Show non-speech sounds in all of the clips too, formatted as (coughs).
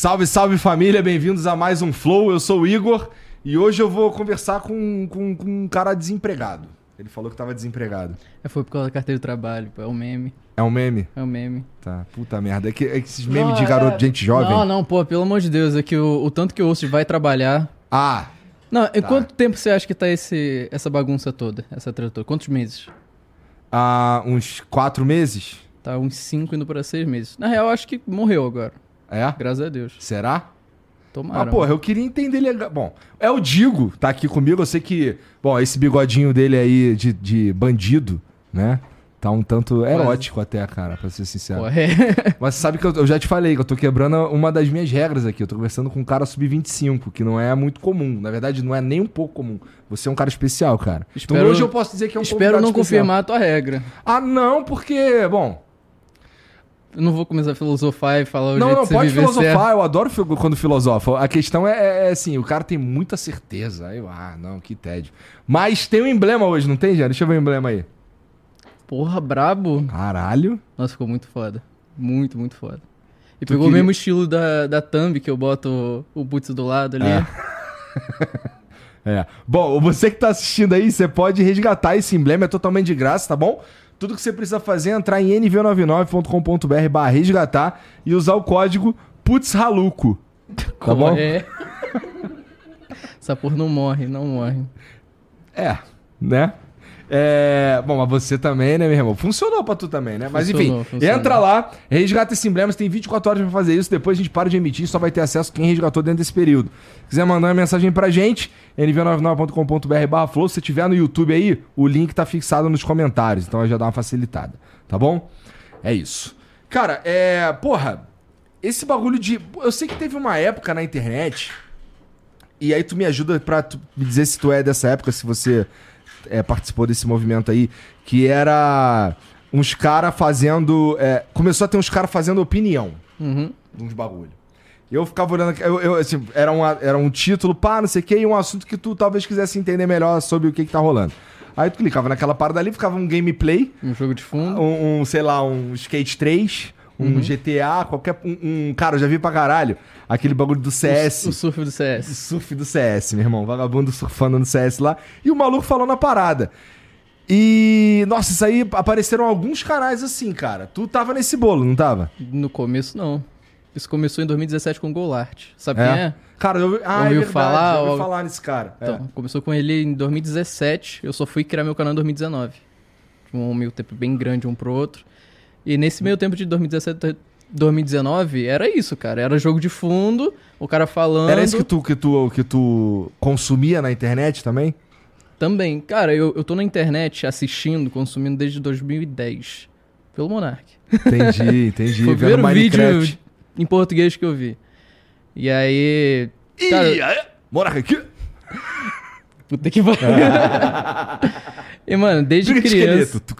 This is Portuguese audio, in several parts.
Salve, salve família, bem-vindos a mais um Flow. Eu sou o Igor e hoje eu vou conversar com, com, com um cara desempregado. Ele falou que tava desempregado. É, foi por causa da carteira de trabalho, pô. É um meme. É um meme? É um meme. Tá, puta merda. É que, é que esses memes Não, de é- garoto, de gente jovem. Não, não, pô, pelo amor de Deus, é que o, o tanto que eu ouço de vai trabalhar. Ah, Não, e Tá. quanto tempo você acha que tá esse, essa bagunça toda, essa treta toda? Quantos meses? há uns quatro meses? Tá uns 5 indo pra 6 meses. Na real, acho que morreu agora. É? Graças a Deus. Será? Tomara. Ah, porra, eu queria entender legal. Bom, é o Digo, tá aqui comigo. Eu sei que, bom, esse bigodinho dele aí de, de bandido, né? Tá um tanto erótico até, cara, pra ser sincero. Pô, é. Mas você sabe que eu, eu já te falei que eu tô quebrando uma das minhas regras aqui. Eu tô conversando com um cara sub-25, que não é muito comum. Na verdade, não é nem um pouco comum. Você é um cara especial, cara. Espero- então hoje eu posso dizer que é um Espero não especial. confirmar a tua regra. Ah, não, porque, bom. Eu não vou começar a filosofar e falar o não, jeito não, pode viver filosofar. certo. Eu adoro quando filosofa. A questão é, é, assim: o cara tem muita certeza. Aí eu, ah, não, que tédio. Mas tem um emblema hoje, não tem, já? Deixa eu ver o emblema aí. Porra, brabo. Caralho. Nossa, ficou muito foda. Muito, muito foda. E Tu pegou queria- o mesmo estilo da, da thumb que eu boto o, o boots do lado ali. É. (laughs) É. Bom, você que tá assistindo aí, você pode resgatar esse emblema, é totalmente de graça, tá bom? Tudo que você precisa fazer é entrar em nv99.com.br barra resgatar e usar o código PutzRaluco. Tá bom? É. Essa porra não morre, não morre. É, né? É, bom, mas você também, né, meu irmão? Funcionou pra tu também, né? Mas Funcionou, enfim, funcionou. entra lá, resgata esse emblema, você tem 24 horas pra fazer isso, depois a gente para de emitir, só vai ter acesso quem resgatou dentro desse período. Se quiser mandar uma mensagem pra gente, nv99.com.br barra flow, se tiver no YouTube aí, o link tá fixado nos comentários, então já dá uma facilitada, tá bom? É isso. Cara, é, porra, esse bagulho de... Eu sei que teve uma época na internet... E aí tu me ajuda pra tu me dizer se tu é dessa época, se você é, participou desse movimento aí, que era uns caras fazendo. é, começou a ter uns caras fazendo opinião Uhum. de uns bagulho. Eu ficava olhando. Eu, eu, assim, era, um, era um título, pá, não sei o que, e um assunto que tu talvez quisesse entender melhor sobre o que, que tá rolando. Aí tu clicava naquela parada ali, ficava um gameplay, Um jogo de fundo. um, um, sei lá, um Skate 3, um GTA, qualquer. Um, um- cara, eu já vi pra caralho aquele bagulho do CS. O, o surf do CS. Surf do CS, meu irmão. Vagabundo surfando no CS lá. E o maluco falando a parada. E. Nossa, isso aí apareceram alguns canais assim, cara. Tu tava nesse bolo, não tava? No começo, não. Isso começou em 2017 com o Golart. Sabe quem é? Cara, eu. Ah, Ouviu é verdade, falar, eu ouvi ou- falar nesse cara. É. Então, começou com ele em 2017. Eu só fui criar meu canal em 2019. Um meio tempo bem grande um pro outro. E nesse meio tempo de 2017 a 2019, era isso, cara. Era jogo de fundo, o cara falando. Era isso que tu, que, tu, que tu consumia na internet também? Também. Cara, eu, eu tô na internet assistindo, consumindo desde 2010. Pelo Monark. Entendi, (laughs) entendi. Foi o primeiro vídeo em português que eu vi. E aí. Ih, Cara- aí, Monarca aqui. Puta que pariu. (laughs) e, mano, desde Briga de criança. tu.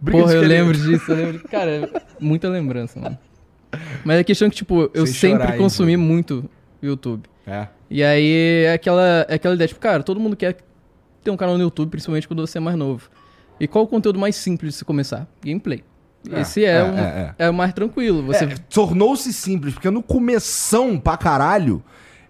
Briga de Porra, eu esqueleto. lembro disso, eu lembro. Cara, muita lembrança, mano. Mas a questão é que, tipo, eu Sem sempre chorar, consumi Bruno? muito YouTube. É. E aí é aquela, é aquela ideia, tipo, cara, todo mundo quer ter um canal no YouTube, principalmente quando você é mais novo. E qual o conteúdo mais simples de se começar? Gameplay. É, Esse é, é, um, é, é. o mais tranquilo. Você É, Tornou-se simples, porque no começão pra caralho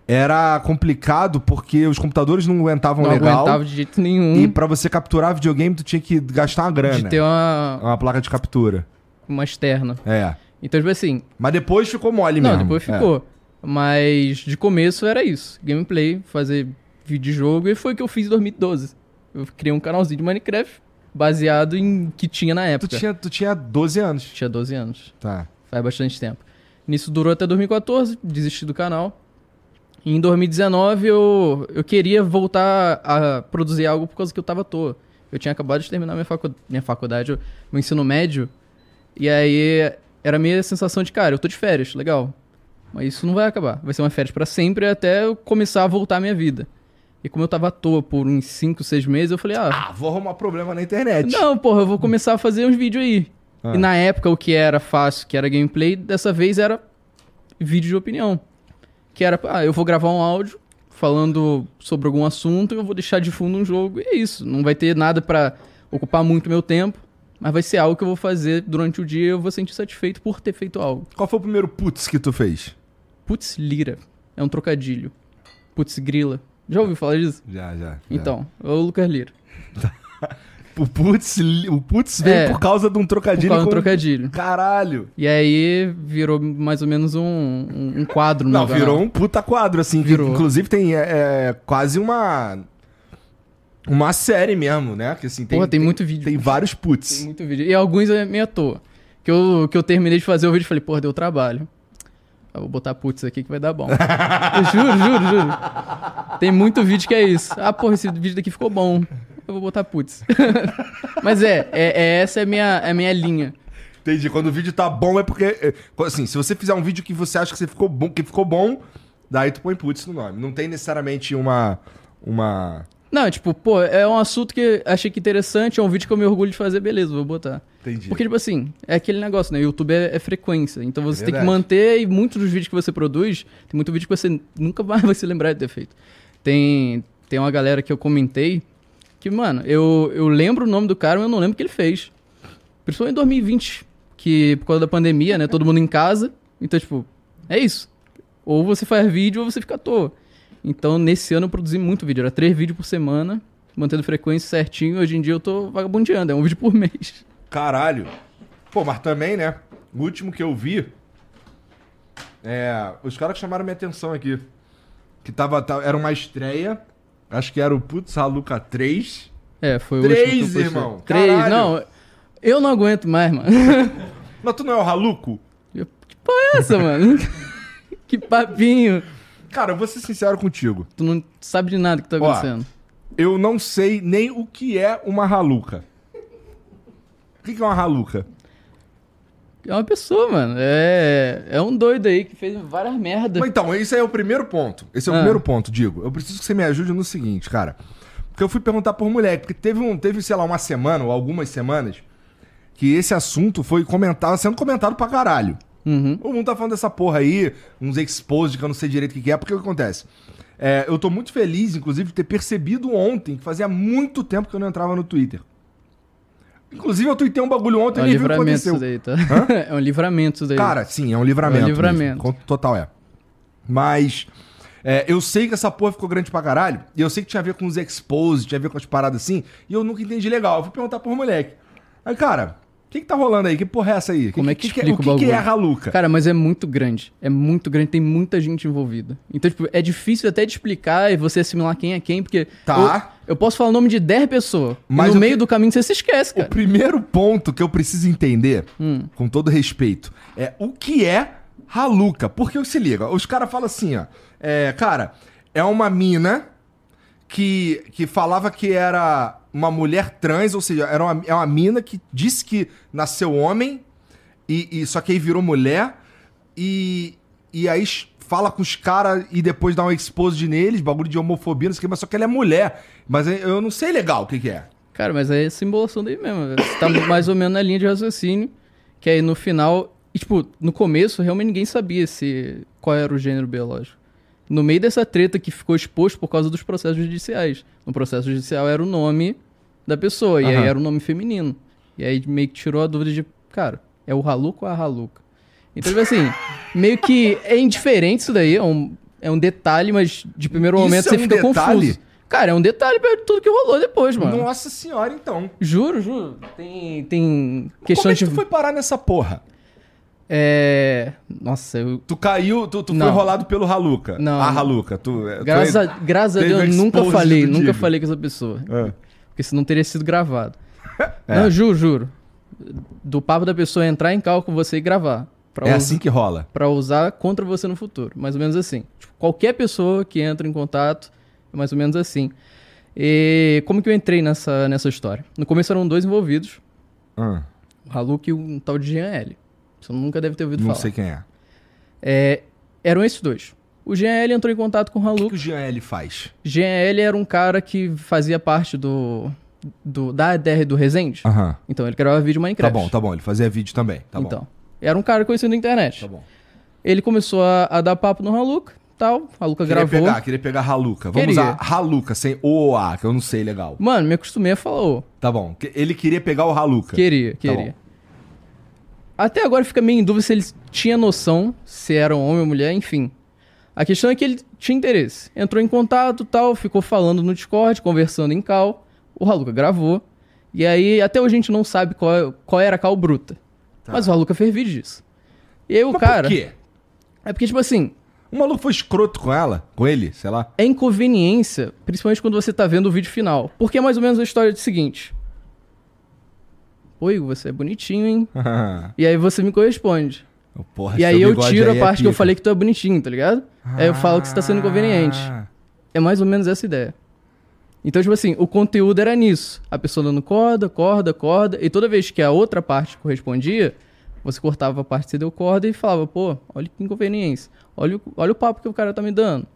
era complicado porque os computadores não aguentavam não legal. aguentava de jeito nenhum E pra você capturar videogame, tu tinha que gastar uma grana. de ter uma, Uma placa de captura. uma externa. É. Então, tipo assim, Mas depois ficou mole Não, mesmo. depois É. ficou. Mas de começo era isso. Gameplay, fazer vídeo de jogo. E foi o que eu fiz em 2012. Eu criei um canalzinho de Minecraft baseado em que tinha na Tu época. tinha, tu tinha 12 anos. Tinha 12 anos. Tá. Faz bastante tempo. Nisso durou até 2014, desisti do canal. E em 2019 eu, eu queria voltar a produzir algo por causa que eu tava à toa. Eu tinha acabado de terminar minha, facu minha faculdade, meu ensino médio. E aí era a minha sensação de, cara, eu tô de férias, legal. Mas isso não vai acabar. Vai ser uma férias pra sempre até eu começar a voltar à minha vida. E como eu tava à toa por uns 5, 6 meses, eu falei, ah, Ah, vou arrumar problema na internet. não, porra, eu vou começar a fazer uns vídeos aí. Ah. E na época o que era fácil, que era gameplay, dessa vez era vídeo de opinião. Que era, ah, eu vou gravar um áudio falando sobre algum assunto e eu vou deixar de fundo um jogo. E é isso. Não vai ter nada pra ocupar muito meu tempo, mas vai ser algo que eu vou fazer durante o dia e eu vou sentir satisfeito por ter feito algo. Qual foi o primeiro putz que tu fez? putz lira. É um trocadilho. Putz grila. Já ouviu falar disso? Já, já. Então, é o Lucas Lira. (laughs) O putz, o putz veio É. por causa de um Por trocadilho. causa de um trocadilho. Caralho. E aí virou mais ou menos um, um, um quadro Não, canal. virou um puta quadro, assim. que, Virou. inclusive tem é, é, quase uma. Uma série mesmo, né? Que assim, tem, Porra, tem muito vídeo. Tem vários Tem putz. muito vídeo. E alguns é meio à toa. Que eu, que eu terminei de fazer o vídeo e falei, porra, deu trabalho. Eu vou botar putz aqui que vai dar bom. (laughs) Juro, juro, juro. Tem muito vídeo que é isso. Ah, porra, esse vídeo daqui ficou bom. Eu vou botar putz. (laughs) Mas é, é, é essa é a minha, é a minha linha. Entendi. Quando o vídeo tá bom é porque. é, Assim, se você fizer um vídeo que você acha que, você ficou bom, que ficou bom, daí tu põe putz no nome. Não tem necessariamente uma. Uma. Não, tipo, pô, é um assunto que achei que interessante, é um vídeo que eu me orgulho de fazer, beleza, vou botar. Entendi. Porque, tipo assim, é aquele negócio, né? YouTube é, é frequência. Então você É tem que manter e muitos dos vídeos que você produz, tem muito vídeo que você nunca mais (laughs) vai se lembrar de ter feito. Tem, tem uma galera que eu comentei que, mano, eu, eu lembro o nome do cara, mas eu não lembro o que ele fez. Principalmente em 2020, que por causa da pandemia, né? Todo mundo em casa. Então, tipo, é isso. Ou você faz vídeo ou você fica à toa. Então, nesse ano eu produzi muito vídeo. Era três vídeos por semana, mantendo frequência certinho. Hoje em dia eu tô vagabundeando, é um vídeo por (laughs) mês. Caralho. Pô, mas também, né? O último que eu vi. É. Os caras chamaram minha atenção aqui. Que tava. ta- Era uma estreia. Acho que era o Putz Haluca 3. É, foi o Três, último que eu postei. irmão. Três, Caralho. não. Eu não aguento mais, mano. (laughs) Mas tu não é o Haluco? Eu- que porra é essa, mano? (laughs) que papinho. Cara, eu vou ser sincero contigo. Tu não sabe de nada que tá Ó. acontecendo. Eu não sei nem o que é uma Haluca. O que que é uma Haluca? É uma pessoa, mano. É, é um doido aí que fez várias merdas. Mas então, esse é o primeiro ponto. Esse é o Ah. primeiro ponto, digo. Eu preciso que você me ajude no seguinte, cara. Porque eu fui perguntar por mulher, porque teve, um, teve sei lá, uma semana ou algumas semanas que esse assunto foi comentado, sendo comentado pra caralho. Uhum. O mundo tá falando dessa porra aí, uns exposed que eu não sei direito o que que é, porque o que acontece? É, eu tô muito feliz, inclusive, de ter percebido ontem que fazia muito tempo que eu não entrava no Twitter. Inclusive, eu tuitei um bagulho ontem É e um nem vi o que livramento aconteceu. isso daí, tá? (laughs) É um livramento isso daí. Cara, sim, é um livramento. É um livramento. mesmo. Total é. Mas é, eu sei que essa porra ficou grande pra caralho. E eu sei que tinha a ver com os expos, tinha a ver com as paradas assim. E eu nunca entendi legal. Eu fui perguntar por moleque. Aí, cara, que, que tá rolando aí? Que porra é essa aí? Como é que que, explica O o que, que é? Haluca? Cara, mas é muito grande. É muito grande, tem muita gente envolvida. Então, tipo, é difícil até de explicar e você assimilar quem é quem, porque. Tá. Eu, eu posso falar o nome de 10 pessoas. Mas o no meio que- do caminho você se esquece, O cara. primeiro ponto que eu preciso entender, Hum. com todo respeito, é o que é Haluca. Porque se liga, os caras falam assim, ó. É, cara, é uma mina que, que falava que era uma mulher trans, ou seja, era uma, é uma mina que disse que nasceu homem, e, e só que aí virou mulher, e, e aí fala com os caras e depois dá um expose neles, bagulho de homofobia, não sei o que, mas só que ela é mulher. Mas eu eu não sei legal o que, que é. Cara, mas é simbolação daí mesmo. Você tá mais ou menos na linha de raciocínio. Que aí no final. E, tipo, no começo, realmente ninguém sabia se qual era o gênero biológico. No meio dessa treta que ficou exposto por causa dos processos judiciais. No processo judicial era o nome da pessoa, e aí era o nome feminino. E aí meio que tirou a dúvida de, cara, é o Haluca ou a Haluca? Então, tipo assim, (laughs) meio que é indiferente isso daí, é um, é um detalhe, mas de primeiro Isso momento é você um fica detalhe? confuso. Cara, é um detalhe perto de tudo que rolou depois, mano. Nossa senhora, então. Juro, juro. Tem, tem Como é que de. tu foi parar nessa porra? É. Nossa, eu. Tu caiu, tu, tu foi Não. rolado pelo Haluca. Não. A Haluca. Tu, é, tu Graças, é- a, graças a teve Deus, eu nunca exposed falei, do nunca Digo. falei com essa pessoa. É. Porque senão teria sido gravado. (laughs) É. Não, juro, juro. Do papo da pessoa entrar em cal com você e gravar. Pra, É us- assim que rola. pra usar contra você no futuro. Mais ou menos assim. Tipo, qualquer pessoa que entra em contato, é mais ou menos assim. E como que eu entrei nessa, nessa história? No começo eram dois envolvidos, Ah, o Haluk e um tal de GL. Você nunca deve ter ouvido não falar. sei quem é. É, eram esses dois. O GL entrou em contato com o O que, Haluk. que o Jean L faz? GL era um cara que fazia parte do, do da ADR do Resende. Aham. Então, ele gravava vídeo Tá Minecraft. bom, tá bom. Ele fazia vídeo também. Tá bom. então, era um cara conhecido na internet. Tá bom. Ele começou a, a dar papo no Haluk, tal. Haluka Queria gravou. pegar, queria pegar Haluca. Vamos Queria. usar Haluca sem O A, que eu não sei legal. Mano, me acostumei a falar, ô, Tá bom. Ele queria pegar o Haluca. queria, queria. Até agora fica meio em dúvida se ele tinha noção se era um homem ou mulher, enfim. A questão é que ele tinha interesse. Entrou em contato tal, ficou falando no Discord, conversando em cal. O Raluca gravou. E aí, até hoje a gente não sabe qual, qual era a cal bruta. Tá. Mas o Raluca fez vídeo disso. E aí o Mas cara. por quê? É porque, tipo assim, O maluco foi escroto com ela? Com ele? Sei lá. é inconveniência, principalmente quando você tá vendo o vídeo final. Porque é mais ou menos a história do seguinte. Oi, você é bonitinho, hein? (laughs) E aí você me corresponde. Porra, e aí eu tiro a aí é parte que eu falei que tu é bonitinho, tá ligado? aí eu falo que você tá sendo inconveniente. Ah. É mais ou menos essa ideia. Então, tipo assim, o conteúdo era nisso. A pessoa dando corda, corda, corda. E toda vez que a outra parte correspondia, você cortava a parte que você deu corda e falava, pô, olha que inconveniência. Olha, o- olha o papo que o cara tá me dando.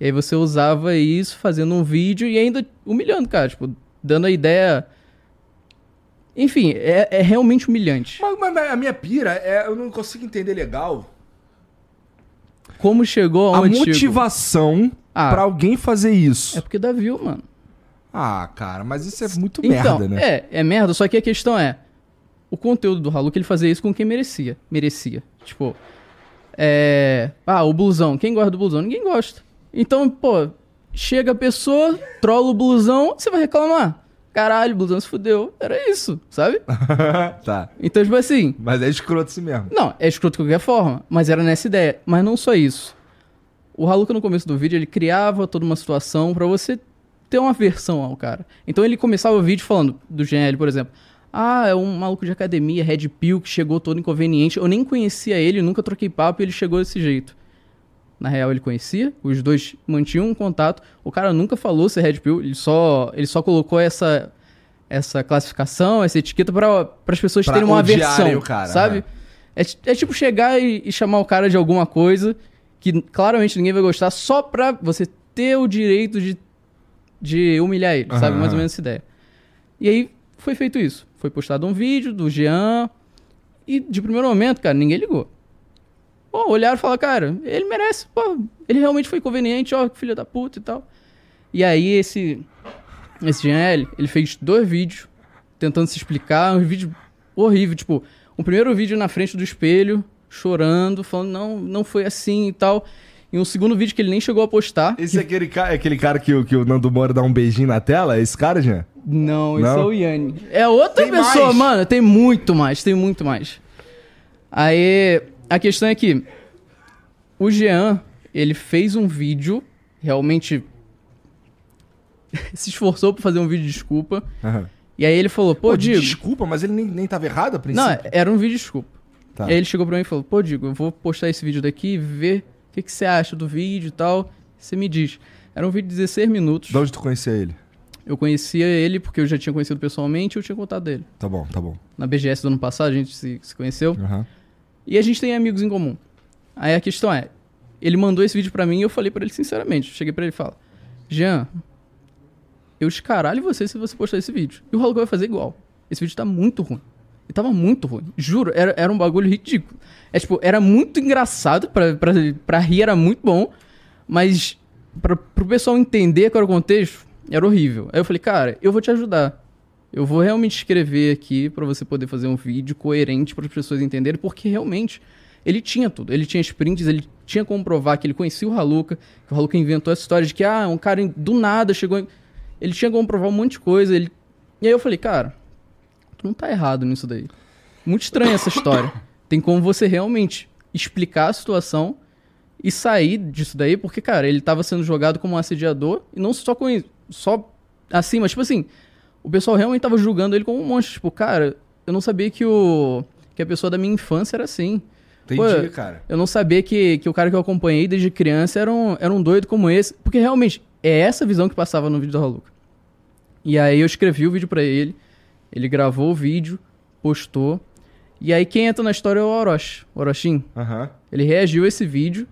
E aí você usava isso fazendo um vídeo e ainda humilhando, cara. Tipo, dando a ideia. Enfim, é, é realmente humilhante. Mas, mas- a minha pira é. Eu não consigo entender legal. Como chegou A aonde motivação Ah. pra alguém fazer isso. É porque dá view, mano. Ah, cara, mas isso é muito Então, merda, né? é, é merda, só que a questão é, o conteúdo do Haluka, ele fazia isso com quem merecia, merecia. Tipo, é, ah, o blusão, quem gosta do blusão? Ninguém gosta. Então, pô, chega a pessoa, trola o blusão, você vai reclamar. Caralho, o blusão se fudeu. Era isso, sabe? (laughs) tá. Então, tipo assim, Mas é escroto assim mesmo. não, é escroto de qualquer forma, mas era nessa ideia. Mas não só isso. O Haluka, no começo do vídeo, ele criava toda uma situação pra você ter uma versão ao cara. Então ele começava o vídeo falando do GL, por exemplo. Ah, é um maluco de academia, Red Pill, que chegou todo inconveniente. Eu nem conhecia ele, nunca troquei papo e ele chegou desse jeito. Na real, ele conhecia, os dois mantinham um contato. O cara nunca falou ser Red Pill, ele só, ele só colocou essa, essa classificação, essa etiqueta para as pessoas Pra terem uma odiarem versão, o cara, sabe? aham. É, é tipo chegar e, e chamar o cara de alguma coisa que claramente ninguém vai gostar só pra você ter o direito de, de humilhar ele, sabe? Aham. Mais ou menos essa ideia. E aí foi feito isso. Foi postado um vídeo do Jean e de primeiro momento, cara, ninguém ligou. Pô, olharam e falaram, cara, ele merece, pô, ele realmente foi conveniente, ó, que filho da puta e tal. E aí esse, esse Jean L, ele fez dois vídeos tentando se explicar, um vídeo horrível, tipo, um primeiro vídeo na frente do espelho, chorando, falando, não, não foi assim e tal. E um segundo vídeo que ele nem chegou a postar. Esse é aquele, ca... é aquele cara que, o- que o Nando Moro dá um beijinho na tela? É esse cara, Jean? Não, esse Não? é o Yanni. É outra Tem pessoa, mais? mano. Tem muito mais, tem muito mais. Aí, a questão é que o Jean, ele fez um vídeo, realmente (laughs) se esforçou pra fazer um vídeo de desculpa. Aham. E aí ele falou, pô, Pô, Digo... desculpa, mas ele nem, nem tava errado a princípio. Não, era um vídeo de desculpa. Tá. Aí ele chegou pra mim e falou, pô, Digo, eu vou postar esse vídeo daqui e ver o que, que você acha do vídeo e tal. Você me diz. Era um vídeo de 16 minutos. De onde tu conhecia ele? Eu conhecia ele porque eu já tinha conhecido pessoalmente e eu tinha contato dele. Tá bom, tá bom. Na BGS do ano passado, a gente se, se conheceu. Aham. E a gente tem amigos em comum. Aí a questão é, ele mandou esse vídeo pra mim e eu falei pra ele sinceramente. Cheguei pra ele e falo, Jean, eu escaralho você se você postar esse vídeo. E o Haluka vai fazer igual. Esse vídeo tá muito ruim. E tava muito ruim. Juro, era, era um bagulho ridículo. É tipo, era muito engraçado, pra, pra, pra rir era muito bom, mas pra, pro pessoal entender qual era o contexto, era horrível. Aí eu falei, cara, eu vou te ajudar. Eu vou realmente escrever aqui pra você poder fazer um vídeo coerente para as pessoas entenderem, porque realmente ele tinha tudo. Ele tinha sprints, ele tinha como provar que ele conhecia o Haluka, que o Haluka inventou essa história de que, ah, um cara do nada chegou. em- Ele tinha como provar um monte de coisa. Ele... E aí eu falei, cara, tu não tá errado nisso daí. Muito estranha essa história. (coughs) Tem como você realmente explicar a situação e sair disso daí, porque, cara, ele tava sendo jogado como um assediador, e não só com isso, só assim, mas tipo assim, o pessoal realmente tava julgando ele como um monstro. Tipo, cara, eu não sabia que o. que a pessoa da minha infância era assim. Entendi, Pô, cara. Eu não sabia que, que o cara que eu acompanhei desde criança era um, era um doido como esse. Porque realmente, é essa visão que passava no vídeo do Haluka. E aí eu escrevi o vídeo pra ele, ele gravou o vídeo, postou. E aí quem entra na história é o Orochi, o Orochin. Aham. Ele reagiu a esse vídeo.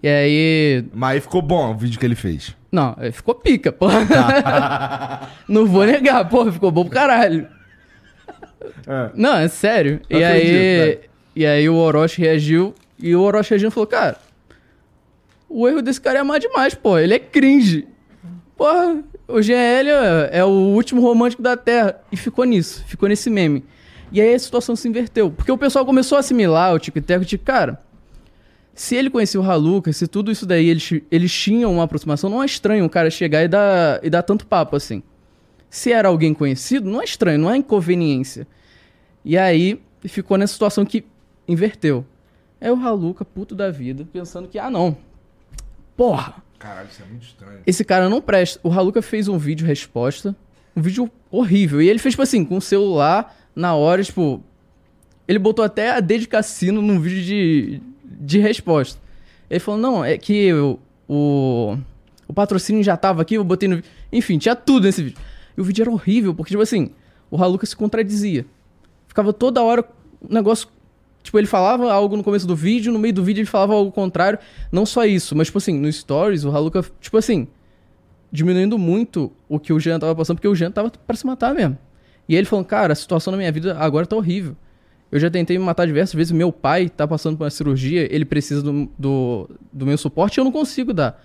E aí. Mas aí ficou bom o vídeo que ele fez. Não, aí ficou pica, porra. (laughs) não vou negar, porra, ficou bom pro caralho. É. Não, é sério. E Acredito, aí, e aí o Orochi reagiu e o Orochi reagiu e falou, cara, o erro desse cara é amar demais, pô. Ele é cringe. Porra, o GL é, é o último romântico da Terra. E ficou nisso, ficou nesse meme. E aí a situação se inverteu. Porque o pessoal começou a assimilar o Tico e Teco de, cara, Se ele conhecia o Haluka, se tudo isso daí eles, eles tinham uma aproximação, não é estranho um cara chegar e dar, e dar tanto papo assim. Se era alguém conhecido, não é estranho, não é inconveniência. E aí ficou nessa situação que inverteu. É o Haluka, puto da vida, pensando que, ah não, porra, Caralho, isso é muito estranho. esse cara não presta. O Haluka fez um vídeo resposta, um vídeo horrível. E ele fez, tipo assim, com o celular, na hora, tipo. Ele botou até a D de cassino num vídeo de, de resposta. Ele falou, não, é que o, o, o patrocínio já tava aqui, eu botei no. Enfim, tinha tudo nesse vídeo. E o vídeo era horrível, porque, tipo assim, o Haluka se contradizia. Ficava toda hora um negócio. Tipo, ele falava algo no começo do vídeo, no meio do vídeo ele falava algo contrário. Não só isso, mas, tipo assim, no Stories, o Haluka, tipo assim, diminuindo muito o que o Jean tava passando, porque o Jean tava pra se matar mesmo. E ele falando, cara, a situação na minha vida agora tá horrível. Eu já tentei me matar diversas vezes, meu pai tá passando por uma cirurgia, ele precisa do, do, do meu suporte e eu não consigo dar.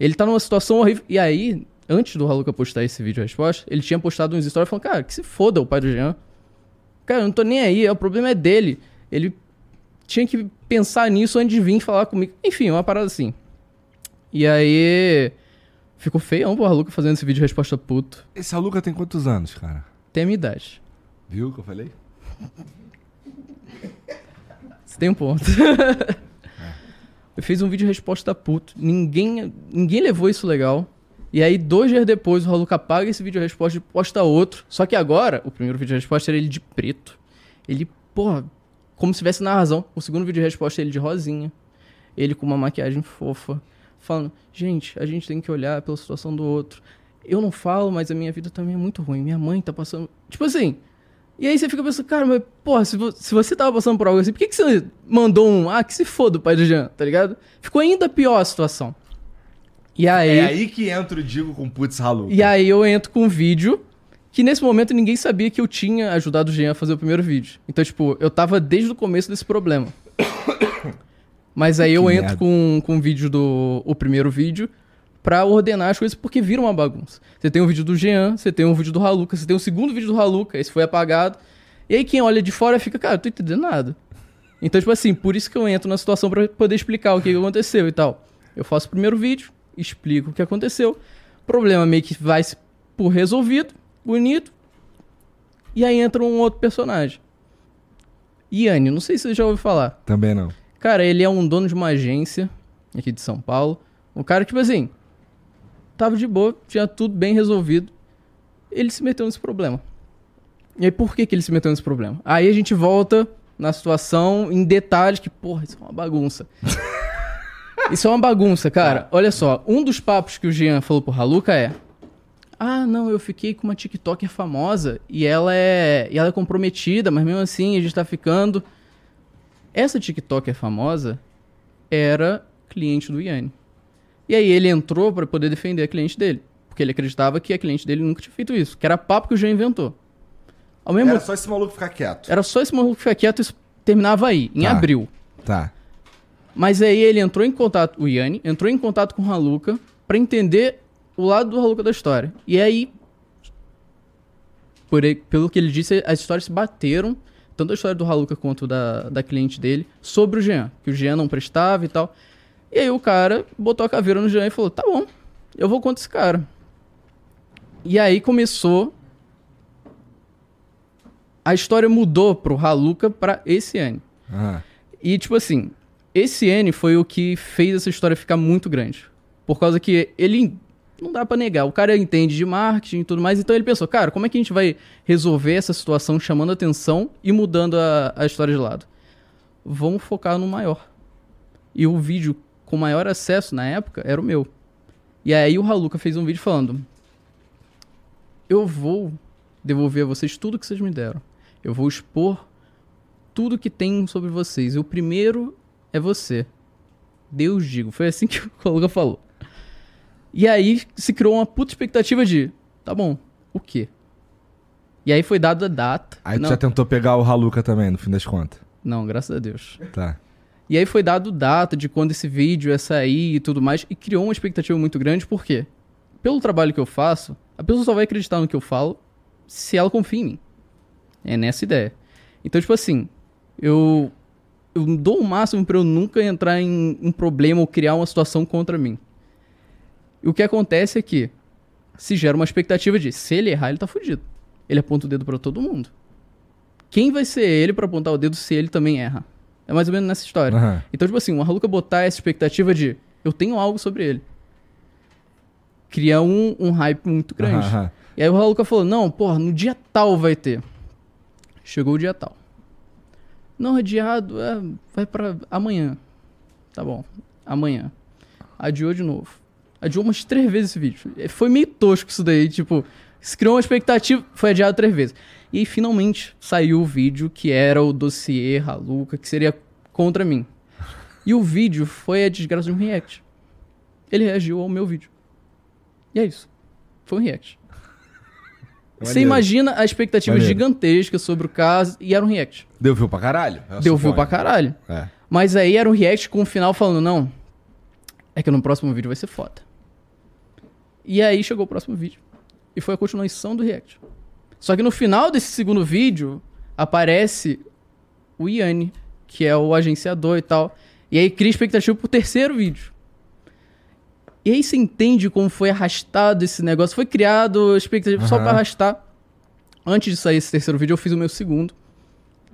Ele tá numa situação horrível. E aí, antes do Haluka postar esse vídeo resposta, ele tinha postado uns stories falando, cara, que se foda o pai do Jean. Cara, eu não tô nem aí, o problema é dele. Ele tinha que pensar nisso antes de vir falar comigo. Enfim, uma parada assim. E aí. Ficou feião pro Haluka fazendo esse vídeo resposta puto. Esse Aluca tem quantos anos, cara? Tem a minha idade. Viu o que eu falei? (laughs) Você tem um ponto. (laughs) eu fiz um vídeo resposta puto. Ninguém, ninguém levou isso legal. E aí, dois dias depois, o Haluka apaga esse vídeo resposta e posta outro. Só que agora, o primeiro vídeo resposta era ele de preto. Ele, porra, como se tivesse na razão. O segundo vídeo resposta é ele de rosinha. Ele com uma maquiagem fofa. Falando, gente, a gente tem que olhar pela situação do outro. Eu não falo, mas a minha vida também é muito ruim. Minha mãe tá passando. Tipo assim. E aí você fica pensando, cara, mas, porra, se, vo- se você tava passando por algo assim, por que, que você mandou um, ah, que se foda o pai do Jean, tá ligado? Ficou ainda pior a situação. E aí. É aí que entra o Digo com putz Haluca. E aí eu entro com um vídeo que nesse momento ninguém sabia que eu tinha ajudado o Jean a fazer o primeiro vídeo. Então, tipo, eu tava desde o começo desse problema. (coughs) Mas aí eu Que entro merda. com, com o vídeo do. o primeiro vídeo pra ordenar as coisas, porque vira uma bagunça. Você tem um vídeo do Jean, você tem um vídeo do Haluka, você tem o segundo vídeo do Haluka, esse foi apagado. E aí quem olha de fora fica, cara, eu tô entendendo nada. Então, tipo assim, por isso que eu entro na situação pra poder explicar o que aconteceu e tal. Eu faço o primeiro vídeo, explico o que aconteceu. Problema meio que vai por resolvido, bonito. E aí entra um outro personagem. Iane, não sei se você já ouviu falar. Também não. Cara, ele é um dono de uma agência aqui de São Paulo. Um cara, tipo assim, tava de boa, tinha tudo bem resolvido. Ele se meteu nesse problema. E aí, por que, que ele se meteu nesse problema? Aí a gente volta na situação em detalhes que, porra, isso é uma bagunça. (laughs) isso é uma bagunça, cara. Olha só, um dos papos que o Jean falou pro Haluka é: Ah, não, eu fiquei com uma TikToker famosa e ela é, e ela é comprometida, mas mesmo assim a gente tá ficando. Essa TikToker famosa era cliente do Yanni. E aí ele entrou pra poder defender a cliente dele. Porque ele acreditava que a cliente dele nunca tinha feito isso. Que era papo que o Jean inventou. Ao mesmo Era só esse maluco ficar quieto. era só esse maluco ficar quieto e isso terminava aí, em Tá. abril. Tá. Mas aí ele entrou em contato, o Yanni, entrou em contato com o Haluka pra entender o lado do Haluka da história. E aí, por, pelo que ele disse, as histórias se bateram, tanto a história do Haluka quanto da, da cliente dele, sobre o Jean, que o Jean não prestava e tal. E aí o cara botou a caveira no Jean e falou: tá bom, eu vou contra esse cara. E aí começou. A história mudou pro Haluka pra esse Yanni. Aham. E, tipo assim, esse N foi o que fez essa história ficar muito grande. Por causa que ele. Não dá pra negar. O cara entende de marketing e tudo mais. Então ele pensou, cara, como é que a gente vai resolver essa situação chamando atenção e mudando a, a história de lado? Vamos focar no maior. E o vídeo com maior acesso na época era o meu. E aí o Haluka fez um vídeo falando: Eu vou devolver a vocês tudo que vocês me deram. Eu vou expor tudo que tem sobre vocês. E o primeiro é você. Deus digo. Foi assim (laughs) que o Haluka falou. E aí se criou uma puta expectativa de, tá bom, o quê? E aí foi dada a data. Aí tu não, já tentou pegar o Haluca também, no fim das contas. não, graças a Deus. Tá. E aí foi dado data de quando esse vídeo ia sair e tudo mais, e criou uma expectativa muito grande, por quê? Pelo trabalho que eu faço, a pessoa só vai acreditar no que eu falo se ela confia em mim. É nessa ideia. Então, tipo assim, eu eu dou o máximo pra eu nunca entrar em um problema ou criar uma situação contra mim. E o que acontece é que se gera uma expectativa de se ele errar, ele tá fudido. Ele aponta o dedo pra todo mundo. Quem vai ser ele pra apontar o dedo se ele também erra? É mais ou menos nessa história. Aham. Então, tipo assim, o Haluka botar essa expectativa de eu tenho algo sobre ele. Cria um, um hype muito grande. Aham. E aí o Haluka falou, não, porra, no dia tal vai ter. Chegou o dia tal. Não, adiado, é, vai pra amanhã. Tá bom, amanhã. Adiou de novo. Adiou umas três vezes esse vídeo. É, Foi meio tosco isso daí, tipo, se criou uma expectativa, foi adiado três vezes. E aí finalmente saiu o vídeo que era o dossiê Haluka, que seria contra mim. E o vídeo foi a desgraça de um react. Ele reagiu ao meu vídeo. E é isso. Foi um react. (laughs) Você imagina a expectativa Maneiro. gigantesca sobre o caso e era um react. Deu view pra caralho? Eu Deu view suponho. pra caralho. É. Mas aí era um react com o final falando, não, é que no próximo vídeo vai ser foda. E aí chegou o próximo vídeo. E foi a continuação do react. Só que no final desse segundo vídeo, aparece o Yanni, que é o agenciador e tal. E aí cria expectativa pro terceiro vídeo. E aí você entende como foi arrastado esse negócio. Foi criado expectativa só Aham. pra arrastar. Antes de sair esse terceiro vídeo, eu fiz o meu segundo.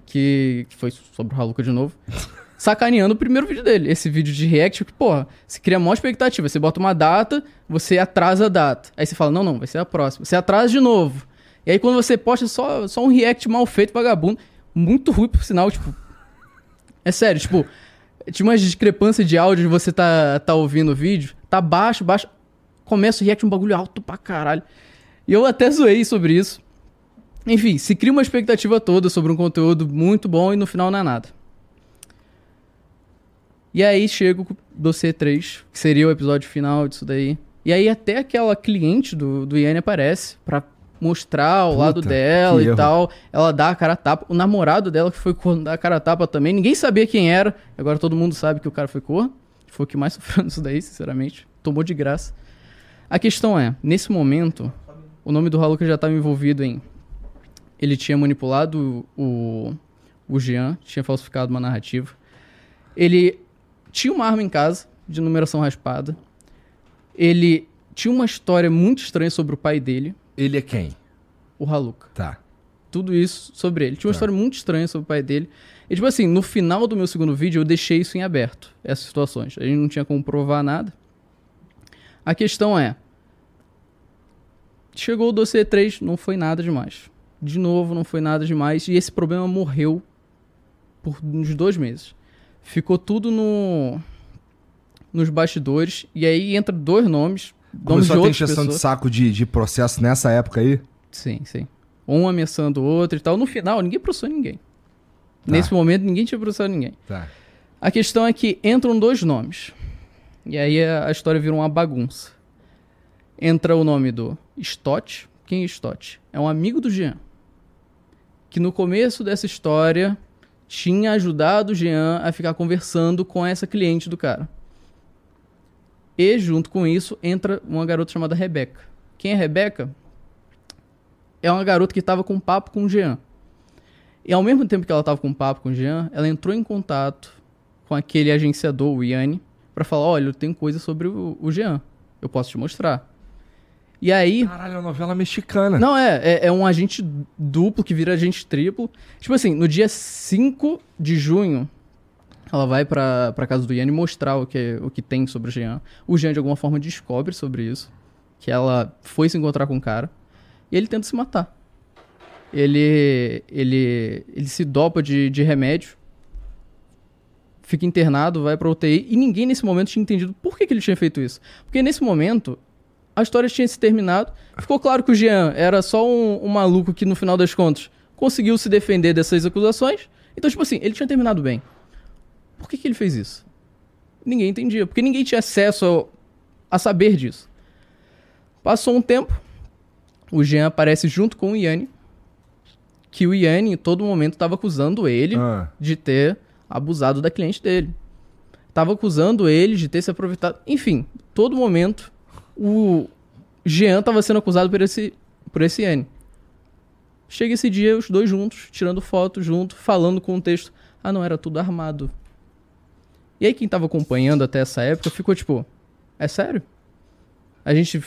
Que, que foi sobre o Haluka de novo. (laughs) Sacaneando o primeiro vídeo dele. Esse vídeo de react, que, porra, você cria maior expectativa. Você bota uma data, você atrasa a data. Aí você fala, não, não, vai ser a próxima. Você atrasa de novo. E aí quando você posta só, só um react mal feito, vagabundo. Muito ruim, por sinal, tipo... É sério, tipo... Tinha uma discrepância de áudio de você tá, tá ouvindo o vídeo. Tá baixo, baixo. Começa o react um bagulho alto pra caralho. E eu até zoei sobre isso. Enfim, se cria uma expectativa toda sobre um conteúdo muito bom e no final não é nada. E aí chega o dossiê 3, que seria o episódio final disso daí. E aí até aquela cliente do, do Yanni aparece pra mostrar o Puta, lado dela e erro. tal. Ela dá a cara a tapa. O namorado dela que foi (laughs) corno dar a cara a tapa também. Ninguém sabia quem era. Agora todo mundo sabe que o cara foi corno. Foi o que mais (laughs) sofreu nisso daí, sinceramente. Tomou de graça. A questão é, nesse momento, o nome do Haluka já estava envolvido em... Ele tinha manipulado o, o Jean, tinha falsificado uma narrativa. Ele tinha uma arma em casa, de numeração raspada. Ele tinha uma história muito estranha sobre o pai dele, Ele é quem? o Haluka. Tá. Tudo isso sobre ele. Tinha uma Tá. história muito estranha sobre o pai dele. E, tipo assim, no final do meu segundo vídeo, eu deixei isso em aberto, essas situações. A gente não tinha como provar nada. A questão é: chegou o dossiê 3, não foi nada demais. De novo, não foi nada demais. E esse problema morreu por uns dois meses. Ficou tudo no nos bastidores. E aí entra dois nomes. Nomes Começou de a ter injeção de saco de, de processo nessa época aí? Sim, sim. Um ameaçando o outro e tal. No final, ninguém processou ninguém. Tá. Nesse momento, ninguém tinha processado ninguém. Tá. A questão é que entram dois nomes. E aí a a história vira uma bagunça. Entra o nome do Stott. Quem é Stott? É um amigo do Jean. Que no começo dessa história tinha ajudado o Jean a ficar conversando com essa cliente do cara. E junto com isso entra uma garota chamada Rebeca. Quem é Rebeca? É uma garota que estava com papo com o Jean. E ao mesmo tempo que ela estava com papo com o Jean, ela entrou em contato com aquele agenciador, o Yanni, pra falar: olha, eu tenho coisa sobre o, o Jean. Eu posso te mostrar. E aí. Caralho, é uma novela mexicana. Não, é, é, é um agente duplo que vira agente triplo. Tipo assim, no dia 5 de junho, ela vai pra, pra casa do Yanni mostrar o que, o que tem sobre o Jean. O Jean, de alguma forma, descobre sobre isso. Que ela foi se encontrar com o cara. E ele tenta se matar. Ele, ele, ele se dopa de, de remédio. Fica internado, vai pra UTI. E ninguém nesse momento tinha entendido por que, que ele tinha feito isso. Porque nesse momento, a história tinha se terminado. Ficou claro que o Jean era só um, um maluco que, no final das contas, conseguiu se defender dessas acusações. Então, tipo assim, ele tinha terminado bem. Por que, que ele fez isso? Ninguém entendia. Porque ninguém tinha acesso ao- a saber disso. Passou um tempo. O Jean aparece junto com o Yanni. Que o Yanni, em todo momento, estava acusando ele Ah, de ter abusado da cliente dele. Tava acusando ele de ter se aproveitado. Enfim, todo momento o Jean tava sendo acusado por esse por esse N. Chega esse dia os dois juntos, tirando foto junto, falando com o texto. Ah, não, era tudo armado. E aí quem tava acompanhando até essa época ficou tipo, é sério? A gente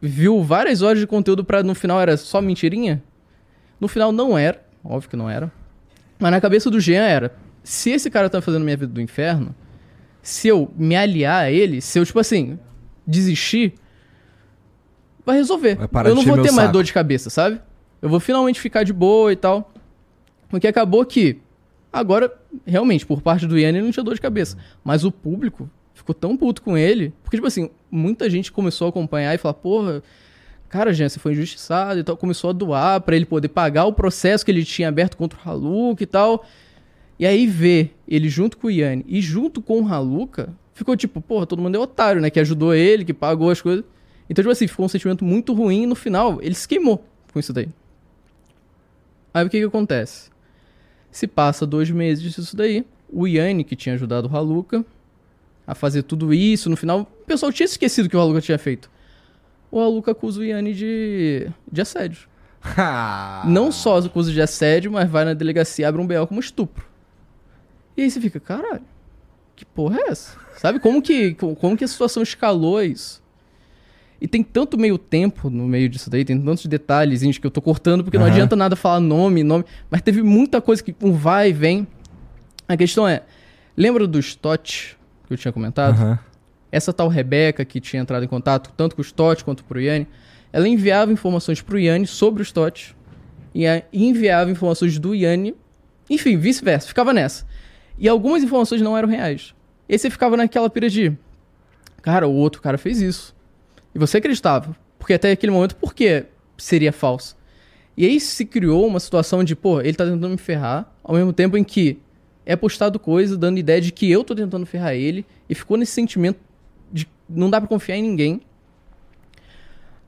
viu várias horas de conteúdo pra no final era só mentirinha? No final não era, óbvio que não era. Mas na cabeça do Jean era, se esse cara tá fazendo minha vida do inferno, se eu me aliar a ele, se eu, tipo assim, desistir, vai resolver. Vai parar eu não vou ter mais saco. dor de cabeça, sabe? Eu vou finalmente ficar de boa e tal. Porque acabou que, agora, realmente, por parte do Ian, ele não tinha dor de cabeça. Mas o público ficou tão puto com ele. Porque, tipo assim, muita gente começou a acompanhar e falar, porra, cara, Jean, você foi injustiçado e tal. Começou a doar pra ele poder pagar o processo que ele tinha aberto contra o Haluka e tal. E aí ver ele junto com o Yanni e junto com o Haluka, ficou tipo, porra, todo mundo é otário, né? Que ajudou ele, que pagou as coisas. Então, tipo assim, ficou um sentimento muito ruim e no final ele se queimou com isso daí. Aí o que que acontece? Se passa dois meses disso daí, o Yanni, que tinha ajudado o Haluka a fazer tudo isso, no final, o pessoal tinha esquecido que o Haluka tinha feito. O Haluka acusa o Yanni de, de assédio. (laughs) Não só acusa de assédio, mas vai na delegacia e abre um BO como estupro. E aí você fica, caralho, que porra é essa? Sabe como que, como que a situação escalou isso? E tem tanto meio tempo no meio disso daí, tem tantos detalhes que eu tô cortando, porque não Aham. adianta nada falar nome, nome, mas teve muita coisa que um vai e vem. A questão é, lembra do Stott que eu tinha comentado? Aham. Essa tal Rebeca que tinha entrado em contato tanto com o Stott quanto pro Yanni, ela enviava informações pro Yanni sobre o Stott e e enviava informações do Yanni, enfim, vice-versa, ficava nessa. E algumas informações não eram reais. E aí você ficava naquela pira de, cara, o outro cara fez isso. E você acreditava, porque até aquele momento, por que seria falso? E aí se criou uma situação de, pô, ele tá tentando me ferrar, ao mesmo tempo em que é postado coisa dando ideia de que eu tô tentando ferrar ele, e ficou nesse sentimento de não dá pra confiar em ninguém.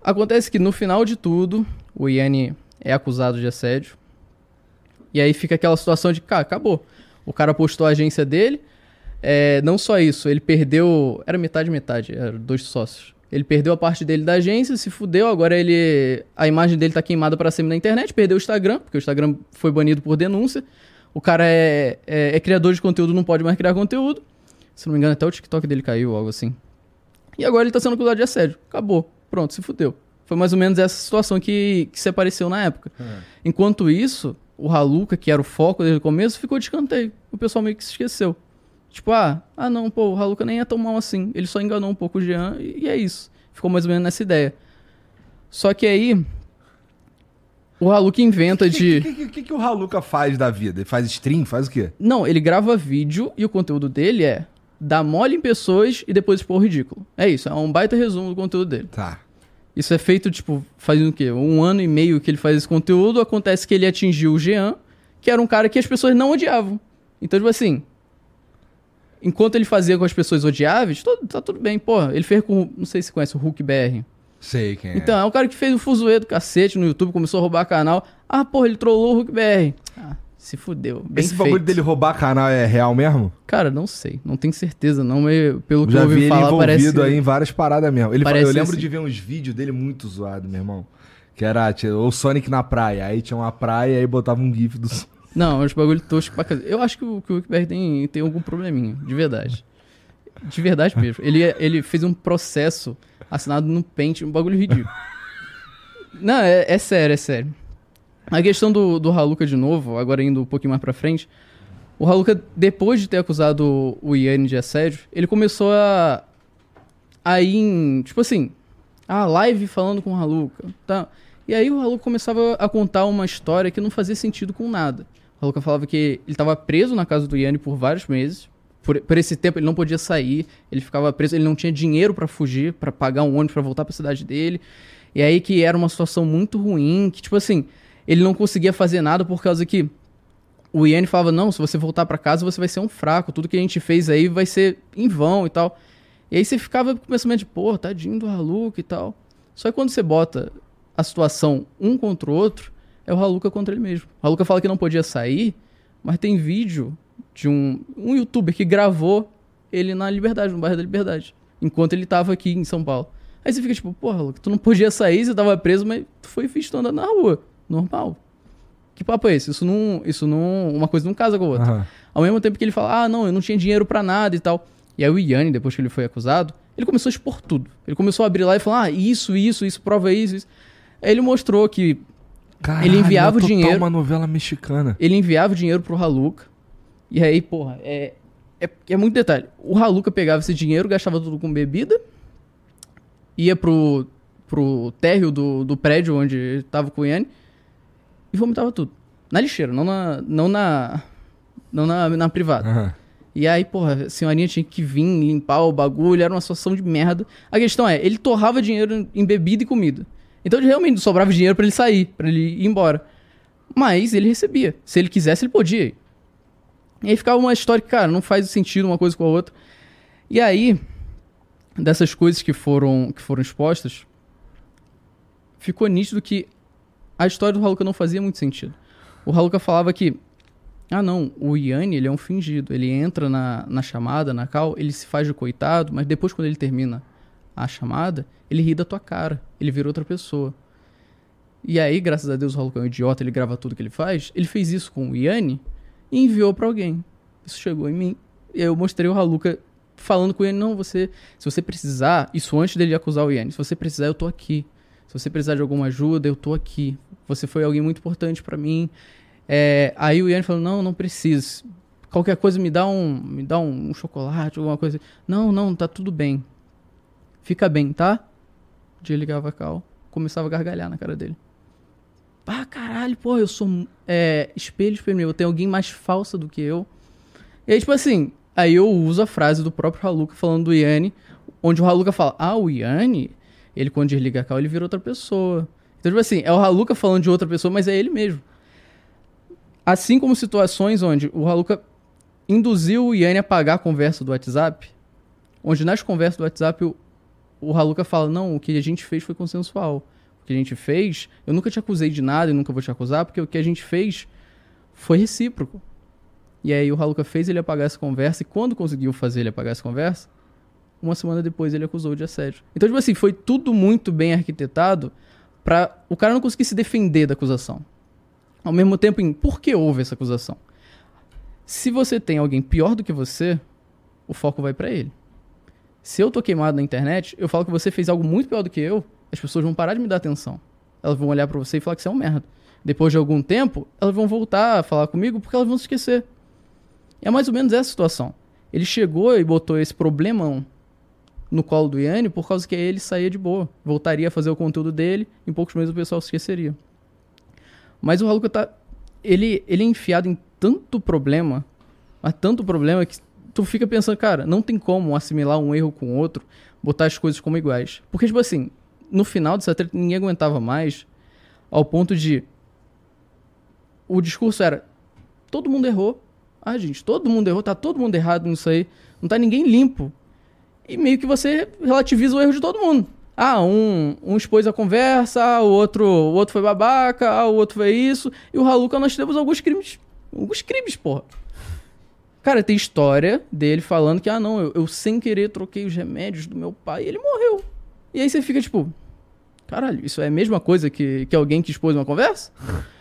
Acontece que no final de tudo, o Yanni é acusado de assédio. E aí fica aquela situação de, cara, acabou. O cara postou a agência dele. É, não só isso, ele perdeu. Era metade, metade, eram dois sócios. Ele perdeu a parte dele da agência, se fudeu. Agora ele. A imagem dele tá queimada pra sempre na internet. Perdeu o Instagram, porque o Instagram foi banido por denúncia. O cara é, é, é criador de conteúdo, não pode mais criar conteúdo. Se não me engano, até o TikTok dele caiu, algo assim. E agora ele tá sendo acusado de assédio. Acabou. Pronto, se fudeu. Foi mais ou menos essa situação que, que se apareceu na época. Enquanto isso, o Haluka, que era o foco desde o começo, ficou de escanteio. O pessoal meio que se esqueceu. Tipo, ah, ah não, pô, o Haluka nem é tão mal assim. Ele só enganou um pouco o Jean e, e é isso. Ficou mais ou menos nessa ideia. Só que aí, o Haluka inventa O de... que, que, que, que o Haluka faz da vida? Ele faz stream? Faz o quê? Não, ele grava vídeo e o conteúdo dele é dar mole em pessoas e depois expor o ridículo. É isso, é um baita resumo do conteúdo dele. Tá. Isso é feito, tipo, faz o quê? Um ano e meio que ele faz esse conteúdo. Acontece que ele atingiu o Jean, que era um cara que as pessoas não odiavam. Então, tipo assim. Enquanto ele fazia com as pessoas odiáveis, tudo- tá tudo bem. Pô, ele fez com. Não sei se você conhece o Hulk BR. Sei quem é. Então, é um cara que fez o fuzuê do cacete no YouTube, começou a roubar canal. Ah, porra, ele trollou o Hulk BR. Ah, se fudeu. Bem Esse bagulho feito. dele roubar canal é real mesmo? Cara, não sei. Não tenho certeza, não. Mas pelo que Já eu vi ouvi ele falar, envolvido parece. aí em várias paradas mesmo. Ele, Parece eu lembro assim. de ver uns vídeos dele muito zoado, meu irmão. Que era tinha, o Sonic na praia. Aí tinha uma praia e botava um gif do (laughs) Sonic. Não, os bagulho tosco pra casa. Eu acho que o, que o Wickberg tem, tem algum probleminha, de verdade. De verdade mesmo. Ele, ele fez um processo assinado no Paint, um bagulho ridículo. Não, é, é sério, é sério. A questão do, do Haluka de novo, agora indo um pouquinho mais pra frente. O Haluka, depois de ter acusado o Yanni de assédio, ele começou a. a ir em. Tipo assim. Ah, live falando com o Haluka. Tá. E aí o Haluka começava a contar uma história que não fazia sentido com nada. O Haluka falava que ele estava preso na casa do Yanni por vários meses. Por, por esse tempo ele não podia sair, ele ficava preso, ele não tinha dinheiro pra fugir, pra pagar um ônibus pra voltar pra cidade dele. E aí que era uma situação muito ruim, que tipo assim, ele não conseguia fazer nada por causa que o Yanni falava: "Não, se você voltar pra casa, você vai ser um fraco, tudo que a gente fez aí vai ser em vão e tal". E aí você ficava com o pensamento de, pô, tadinho do Haluka e tal. Só que quando você bota a situação um contra o outro, é o Haluka contra ele mesmo. O Haluka fala que não podia sair, mas tem vídeo de um, um youtuber que gravou ele na Liberdade, no bairro da Liberdade, enquanto ele tava aqui em São Paulo. Aí você fica tipo, porra, Haluka, tu não podia sair, você tava preso, mas tu foi visto andando na rua. Normal. Que papo é esse? Isso não. Isso não. Uma coisa não casa com a outra. Aham. Ao mesmo tempo que ele fala, ah, não, eu não tinha dinheiro pra nada e tal. E aí o Yanni, depois que ele foi acusado, ele começou a expor tudo. Ele começou a abrir lá e falar, ah, isso, isso, isso, prova isso, isso. Aí ele mostrou que Caralho, Ele enviava é o dinheiro. uma novela mexicana. ele enviava o dinheiro pro Haluka. E aí, porra, é, é, é muito detalhe. O Haluka pegava esse dinheiro, gastava tudo com bebida, ia pro, pro térreo do, do prédio onde tava com o Yanni e vomitava tudo. Na lixeira, não na, não na, não na, na privada. Aham. E aí, porra, a senhorinha tinha que vir limpar o bagulho, era uma situação de merda. A questão é, ele torrava dinheiro em bebida e comida. Então realmente sobrava dinheiro pra ele sair, pra ele ir embora. Mas ele recebia. Se ele quisesse, ele podia ir. E aí ficava uma história que, cara, não faz sentido uma coisa com a outra. E aí, dessas coisas que foram, que foram expostas, ficou nítido que a história do Haluka não fazia muito sentido. O Haluka falava que ah, não, o Yanni, ele é um fingido. Ele entra na, na chamada, na cal, ele se faz de coitado, mas depois, quando ele termina a chamada, ele ri da tua cara. Ele vira outra pessoa. E aí, graças a Deus, o Haluka é um idiota, ele grava tudo que ele faz. Ele fez isso com o Yanni e enviou pra alguém. Isso chegou em mim. E aí eu mostrei o Haluka falando com o Yanni, não, você, se você precisar, isso antes dele acusar o Yanni, se você precisar, eu tô aqui. Se você precisar de alguma ajuda, eu tô aqui. Você foi alguém muito importante pra mim. É, aí o Yanni falou, não, não preciso. Qualquer coisa me dá um, me dá um, um chocolate, alguma coisa. Não, não, tá tudo bem. Fica bem, tá? O dia ligava a cal, começava a gargalhar na cara dele. Ah, caralho, pô, eu sou é, espelho, espelho meu. Tem alguém mais falsa do que eu. E aí, tipo assim, aí eu uso a frase do próprio Haluka falando do Yanni, onde o Haluka fala, ah, o Yanni, ele quando desliga a cal, ele vira outra pessoa. Então, tipo assim, é o Haluka falando de outra pessoa, mas é ele mesmo. Assim como situações onde o Haluka induziu o Yanni a pagar a conversa do WhatsApp, onde nas conversas do WhatsApp o, o Haluka fala, não, o que a gente fez foi consensual. O que a gente fez, eu nunca te acusei de nada e nunca vou te acusar, porque o que a gente fez foi recíproco. E aí o Haluka fez ele apagar essa conversa, e quando conseguiu fazer ele apagar essa conversa, uma semana depois ele acusou de assédio. Então, tipo assim, foi tudo muito bem arquitetado pra o cara não conseguir se defender da acusação. Ao mesmo tempo, em por que houve essa acusação? Se você tem alguém pior do que você, o foco vai pra ele. Se eu tô queimado na internet, eu falo que você fez algo muito pior do que eu, as pessoas vão parar de me dar atenção. Elas vão olhar pra você e falar que você é um merda. Depois de algum tempo, elas vão voltar a falar comigo porque elas vão se esquecer. É mais ou menos essa situação. Ele chegou e botou esse problemão no colo do Yanni por causa que ele saía de boa. Voltaria a fazer o conteúdo dele, em poucos meses o pessoal se esqueceria. Mas o Haluka tá. Ele, ele é enfiado em tanto problema, mas tanto problema que tu fica pensando, cara, não tem como assimilar um erro com outro, botar as coisas como iguais. Porque, tipo assim, no final dessa treta ninguém aguentava mais, ao ponto de. O discurso era: todo mundo errou. Ah, gente, todo mundo errou, tá todo mundo errado nisso aí. Não tá ninguém limpo. E meio que você relativiza o erro de todo mundo. Ah, um, um expôs a conversa, o outro, o outro foi babaca, ah, o outro foi isso. E o Haluka nós temos alguns crimes. Alguns crimes, porra. Cara, tem história dele falando que, ah, não, eu, eu sem querer troquei os remédios do meu pai e ele morreu. E aí você fica tipo, caralho, isso é a mesma coisa que, que alguém que expôs uma conversa?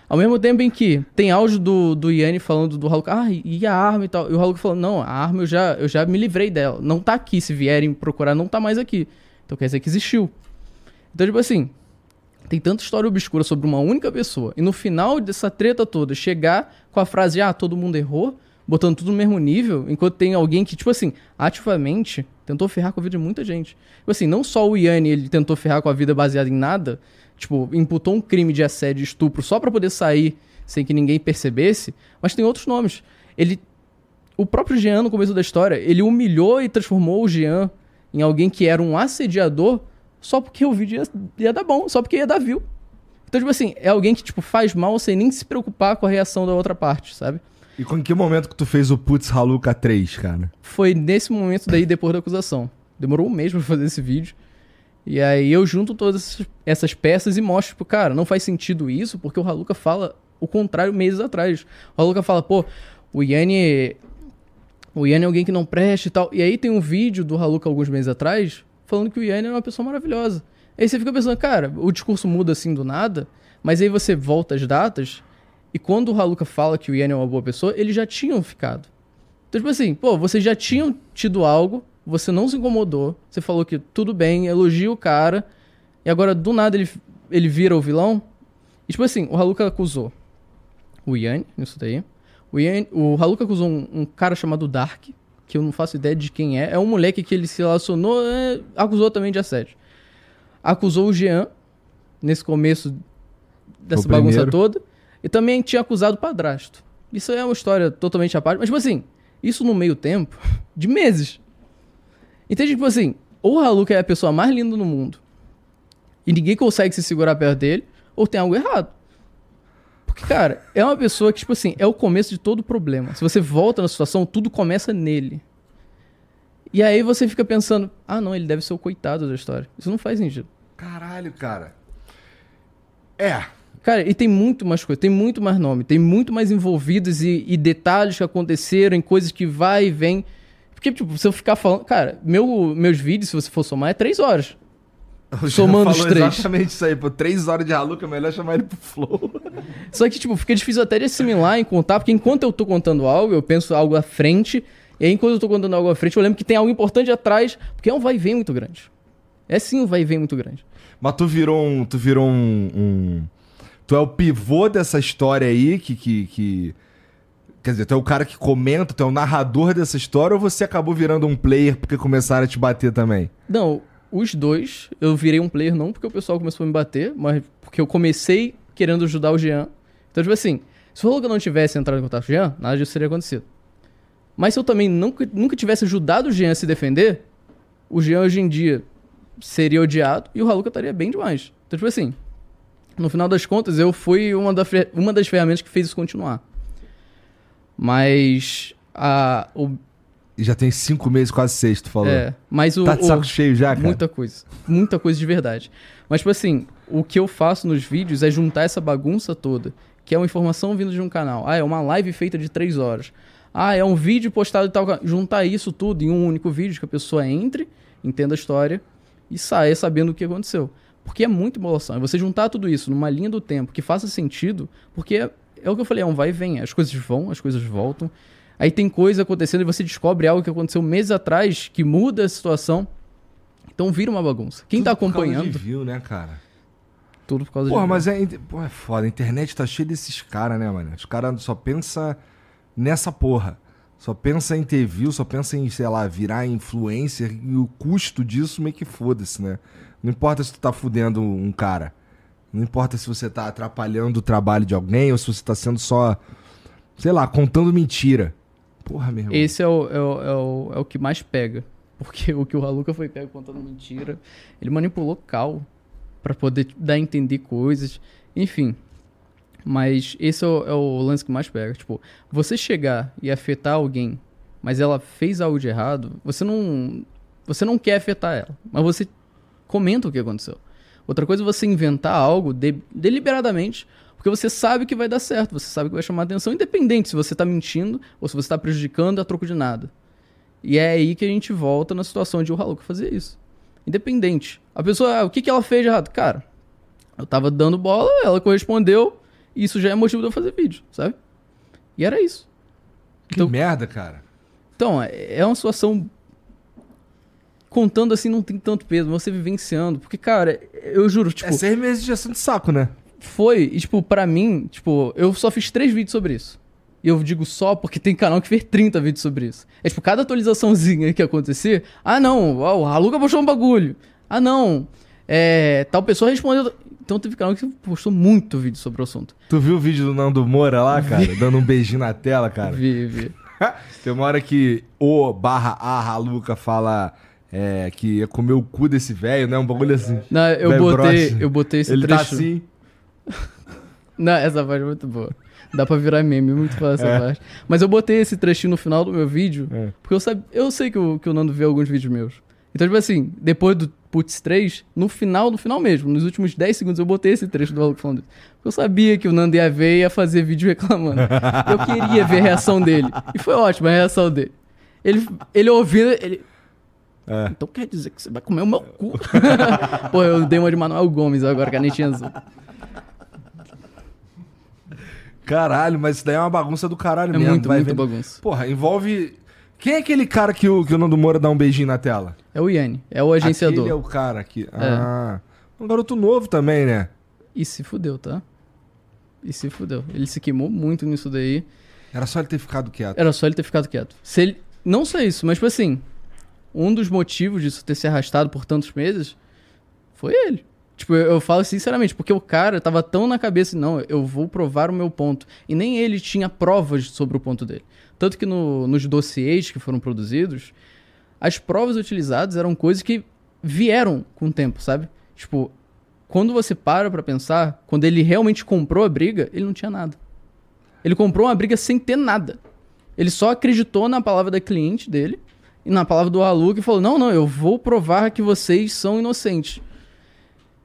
Ao mesmo tempo em que tem áudio do, do Yanni falando do Haluka, ah, e a arma e tal. E o Haluka falando, não, a arma eu já, eu já me livrei dela. Não tá aqui, se vierem procurar, não tá mais aqui. Então quer dizer que existiu. Então, tipo assim, tem tanta história obscura sobre uma única pessoa. E no final dessa treta toda, chegar com a frase, ah, todo mundo errou, botando tudo no mesmo nível, enquanto tem alguém que, tipo assim, ativamente tentou ferrar com a vida de muita gente. Tipo assim, não só o Yanni, ele tentou ferrar com a vida baseada em nada, tipo, imputou um crime de assédio e estupro só pra poder sair sem que ninguém percebesse, mas tem outros nomes. Ele. O próprio Jean, no começo da história, ele humilhou e transformou o Jean em alguém que era um assediador só porque o vídeo ia, ia dar bom, só porque ia dar view. Então, tipo assim, é alguém que, tipo, faz mal sem nem se preocupar com a reação da outra parte, sabe? E com que momento que tu fez o Putz Haluka 3, cara? Foi nesse momento daí, depois da acusação. Demorou um mês pra fazer esse vídeo. E aí eu junto todas essas peças e mostro, tipo, cara, não faz sentido isso, porque o Haluka fala o contrário meses atrás. O Haluka fala, pô, o Yanni. O Yanni é alguém que não presta e tal. E aí tem um vídeo do Haluka alguns meses atrás falando que o Yanni é uma pessoa maravilhosa. Aí você fica pensando, cara, o discurso muda assim do nada, mas aí você volta as datas, e quando o Haluka fala que o Yanni é uma boa pessoa, eles já tinham ficado. Então, tipo assim, pô, vocês já tinham tido algo, você não se incomodou, você falou que tudo bem, elogia o cara, e agora do nada ele, ele vira o vilão. E tipo assim, o Haluka acusou o Yanni, nisso daí. O, Yanni, o Haluka acusou um, um cara chamado Dark, que eu não faço ideia de quem é. É um moleque que ele se relacionou, é, acusou também de assédio. Acusou o Jean, nesse começo dessa bagunça toda. E também tinha acusado o padrasto. Isso é uma história totalmente à parte. Mas, tipo assim, isso no meio tempo (laughs) de meses. Entende? Tipo assim, ou o Haluka é a pessoa mais linda do mundo e ninguém consegue se segurar perto dele, ou tem algo errado. Porque, cara, é uma pessoa que, tipo assim, é o começo de todo problema. Se você volta na situação, tudo começa nele. E aí você fica pensando, ah, não, ele deve ser o coitado da história. Isso não faz sentido. Caralho, cara. É. Cara, e tem muito mais coisa, tem muito mais nome, tem muito mais envolvidos e, e detalhes que aconteceram, em coisas que vai e vem. Porque, tipo, se eu ficar falando. Cara, meu, meus vídeos, se você for somar, é três horas. (laughs) Jean Somando os três. exatamente isso aí, pô. Três horas de Haluka, é melhor chamar ele pro Flow. (laughs) Só que, tipo, fica difícil até de assimilar em contar, porque enquanto eu tô contando algo, eu penso algo à frente, e aí enquanto eu tô contando algo à frente, eu lembro que tem algo importante atrás, porque é um vai e vem muito grande. É sim um vai e vem muito grande. Mas tu virou um. Tu virou um. um- Tu é o pivô dessa história aí que, que, que. Quer dizer, tu é o cara que comenta, tu é o narrador dessa história, ou você acabou virando um player porque começaram a te bater também? Não, os dois, eu virei um player não porque o pessoal começou a me bater, mas porque eu comecei querendo ajudar o Jean. Então, tipo assim, se o Logan não tivesse entrado em contato com o Jean, nada disso teria acontecido. Mas se eu também nunca, nunca tivesse ajudado o Jean a se defender, o Jean hoje em dia seria odiado e o Haluka estaria bem demais. Então, tipo assim, no final das contas, eu fui uma, da uma das ferramentas que fez isso continuar. Mas a, o, E já tem cinco meses, quase seis, tu falou. é, mas o, Tá de o- saco cheio já, cara? Muita coisa. Muita coisa de verdade. Mas, tipo assim, o que eu faço nos vídeos é juntar essa bagunça toda, que é uma informação vindo de um canal. Ah, é uma live feita de três horas. Ah, é um vídeo postado de tal. Juntar isso tudo em um único vídeo, que a pessoa entre, entenda a história e saia sabendo o que aconteceu. Porque é muita emolação. É você juntar tudo isso numa linha do tempo que faça sentido, porque é, é o que eu falei, é um vai e vem. As coisas vão, as coisas voltam. Aí tem coisa acontecendo e você descobre algo que aconteceu meses atrás que muda a situação. Então vira uma bagunça. Quem tá Tudo por causa acompanhando, de view, né, cara? tudo por causa Porra, de. mas é, porra, é foda. A internet tá cheia desses caras, né, mano? Os caras só pensam nessa porra. Só pensa em ter view, só pensa em, sei lá, virar influencer e o custo disso meio que foda-se, né? Não importa se tu tá fudendo um cara. Não importa se você tá atrapalhando o trabalho de alguém ou se você tá sendo só, sei lá, contando mentira. Porra, meu irmão. Esse é o, é, o, é, o, é o que mais pega. Porque o que o Haluka foi pego contando mentira. Ele manipulou cal pra poder dar a entender coisas. Enfim. Mas esse é o, é o lance que mais pega. Tipo, você chegar e afetar alguém, mas ela fez algo de errado, você não. Você não quer afetar ela. Mas você comenta o que aconteceu. Outra coisa é você inventar algo de- deliberadamente, porque você sabe que vai dar certo, você sabe que vai chamar atenção, independente se você tá mentindo ou se você tá prejudicando a troco de nada. E é aí que a gente volta na situação de o Haluka fazer isso. Independente. A pessoa, ah, o que, que ela fez de errado? Cara, eu tava dando bola, ela correspondeu, e isso já é motivo de eu fazer vídeo, sabe? E era isso. Que então- merda, cara. Então, é é uma situação. Contando assim não tem tanto peso, mas você vivenciando. Porque, cara, eu juro, tipo, é seis meses de ação de saco, né? foi, e, tipo, pra mim, tipo, eu só fiz três vídeos sobre isso. E eu digo só porque tem canal que fez 30 vídeos sobre isso. É tipo, cada atualizaçãozinha que acontecer, ah não, o Haluka postou um bagulho. Ah não, é, tal pessoa respondeu. Então teve canal que postou muito vídeo sobre o assunto. Tu viu o vídeo do Nando Moura lá, cara? Dando um beijinho na tela, cara? Vi, vi. (laughs) Tem uma hora que o barra a Haluca fala é, que ia comer o cu desse velho, né? Um bagulho assim. Não, eu botei, broche. eu botei esse Ele tá trecho. assim. (laughs) Não, essa parte é muito boa. Dá pra virar meme, muito fácil essa É. parte. Mas eu botei esse trechinho no final do meu vídeo, É. porque eu, sabe, eu sei que o, que o Nando vê alguns vídeos meus. Então, tipo assim, depois do Putz 3, no final, no final mesmo, nos últimos 10 segundos, eu botei esse trecho do Maluco falando isso. Porque eu sabia que o Nando ia ver e ia fazer vídeo reclamando. eu queria ver a reação dele. E foi ótima a reação dele. Ele, ele ouvindo, ele... É. Então quer dizer que você vai comer o meu cu. (laughs) Pô, eu dei uma de Manuel Gomes agora, canetinha azul. Caralho, mas isso daí é uma bagunça do caralho É mesmo. muito, vai muito vendo. bagunça. Porra, envolve. Quem é aquele cara que o, que o Nando Moura dá um beijinho na tela? É o Yanni, é o agenciador. Aquele é o cara que. Ah. Um garoto novo também, né? E se fudeu, tá? E se fudeu. Ele se queimou muito nisso daí. Era só ele ter ficado quieto. Era só ele ter ficado quieto. Se ele... Não só isso, mas tipo assim, um dos motivos disso ter se arrastado por tantos meses foi ele. Tipo, eu, eu falo sinceramente, porque o cara tava tão na cabeça, não, eu vou provar o meu ponto. E nem ele tinha provas sobre o ponto dele. Tanto que no- nos dossiês que foram produzidos, as provas utilizadas eram coisas que vieram com o tempo, sabe? Tipo, quando você para pra pensar, quando ele realmente comprou a briga, ele não tinha nada. Ele comprou uma briga sem ter nada. Ele só acreditou na palavra da cliente dele e na palavra do Halu e falou: Não, não, eu vou provar que vocês são inocentes.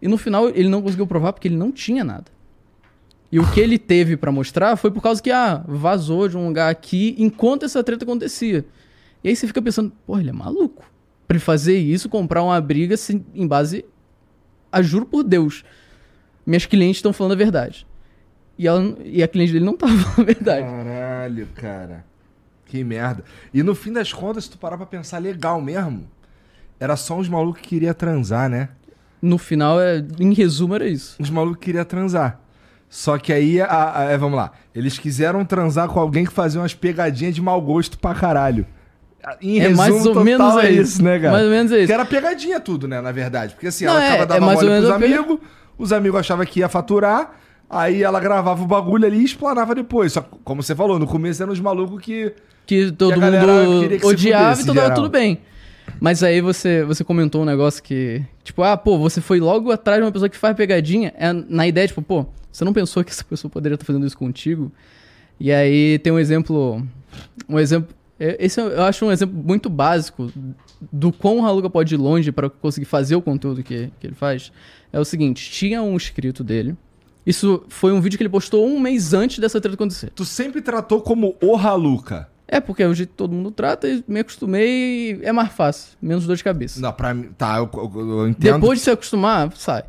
E no final ele não conseguiu provar porque ele não tinha nada. E o que ele teve pra mostrar foi por causa que, ah, vazou de um lugar aqui enquanto essa treta acontecia. E aí você fica pensando, pô, ele é maluco. Pra fazer isso, comprar uma briga sem- em base. A juro por Deus. Minhas clientes estão falando a verdade. E, ela, e a cliente dele não tava falando a verdade. Caralho, cara. Que merda. E no fim das contas, se tu parar pra pensar legal mesmo, era só uns malucos que queria transar, né? No final, é, em resumo, era isso. Uns malucos que queria transar. Só que aí, a- a- é, vamos lá, eles quiseram transar com alguém que fazia umas pegadinhas de mau gosto pra caralho. Em é resumo, mais ou menos é isso. né, cara? Mais ou menos é isso. Que era pegadinha tudo, né, na verdade. Porque assim, Não, ela é, é dava mais ou mole pros amigos, os amigos achavam que ia faturar, aí ela gravava o bagulho ali e explanava depois. Só que, como você falou, no começo eram os malucos que... que todo galera mundo que odiava e tudo, tudo bem. Mas aí você, você comentou um negócio que, tipo, ah, pô, você foi logo atrás de uma pessoa que faz pegadinha, é na ideia, tipo, pô, você não pensou que essa pessoa poderia estar fazendo isso contigo? E aí tem um exemplo, um exemplo, é- esse eu acho um exemplo muito básico do quão o Haluga pode ir longe para conseguir fazer o conteúdo que, que ele faz. É o seguinte, tinha um inscrito dele, isso foi um vídeo que ele postou um mês antes dessa treta acontecer. Tu sempre tratou como o Haluca. É, porque é o jeito que todo mundo trata e me acostumei e é mais fácil, menos dor de cabeça. Não, pra mim... Tá, eu, eu- eu entendo. Depois de se acostumar, sai.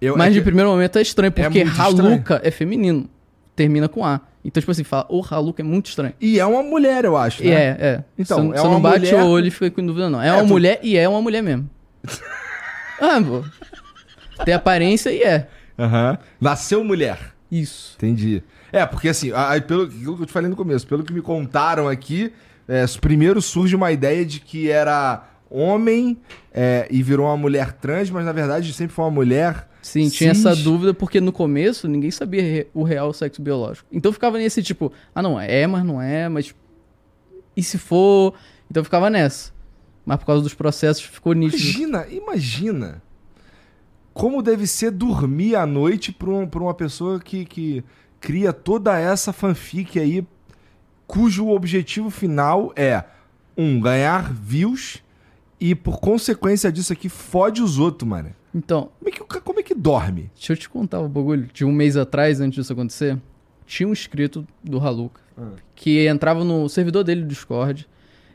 eu, Mas é de que- primeiro momento é estranho, porque muito Haluca é feminino. Termina com A. Então, tipo assim, fala, o Haluca é muito estranho. E é uma mulher, eu acho, né? é, é. Então, você, é você uma não bate mulher- o olho e fica com dúvida, não. É, É, uma tu- mulher e é uma mulher mesmo. (laughs) ah, pô. Tem aparência e é. Aham. Nasceu mulher. Isso. Entendi. É, porque assim, aí pelo que eu te falei no começo, pelo que me contaram aqui, é, primeiro surge uma ideia de que era homem é, e virou uma mulher trans, mas na verdade sempre foi uma mulher. Sim, tinha essa dúvida porque no começo ninguém sabia o real sexo biológico. Então ficava nesse tipo, ah não, é, mas não é, mas. E se for? Então ficava nessa. Mas por causa dos processos ficou nítido. Imagina, imagina como deve ser dormir à noite pra, um- uma pessoa que, que cria toda essa fanfic aí, cujo objetivo final é, um, ganhar views e por consequência disso aqui fode os outros, mano. Então, Como é que, como é que dorme? deixa eu te contar o bagulho. De um mês atrás, antes disso acontecer, tinha um inscrito do Haluca que entrava no servidor dele do Discord.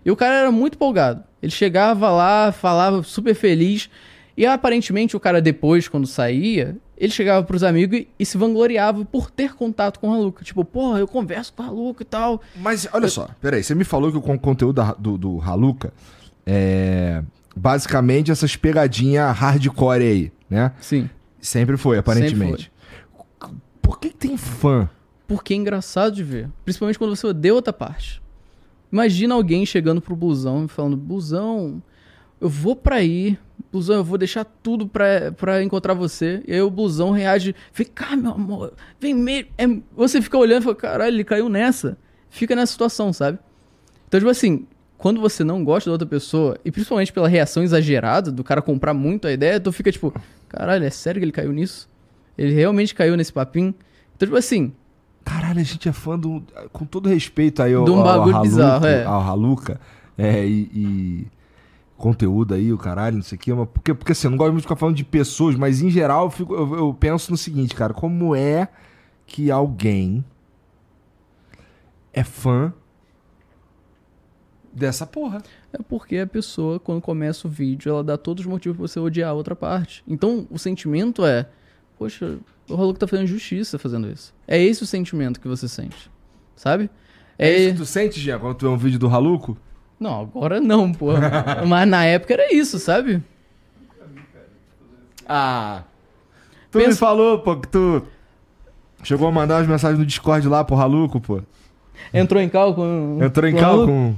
E o cara era muito empolgado. Ele chegava lá, falava super feliz. E aparentemente o cara depois, quando saía, ele chegava pros amigos e, e se vangloriava por ter contato com o Haluca. Tipo, porra, eu converso com o Haluca e tal. Mas olha só, peraí, você me falou que o con- conteúdo da- do, do Haluca é basicamente essas pegadinhas hardcore aí, né? Sim. Sempre foi, aparentemente. Por que, tem fã? Porque é engraçado de ver. Principalmente quando você odeia outra parte. Imagina alguém chegando pro Blusão e falando: Blusão, eu vou pra aí. Blusão, eu vou deixar tudo pra, pra encontrar você. E aí o Blusão reage: Vem cá, meu amor. Vem mesmo. É... Você fica olhando e fala: Caralho, ele caiu nessa. Fica nessa situação, sabe? Então, tipo assim, quando você não gosta da outra pessoa, e principalmente pela reação exagerada do cara comprar muito a ideia, tu fica tipo: Caralho, é sério que ele caiu nisso? Ele realmente caiu nesse papinho? Então, tipo assim, Caralho, a gente é fã do. Com todo respeito aí ao, De um ao bagulho Haluca, bizarro, é. ao Haluca, é, e, e conteúdo aí, o caralho, não sei o que. Mas porque, porque assim, eu não gosto muito de ficar falando de pessoas, mas em geral eu, fico- eu- eu penso no seguinte, cara, como é que alguém é fã dessa porra? É porque a pessoa, quando começa o vídeo, ela dá todos os motivos pra você odiar a outra parte. Então, o sentimento é: poxa, o Haluca tá fazendo justiça fazendo isso. É esse o sentimento que você sente, sabe? É, isso que tu sente, Jean, quando tu vê um vídeo do Haluco? Não, agora não, pô. Mas na época era isso, sabe? Ah. Tu me Pensa- falou, pô, que tu chegou a mandar umas mensagens no Discord lá pro Haluco, pô. Entrou em cal com. Entrou em com o cal com,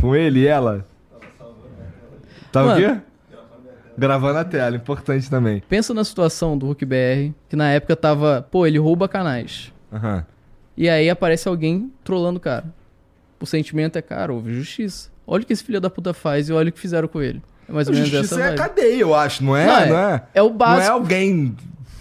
com ele e ela. Tá o Mano. quê? Gravando a tela, importante também. Pensa na situação do Hulk BR, que na época tava, pô, ele rouba canais. Aham. E aí aparece alguém trollando o cara. O sentimento é, cara, houve justiça. Olha o que esse filho da puta faz e olha o que fizeram com ele. É mais ou menos essa Justiça é a vibe. cadeia, eu acho, não é? Não, Não é- é, É o não é básico. alguém.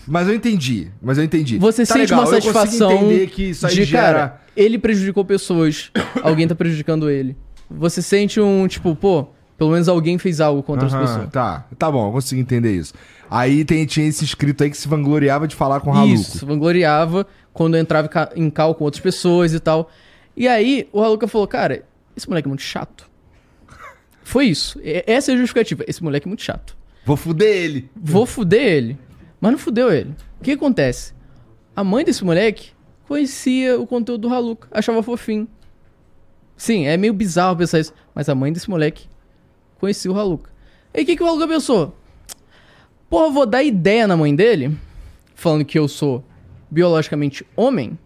Mas eu entendi. Mas eu entendi. Você Tá sente legal, uma satisfação entender que isso aí de, gera. cara, ele prejudicou pessoas, (coughs) alguém tá prejudicando ele. Você sente um, tipo, pô, pelo menos alguém fez algo contra as pessoas. Tá, tá bom, eu consigo entender isso. Aí tem, tinha esse inscrito aí que se vangloriava de falar com o Haluco. Isso, vangloriava quando entrava em cal com outras pessoas e tal. E aí, o Haluca falou, cara, esse moleque é muito chato. Foi isso. Essa é a justificativa. Esse moleque é muito chato. Vou fuder ele. Vou fuder ele. Mas não fudeu ele. O que acontece? A mãe desse moleque conhecia o conteúdo do Haluca, achava fofinho. Sim, é meio bizarro pensar isso. Mas a mãe desse moleque conhecia o Haluca. E o que, que o Haluca pensou? Porra, vou dar ideia na mãe dele, falando que eu sou biologicamente homem,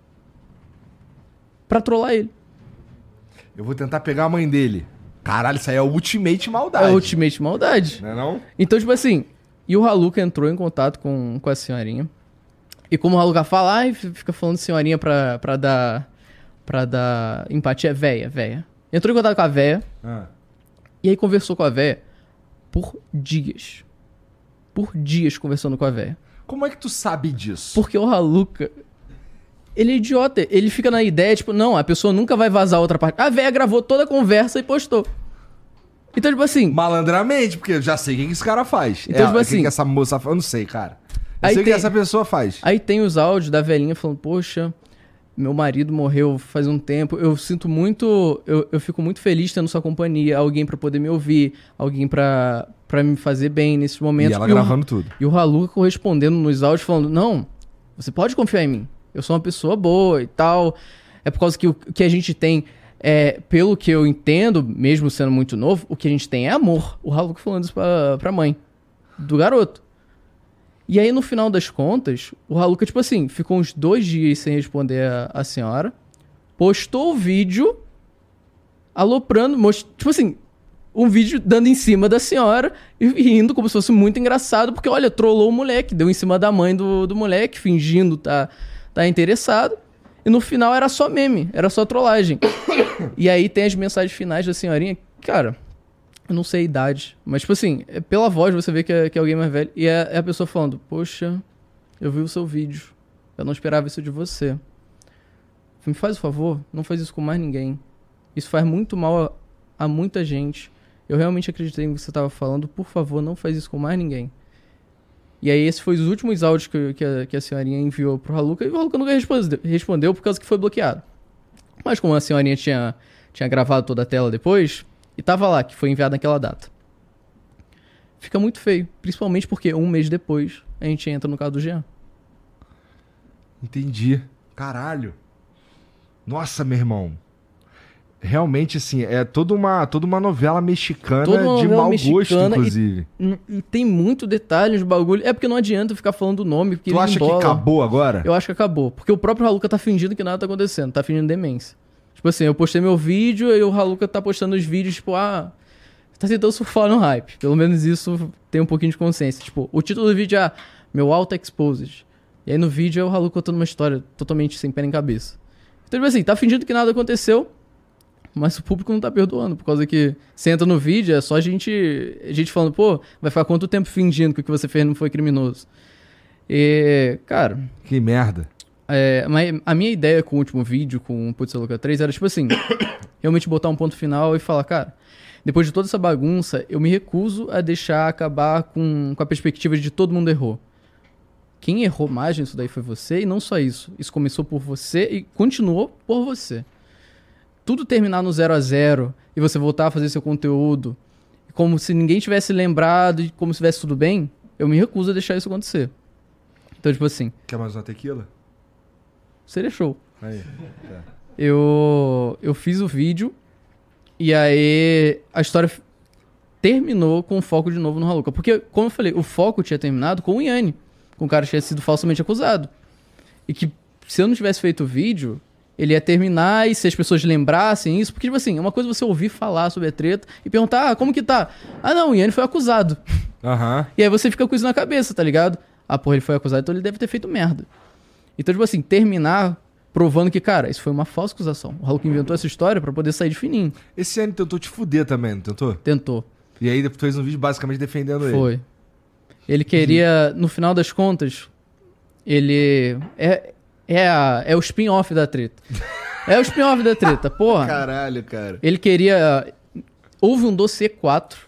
pra trollar ele. Eu vou tentar pegar a mãe dele. Caralho, isso aí é o ultimate É maldade. a ultimate maldade. Não é não? Então, tipo assim, e o Haluca entrou em contato com, com a senhorinha. E como o Haluca fala, f- fica falando senhorinha pra, pra dar. pra dar empatia, véia, véia. Entrou em contato com a véia Ah. e aí conversou com a véia por dias. Por dias conversando com a véia. Como é que tu sabe disso? Porque o Haluca. Ele é idiota. Ele fica na ideia, tipo, não, a pessoa nunca vai vazar outra parte. A véia gravou toda a conversa e postou. Então, tipo assim, Malandramente, porque eu já sei o que esse cara faz. Então, é, tipo o assim- que essa moça faz. Eu não sei, cara. Eu Aí sei o que essa pessoa faz. Aí tem os áudios da velhinha falando, poxa, meu marido morreu faz um tempo, eu sinto muito, eu, eu fico muito feliz tendo sua companhia, alguém pra poder me ouvir, alguém pra pra me fazer bem nesses momentos. E ela o- gravando tudo. E o Haluca correspondendo nos áudios falando, não, você pode confiar em mim, eu sou uma pessoa boa e tal, é por causa que o que a gente tem... É, pelo que eu entendo, mesmo sendo muito novo, o que a gente tem é amor. O Haluca falando isso pra, pra mãe do garoto. E aí, no final das contas, o Haluca, tipo assim, ficou uns dois dias sem responder a, a senhora, postou o vídeo aloprando, most... tipo assim, um vídeo dando em cima da senhora e rindo como se fosse muito engraçado, porque, olha, trollou o moleque, deu em cima da mãe do, do moleque, fingindo tá, tá interessado. E no final era só meme, era só trollagem. (coughs) e aí tem as mensagens finais da senhorinha, cara, eu não sei a idade, mas tipo assim, é pela voz você vê que é, que é alguém mais velho. E é, é a pessoa falando, poxa, eu vi o seu vídeo, eu não esperava isso de você. Me faz o favor, não faz isso com mais ninguém. Isso faz muito mal a, a muita gente. Eu realmente acreditei no que você estava falando, por favor, não faz isso com mais ninguém. E aí esse foi os últimos áudios que, que, a, que a senhorinha enviou pro Haluca, e o Haluca nunca respondeu, respondeu por causa que foi bloqueado. Mas como a senhorinha tinha, tinha gravado toda a tela depois, e tava lá, que foi enviado naquela data. Fica muito feio. Principalmente porque um mês depois a gente entra no caso do Jean. Entendi. Caralho. Nossa, meu irmão. Realmente, assim, é toda uma, toda uma novela mexicana uma de novela mau gosto, e- inclusive. Hum, E tem muito detalhe nos bagulho. É porque não adianta ficar falando o nome, porque Tu acha que embola. acabou agora? Eu acho que acabou. Porque o próprio Haluca tá fingindo que nada tá acontecendo. Tá fingindo demência. Tipo assim, eu postei meu vídeo e o Haluca tá postando os vídeos, tipo, ah. Tá tentando surfar no hype. Pelo menos isso tem um pouquinho de consciência. Tipo, o título do vídeo é Meu Auto Exposed. E aí no vídeo é o Haluca contando uma história totalmente sem pé nem cabeça. Então, tipo assim, tá fingindo que nada aconteceu. Mas o público não tá perdoando, por causa que você entra no vídeo, é só a gente, a gente falando, pô, vai ficar quanto tempo fingindo que o que você fez não foi criminoso? E, cara, Que merda. é, mas a minha ideia com o último vídeo, com o Putz Luca 3, era tipo assim: (coughs) realmente botar um ponto final e falar, cara, depois de toda essa bagunça, eu me recuso a deixar acabar com, com a perspectiva de todo mundo errou. Quem errou mais nisso daí foi você, e não só isso. Isso começou por você e continuou por você. Tudo terminar no zero a zero e você voltar a fazer seu conteúdo, como se ninguém tivesse lembrado e como se tivesse tudo bem, eu me recuso a deixar isso acontecer. Então, tipo assim, Quer mais uma tequila? seria show. Aí. (laughs) Eu, eu fiz o vídeo e aí a história terminou com o foco de novo no Haluka. Porque, como eu falei, o foco tinha terminado com o Yanni, com o cara que tinha sido falsamente acusado. E que se eu não tivesse feito o vídeo, ele ia terminar e se as pessoas lembrassem isso, porque, tipo assim, é uma coisa você ouvir falar sobre a treta e perguntar, ah, como que tá? Ah, não, o Yanni foi acusado. Aham. (laughs) E aí você fica com isso na cabeça, tá ligado? Ah, porra, ele foi acusado, então ele deve ter feito merda. Então, tipo assim, terminar provando que, cara, isso foi uma falsa acusação. O Haluka inventou essa história pra poder sair de fininho. Esse ano tentou te fuder também, não tentou? Tentou. E aí depois fez um vídeo basicamente defendendo ele. Foi. Ele queria, no final das contas, ele. É, é, a- é o spin-off da treta. É o spin-off da treta, porra. Caralho, cara. Ele queria. Houve um dossiê 4,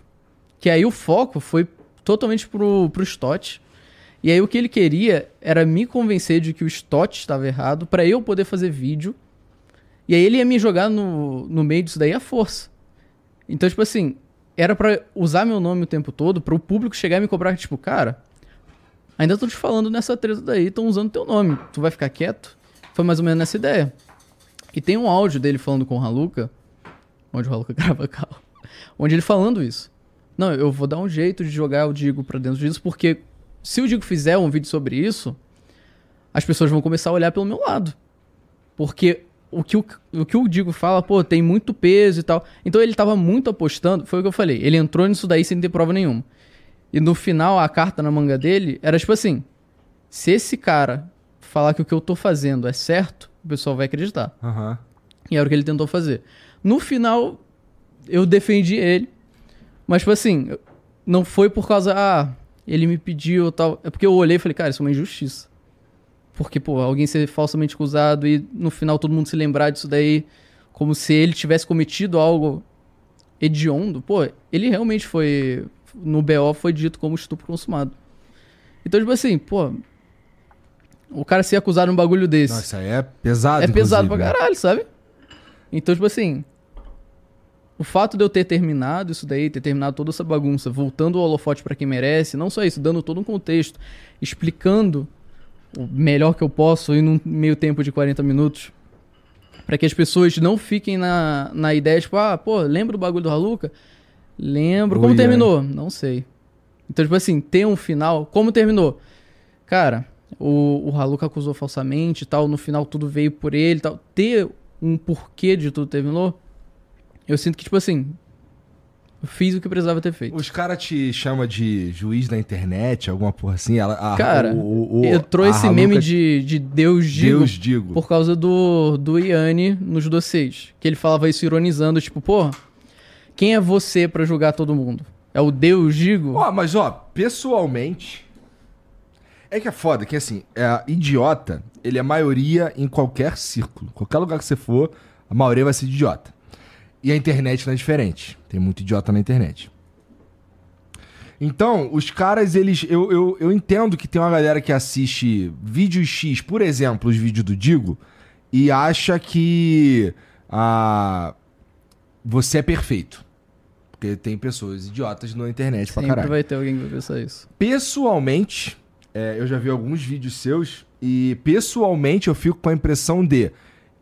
que aí o foco foi totalmente pro, pro Stott. E aí o que ele queria era me convencer de que o Stott estava errado pra eu poder fazer vídeo. E aí ele ia me jogar no, no meio disso daí à força. Então, tipo assim, era pra usar meu nome o tempo todo, para o público chegar e me cobrar, tipo, cara, ainda tô te falando nessa treta daí, estão usando teu nome. Tu vai ficar quieto? Foi mais ou menos nessa ideia. E tem um áudio dele falando com o Haluka, onde o Haluka (laughs) grava carro, onde ele falando isso. Não, eu vou dar um jeito de jogar o Digo pra dentro disso, porque se o Digo fizer um vídeo sobre isso, as pessoas vão começar a olhar pelo meu lado. Porque o que o, o que o Digo fala, pô, tem muito peso e tal. Então ele tava muito apostando, foi o que eu falei, ele entrou nisso daí sem ter prova nenhuma. E no final, a carta na manga dele era tipo assim: se esse cara falar que o que eu tô fazendo é certo, o pessoal vai acreditar. Aham. E era o que ele tentou fazer. No final, eu defendi ele. Mas, tipo assim, não foi por causa, ah, ele me pediu tal. É porque eu olhei e falei, cara, isso é uma injustiça. Porque, pô, alguém ser falsamente acusado e no final todo mundo se lembrar disso daí como se ele tivesse cometido algo hediondo. Pô, ele realmente foi. No BO foi dito como estupro consumado. Então, tipo assim, pô. O cara ser acusado de um bagulho desse. Nossa, é pesado, É pesado pra né? caralho, sabe? Então, tipo assim. O fato de eu ter terminado isso daí, ter terminado toda essa bagunça, voltando o holofote pra quem merece, não só isso, dando todo um contexto, explicando o melhor que eu posso em um meio tempo de 40 minutos, pra que as pessoas não fiquem na, na ideia, tipo, ah, pô, lembra do bagulho do Haluka? Lembro. Como Oi, terminou? Não sei. Então, tipo assim, ter um final. Como terminou? Cara, o, o Haluka acusou falsamente e tal, no final tudo veio por ele e tal. Ter um porquê de tudo terminou, eu sinto que, tipo assim, eu fiz o que precisava ter feito. Os caras te chamam de juiz da internet, alguma porra assim? Ela, a, Cara, o, o, Entrou esse Haluka- meme de, de Deus digo Deus digo. por causa do, do Yanni nos dossiês. Que ele falava isso ironizando, tipo, porra, quem é você pra julgar todo mundo? É o Deus digo? Ó, mas ó, pessoalmente. É que é foda, que assim, é, idiota, ele é maioria em qualquer círculo. Qualquer lugar que você for, a maioria vai ser idiota. E a internet não é diferente. Tem muito idiota na internet. Então, os caras, eles. Eu, eu, eu entendo que tem uma galera que assiste vídeos X, por exemplo, os vídeos do Digo, e acha que. Ah, você é perfeito. Porque tem pessoas idiotas na internet pra Sempre caralho. vai ter alguém que vai pensar isso. Pessoalmente, é, eu já vi alguns vídeos seus e pessoalmente eu fico com a impressão de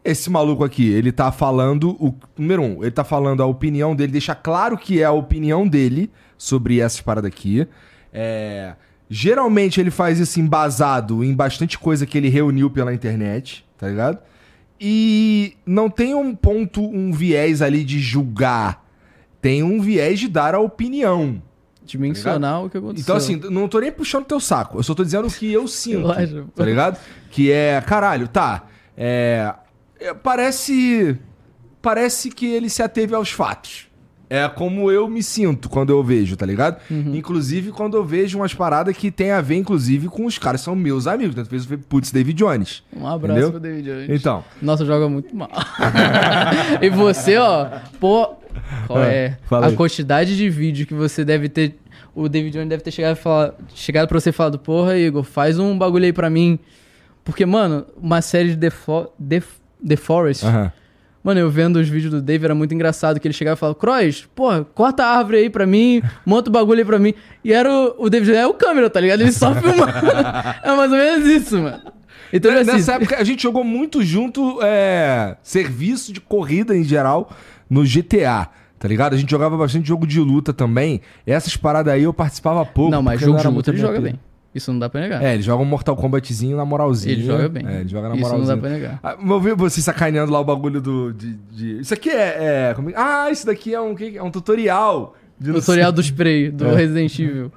esse maluco aqui, ele tá falando o número um, ele tá falando a opinião dele, deixa claro que é a opinião dele sobre essas paradas aqui. É, geralmente ele faz isso embasado em bastante coisa que ele reuniu pela internet, tá ligado? E não tem um ponto, um viés ali de julgar. Tem um viés de dar a opinião. De mencionar o que aconteceu. Então, assim, não tô nem puxando teu saco. Eu só tô dizendo o que eu sinto. (laughs) Acho. Tá ligado? Que é, caralho, tá. É, é, parece. Parece que ele se ateve aos fatos. É como eu me sinto quando eu vejo, tá ligado? Uhum. Inclusive, quando eu vejo umas paradas que tem a ver, inclusive, com os caras que são meus amigos. Tanto fez o putz, David Jones. Um abraço Entendeu? pro David Jones. Então. Nossa, joga muito mal. (laughs) e você, ó, pô. Qual Ah, é? fala A quantidade de vídeo que você deve ter. O David Jones deve ter chegado, falar, chegado pra você e falado, porra, Igor, faz um bagulho aí pra mim. Porque, mano, uma série de The, Fo- The, The Forest, Aham. Mano, eu vendo os vídeos do Dave era muito engraçado, que ele chegava e falava, Croix, porra, corta a árvore aí pra mim, monta o bagulho aí pra mim. E era o, o David, é o câmera, tá ligado? Ele só (laughs) filmando. é mais ou menos isso, mano. Então, Né, assim, Nessa época a gente jogou muito junto é, serviço de corrida em geral no GTA. Tá ligado? A gente jogava bastante jogo de luta também. Essas paradas aí eu participava pouco. Não, mas jogo de luta ele joga bem. Isso não dá pra negar. É, ele joga um Mortal Kombatzinho na moralzinha. Ele joga bem. É, ele joga na Isso não moralzinha. dá pra negar. Ah, eu vi você sacaneando lá o bagulho do. De, de- Isso aqui é. é- como é- Ah, isso daqui é um, é um tutorial. não Tutorial do spray, do (laughs) É. Resident Evil.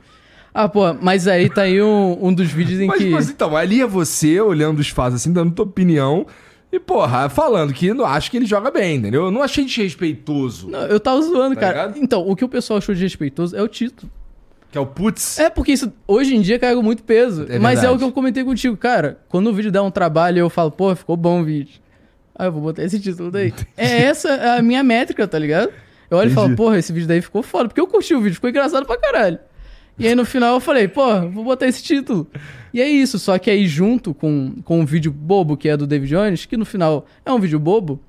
Ah, pô, mas aí tá aí um, um dos vídeos em Mas, que. mas então, ali é você olhando os fatos assim, dando tua opinião. E, porra, falando que não acho que ele joga bem, entendeu? Eu não achei desrespeitoso. Não, eu tava zoando, Tá cara. ligado? Então, o que o pessoal achou de respeitoso é o título. Que é o putz. É, porque isso hoje em dia carrega muito peso. É mas é o que eu comentei contigo, cara. Quando o vídeo dá um trabalho, eu falo, pô, ficou bom o vídeo. Aí eu vou botar esse título daí. É essa a minha métrica, tá ligado? Eu olho e falo, Entendi. porra, esse vídeo daí ficou foda. Porque eu curti o vídeo, ficou engraçado pra caralho. E aí no final eu falei, pô, vou botar esse título. E é isso, só que aí junto com, com um vídeo bobo que é do David Jones, que no final é um vídeo bobo,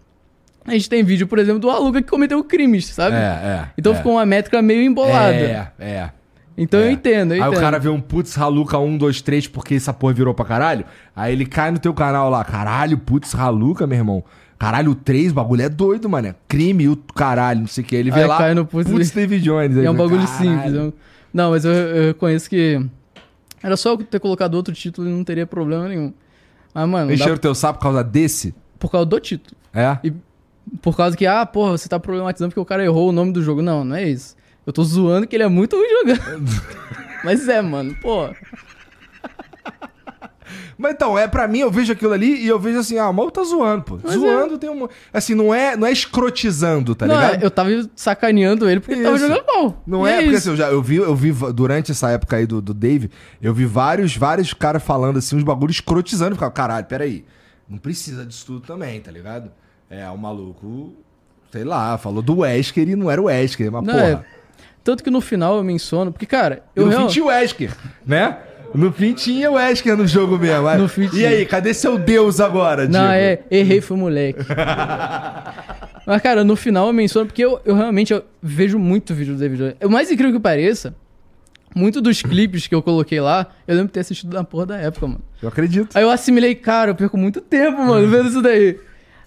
a gente tem vídeo, por exemplo, do Aluga que cometeu crimes, sabe? É, é. Então é. ficou uma métrica meio embolada. É, é. Então é. eu entendo, eu Aí entendo. o cara vê um putz Haluca 1, 2, 3 porque essa porra virou pra caralho. Aí ele cai no teu canal lá, caralho, putz Haluca, meu irmão. Caralho, o 3, o bagulho é doido, mano. Crime, o caralho, não sei o que. Ele vê Aí lá, cai no putz- putz David Jones. E (laughs) Aí é um bagulho "Caralho." simples. é Não, mas eu, eu reconheço que. Era só eu ter colocado outro título e não teria problema nenhum. Mas, mano, Encheram o teu sapo por causa desse? por causa do título. É? E por causa que, ah, porra, você tá problematizando porque o cara errou o nome do jogo. Não, não é isso. Eu tô zoando que ele é muito ruim jogando. (laughs) mas é, mano, pô. Mas então, é pra mim, eu vejo aquilo ali e eu vejo assim, ah, o mal tá zoando, pô. Mas zoando tem um. Assim, não é, não é escrotizando, tá não, ligado? é, eu tava sacaneando ele porque ele tava Isso. jogando mal. Não E é, porque isso. assim, eu, já, eu vi, eu vi durante essa época aí do, do Dave, eu vi vários, vários caras falando assim, uns bagulhos escrotizando. Eu ficava, caralho, peraí, não precisa disso tudo também, tá ligado? É, o maluco, sei lá, falou do Wesker e não era o Wesker, mas Não, porra. é. Tanto que no final eu menciono, porque, cara, E eu no real- fim tinha o Wesker, né? No fim tinha o Wesker no jogo mesmo. No fim E aí, cadê seu Deus agora, Não, Diego? é, errei, fui moleque. (laughs) Mas, cara, no final eu menciono, porque eu, eu realmente eu vejo muito vídeo do David Jones. O mais incrível que pareça, muito dos clipes que eu coloquei lá, eu lembro de ter assistido na porra da época, mano. Eu acredito. Aí eu assimilei, cara, eu perco muito tempo, mano, vendo isso daí.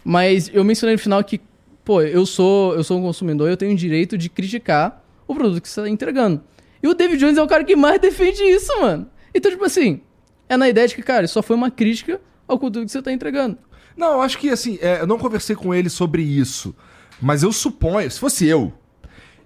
Mas eu mencionei no final que, pô, eu sou, eu sou um consumidor, eu tenho o direito de criticar o produto que você tá entregando. E o David Jones é o cara que mais defende isso, mano. Então, tipo assim, é na ideia de que, cara, só foi uma crítica ao conteúdo que você tá entregando. Não, eu acho que assim, é, eu não conversei com ele sobre isso. Mas eu suponho, se fosse eu,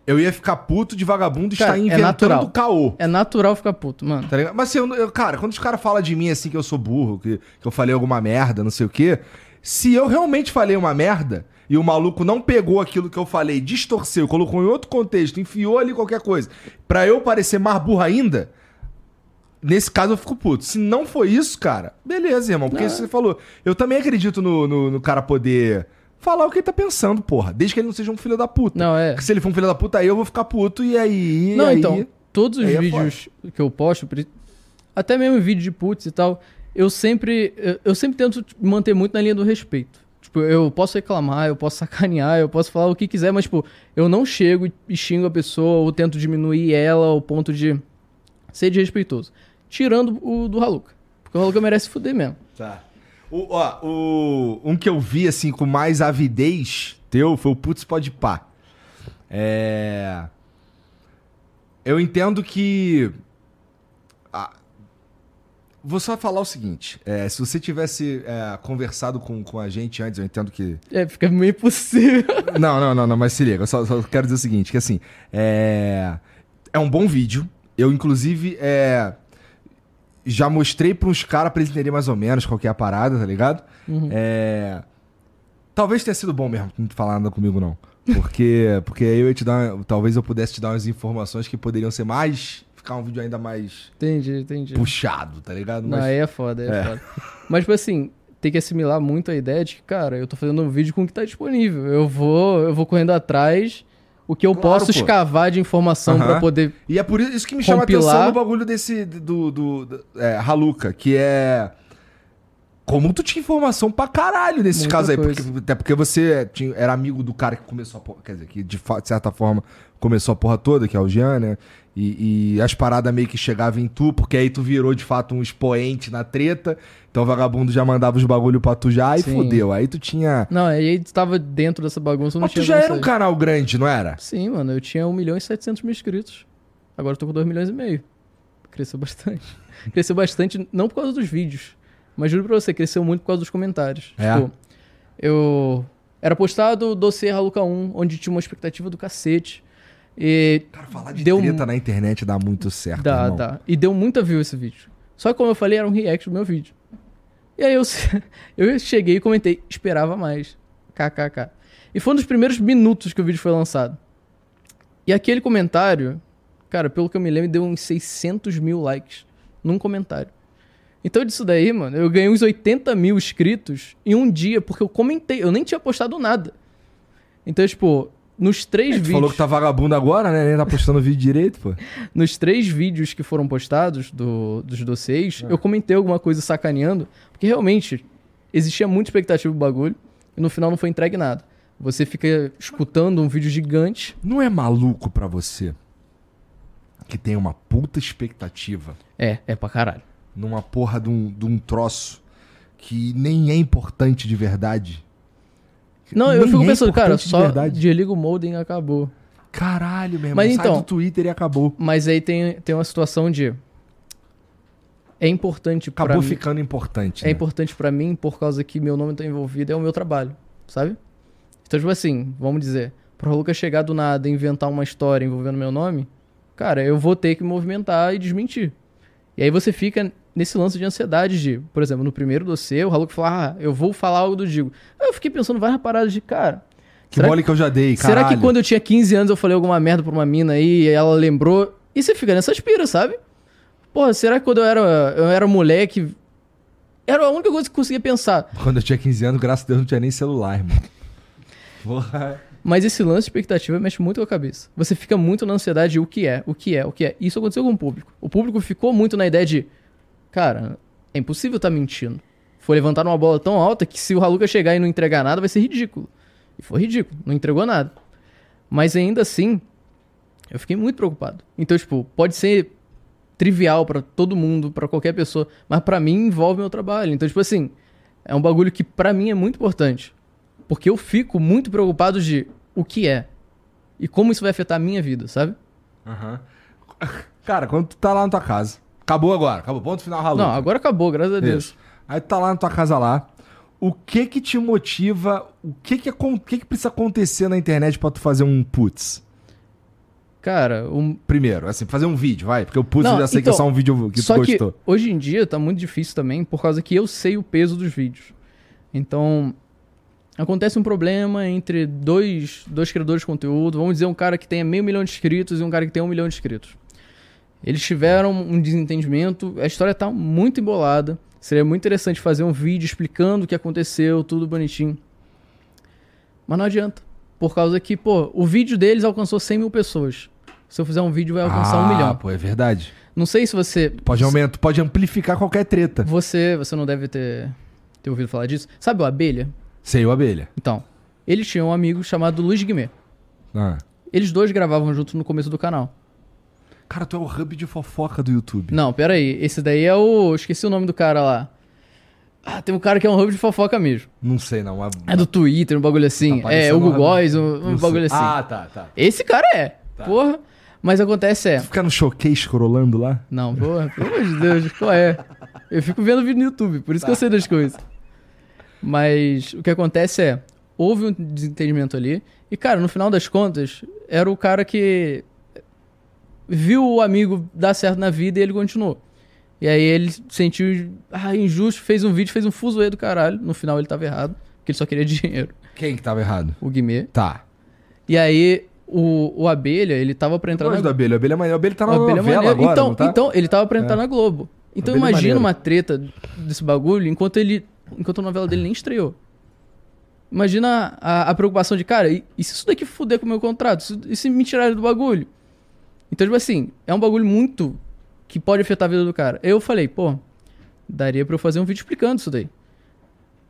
eu ia ficar puto de vagabundo Cara, estar é inventando natural. caô. É natural ficar puto, mano. Tá ligado? Mas assim, eu, eu- cara, quando os caras falam de mim assim que eu sou burro, que, que eu falei alguma merda, não sei o quê, se eu realmente falei uma merda e o maluco não pegou aquilo que eu falei, distorceu, colocou em outro contexto, enfiou ali qualquer coisa, pra eu parecer mais burro ainda, nesse caso eu fico puto. Se não foi isso, cara, beleza, irmão, porque você falou. Eu também acredito no, no, no cara poder falar o que ele tá pensando, porra, desde que ele não seja um filho da puta. Não, é. Porque se ele for um filho da puta, aí eu vou ficar puto e aí. Não, aí... então, todos os é vídeos que eu posto, até mesmo vídeo de putz e tal, eu sempre, eu, sempre tento manter muito na linha do respeito. Tipo, eu posso reclamar, eu posso (laughs) sacanear, eu posso falar o que quiser, mas, tipo, eu não chego e- xingo a pessoa ou tento diminuir ela ao ponto de ser desrespeitoso. Tirando o do Haluka. Porque o Haluka merece fuder mesmo. Tá. O, ó, o, um que eu vi, assim, com mais avidez teu foi o Putz Pode Pá. É... Eu entendo que... Vou só falar o seguinte. é, se você tivesse é, conversado com, com a gente antes, eu entendo que... É, fica meio impossível. (laughs) Não, não, não, não, mas se liga, eu só, só quero dizer o seguinte, que assim, é, é um bom vídeo. Eu, inclusive, é, já mostrei para uns caras pra eles entenderem mais ou menos qual que é a parada, tá ligado? É, talvez tenha sido bom mesmo não falar nada comigo, não. Porque, porque aí eu ia te dar, talvez eu pudesse te dar umas informações que poderiam ser mais, ficar um vídeo ainda mais entendi, entendi. puxado, tá ligado? Não, Mas- aí é foda, aí é, É. foda. Mas, tipo assim, tem que assimilar muito a ideia de que, cara, eu tô fazendo um vídeo com o que tá disponível. Eu vou, eu vou correndo atrás o que eu Claro, posso pô. escavar de informação Aham. pra poder. E é por isso que me chama a atenção no bagulho desse do, do, do é, Haluca, que é Como tu tinha informação pra caralho nesses Muita casos aí. porque- até porque você tinha- era amigo do cara que começou a. Quer dizer, que de, de certa forma começou a porra toda, que é o Jean, né? E, e as paradas meio que chegavam em tu, porque aí tu virou de fato um expoente na treta. Então o vagabundo já mandava os bagulho pra tu já e Sim. fudeu. Aí tu tinha. Não, aí tu tava dentro dessa bagunça, Mas tu já era um canal grande, não era? Sim, mano, eu tinha 1 milhão e 700 mil inscritos. Agora eu tô com 2 milhões e meio. Cresceu bastante. (laughs) cresceu bastante, não por causa dos vídeos, mas juro pra você, cresceu muito por causa dos comentários. É? Tipo, eu. Era postado o dossiê Raluca 1, onde tinha uma expectativa do cacete. E Cara, falar de Deu treta na internet dá muito certo. Dá, irmão. dá. E deu muita view esse vídeo. Só que, como eu falei, era um react do meu vídeo. E aí eu, (laughs) eu cheguei e comentei, esperava mais. KKK. E foi um dos primeiros minutos que o vídeo foi lançado. E aquele comentário, cara, pelo que eu me lembro, deu uns 600 mil likes num comentário. Então disso daí, mano, eu ganhei uns 80 mil inscritos em um dia, porque eu comentei, eu nem tinha postado nada. Então, tipo, nos três Tu vídeos. falou que tá vagabundo agora, né? Nem tá postando vídeo direito, pô. (laughs) Nos três vídeos que foram postados do- dos dossiês, É. eu comentei alguma coisa sacaneando, porque realmente existia muita expectativa do bagulho e no final não foi entregue nada. Você fica escutando um vídeo gigante. Não é maluco pra você que tem uma puta expectativa É, é pra caralho. numa porra de um, de um troço que nem é importante de verdade? Não, eu fico é pensando, cara, de só verdade. desliga o modem e acabou. Caralho, meu irmão. Mas então- do Twitter e acabou. Mas aí tem, tem uma situação de. É importante pra Acabou mim. ficando importante. É né? importante pra mim por causa que meu nome tá envolvido, é o meu trabalho, sabe? Então, tipo assim, vamos dizer, pro Lucas chegar do nada e inventar uma história envolvendo meu nome, cara, eu vou ter que movimentar e desmentir. E aí você fica nesse lance de ansiedade de, por exemplo, no primeiro dossiê, o Haluca fala, ah, eu vou falar algo do Digo. Aí eu fiquei pensando várias paradas de, cara, Que mole que eu já dei, cara. será que quando eu tinha 15 anos eu falei alguma merda pra uma mina aí e ela lembrou? E você fica nessa pira, sabe? Porra, será que quando eu era, eu era moleque... Era a única coisa que eu conseguia pensar. Quando eu tinha 15 anos, graças a Deus, não tinha nem celular, irmão. Porra. Mas esse lance de expectativa mexe muito com a cabeça. Você fica muito na ansiedade de o que é, o que é, o que é. Isso aconteceu com o público. O público ficou muito na ideia de, cara, é impossível estar mentindo. Foi levantar uma bola tão alta que se o Haluca chegar e não entregar nada, vai ser ridículo. E foi ridículo, não entregou nada. Mas ainda assim, eu fiquei muito preocupado. Então, tipo, pode ser trivial pra todo mundo, pra qualquer pessoa, mas pra mim envolve meu trabalho. Então, tipo assim, é um bagulho que pra mim é muito importante. Porque eu fico muito preocupado de o que é e como isso vai afetar a minha vida, sabe? Aham. (laughs) Cara, quando tu tá lá na tua casa. Acabou agora, acabou. Ponto final, Ralu. Não, agora acabou, graças a Deus. Isso. Aí tu tá lá na tua casa lá. O que que te motiva? O que que, o que, que precisa acontecer na internet pra tu fazer um putz? Cara, um... Primeiro, assim, fazer um vídeo, vai. Porque o putz Não, eu já sei que então, é só um vídeo que tu só que gostou. hoje em dia tá muito difícil também por causa que eu sei o peso dos vídeos. Então, acontece um problema entre dois, dois criadores de conteúdo. Vamos dizer um cara que tenha meio milhão de inscritos e um cara que tem um milhão de inscritos. Eles tiveram um desentendimento, a história tá muito embolada. Seria muito interessante fazer um vídeo explicando o que aconteceu, tudo bonitinho. Mas não adianta. Por causa que, pô, o vídeo deles alcançou 100 mil pessoas. Se eu fizer um vídeo, vai alcançar um Ah, milhão. pô, é verdade. Não sei se você. Pode aumentar, pode amplificar qualquer treta. Você, você não deve ter, ter ouvido falar disso. Sabe o Abelha? Sei, o abelha. Então, eles tinham um amigo chamado Luiz Guimê. Ah. Eles dois gravavam juntos no começo do canal. Cara, tu é o hub de fofoca do YouTube. Não, pera aí. Esse daí é o... Esqueci o nome do cara lá. Ah, tem um cara que é um hub de fofoca mesmo. Não sei, não. Mas... É do Twitter, um bagulho assim. Tá é, parecendo Hugo um Góes, um, um bagulho sei. assim. Ah, tá, tá. Esse cara é. Tá. Porra. Mas acontece é... Ficar no showcase scrollando lá? Não, porra, pelo amor de Deus, qual é? Eu fico vendo vídeo no YouTube, por isso que eu sei das coisas. Mas o que acontece é, houve um desentendimento ali, e cara, no final das contas, era o cara que viu o amigo dar certo na vida e ele continuou. E aí ele sentiu, ah, injusto, fez um vídeo, fez um fuzuê do caralho. No final ele tava errado, porque ele só queria (laughs) dinheiro, Quem que tava errado? o Guimê. Tá. E aí o, o Abelha, ele tava pra entrar Eu na gosto do abelha. O abelha é. O abelha tá na o Abelha é novela agora, então, tá? então, ele tava pra entrar É. na Globo. Então Abelha é imagina uma treta desse bagulho enquanto ele. Enquanto a novela dele nem estreou. Imagina a, a preocupação de, cara, e, e se isso daqui fuder com o meu contrato? E se me tirarem do bagulho? Então, tipo assim, é um bagulho muito que pode afetar a vida do cara. Eu falei, pô, daria pra eu fazer um vídeo explicando isso daí.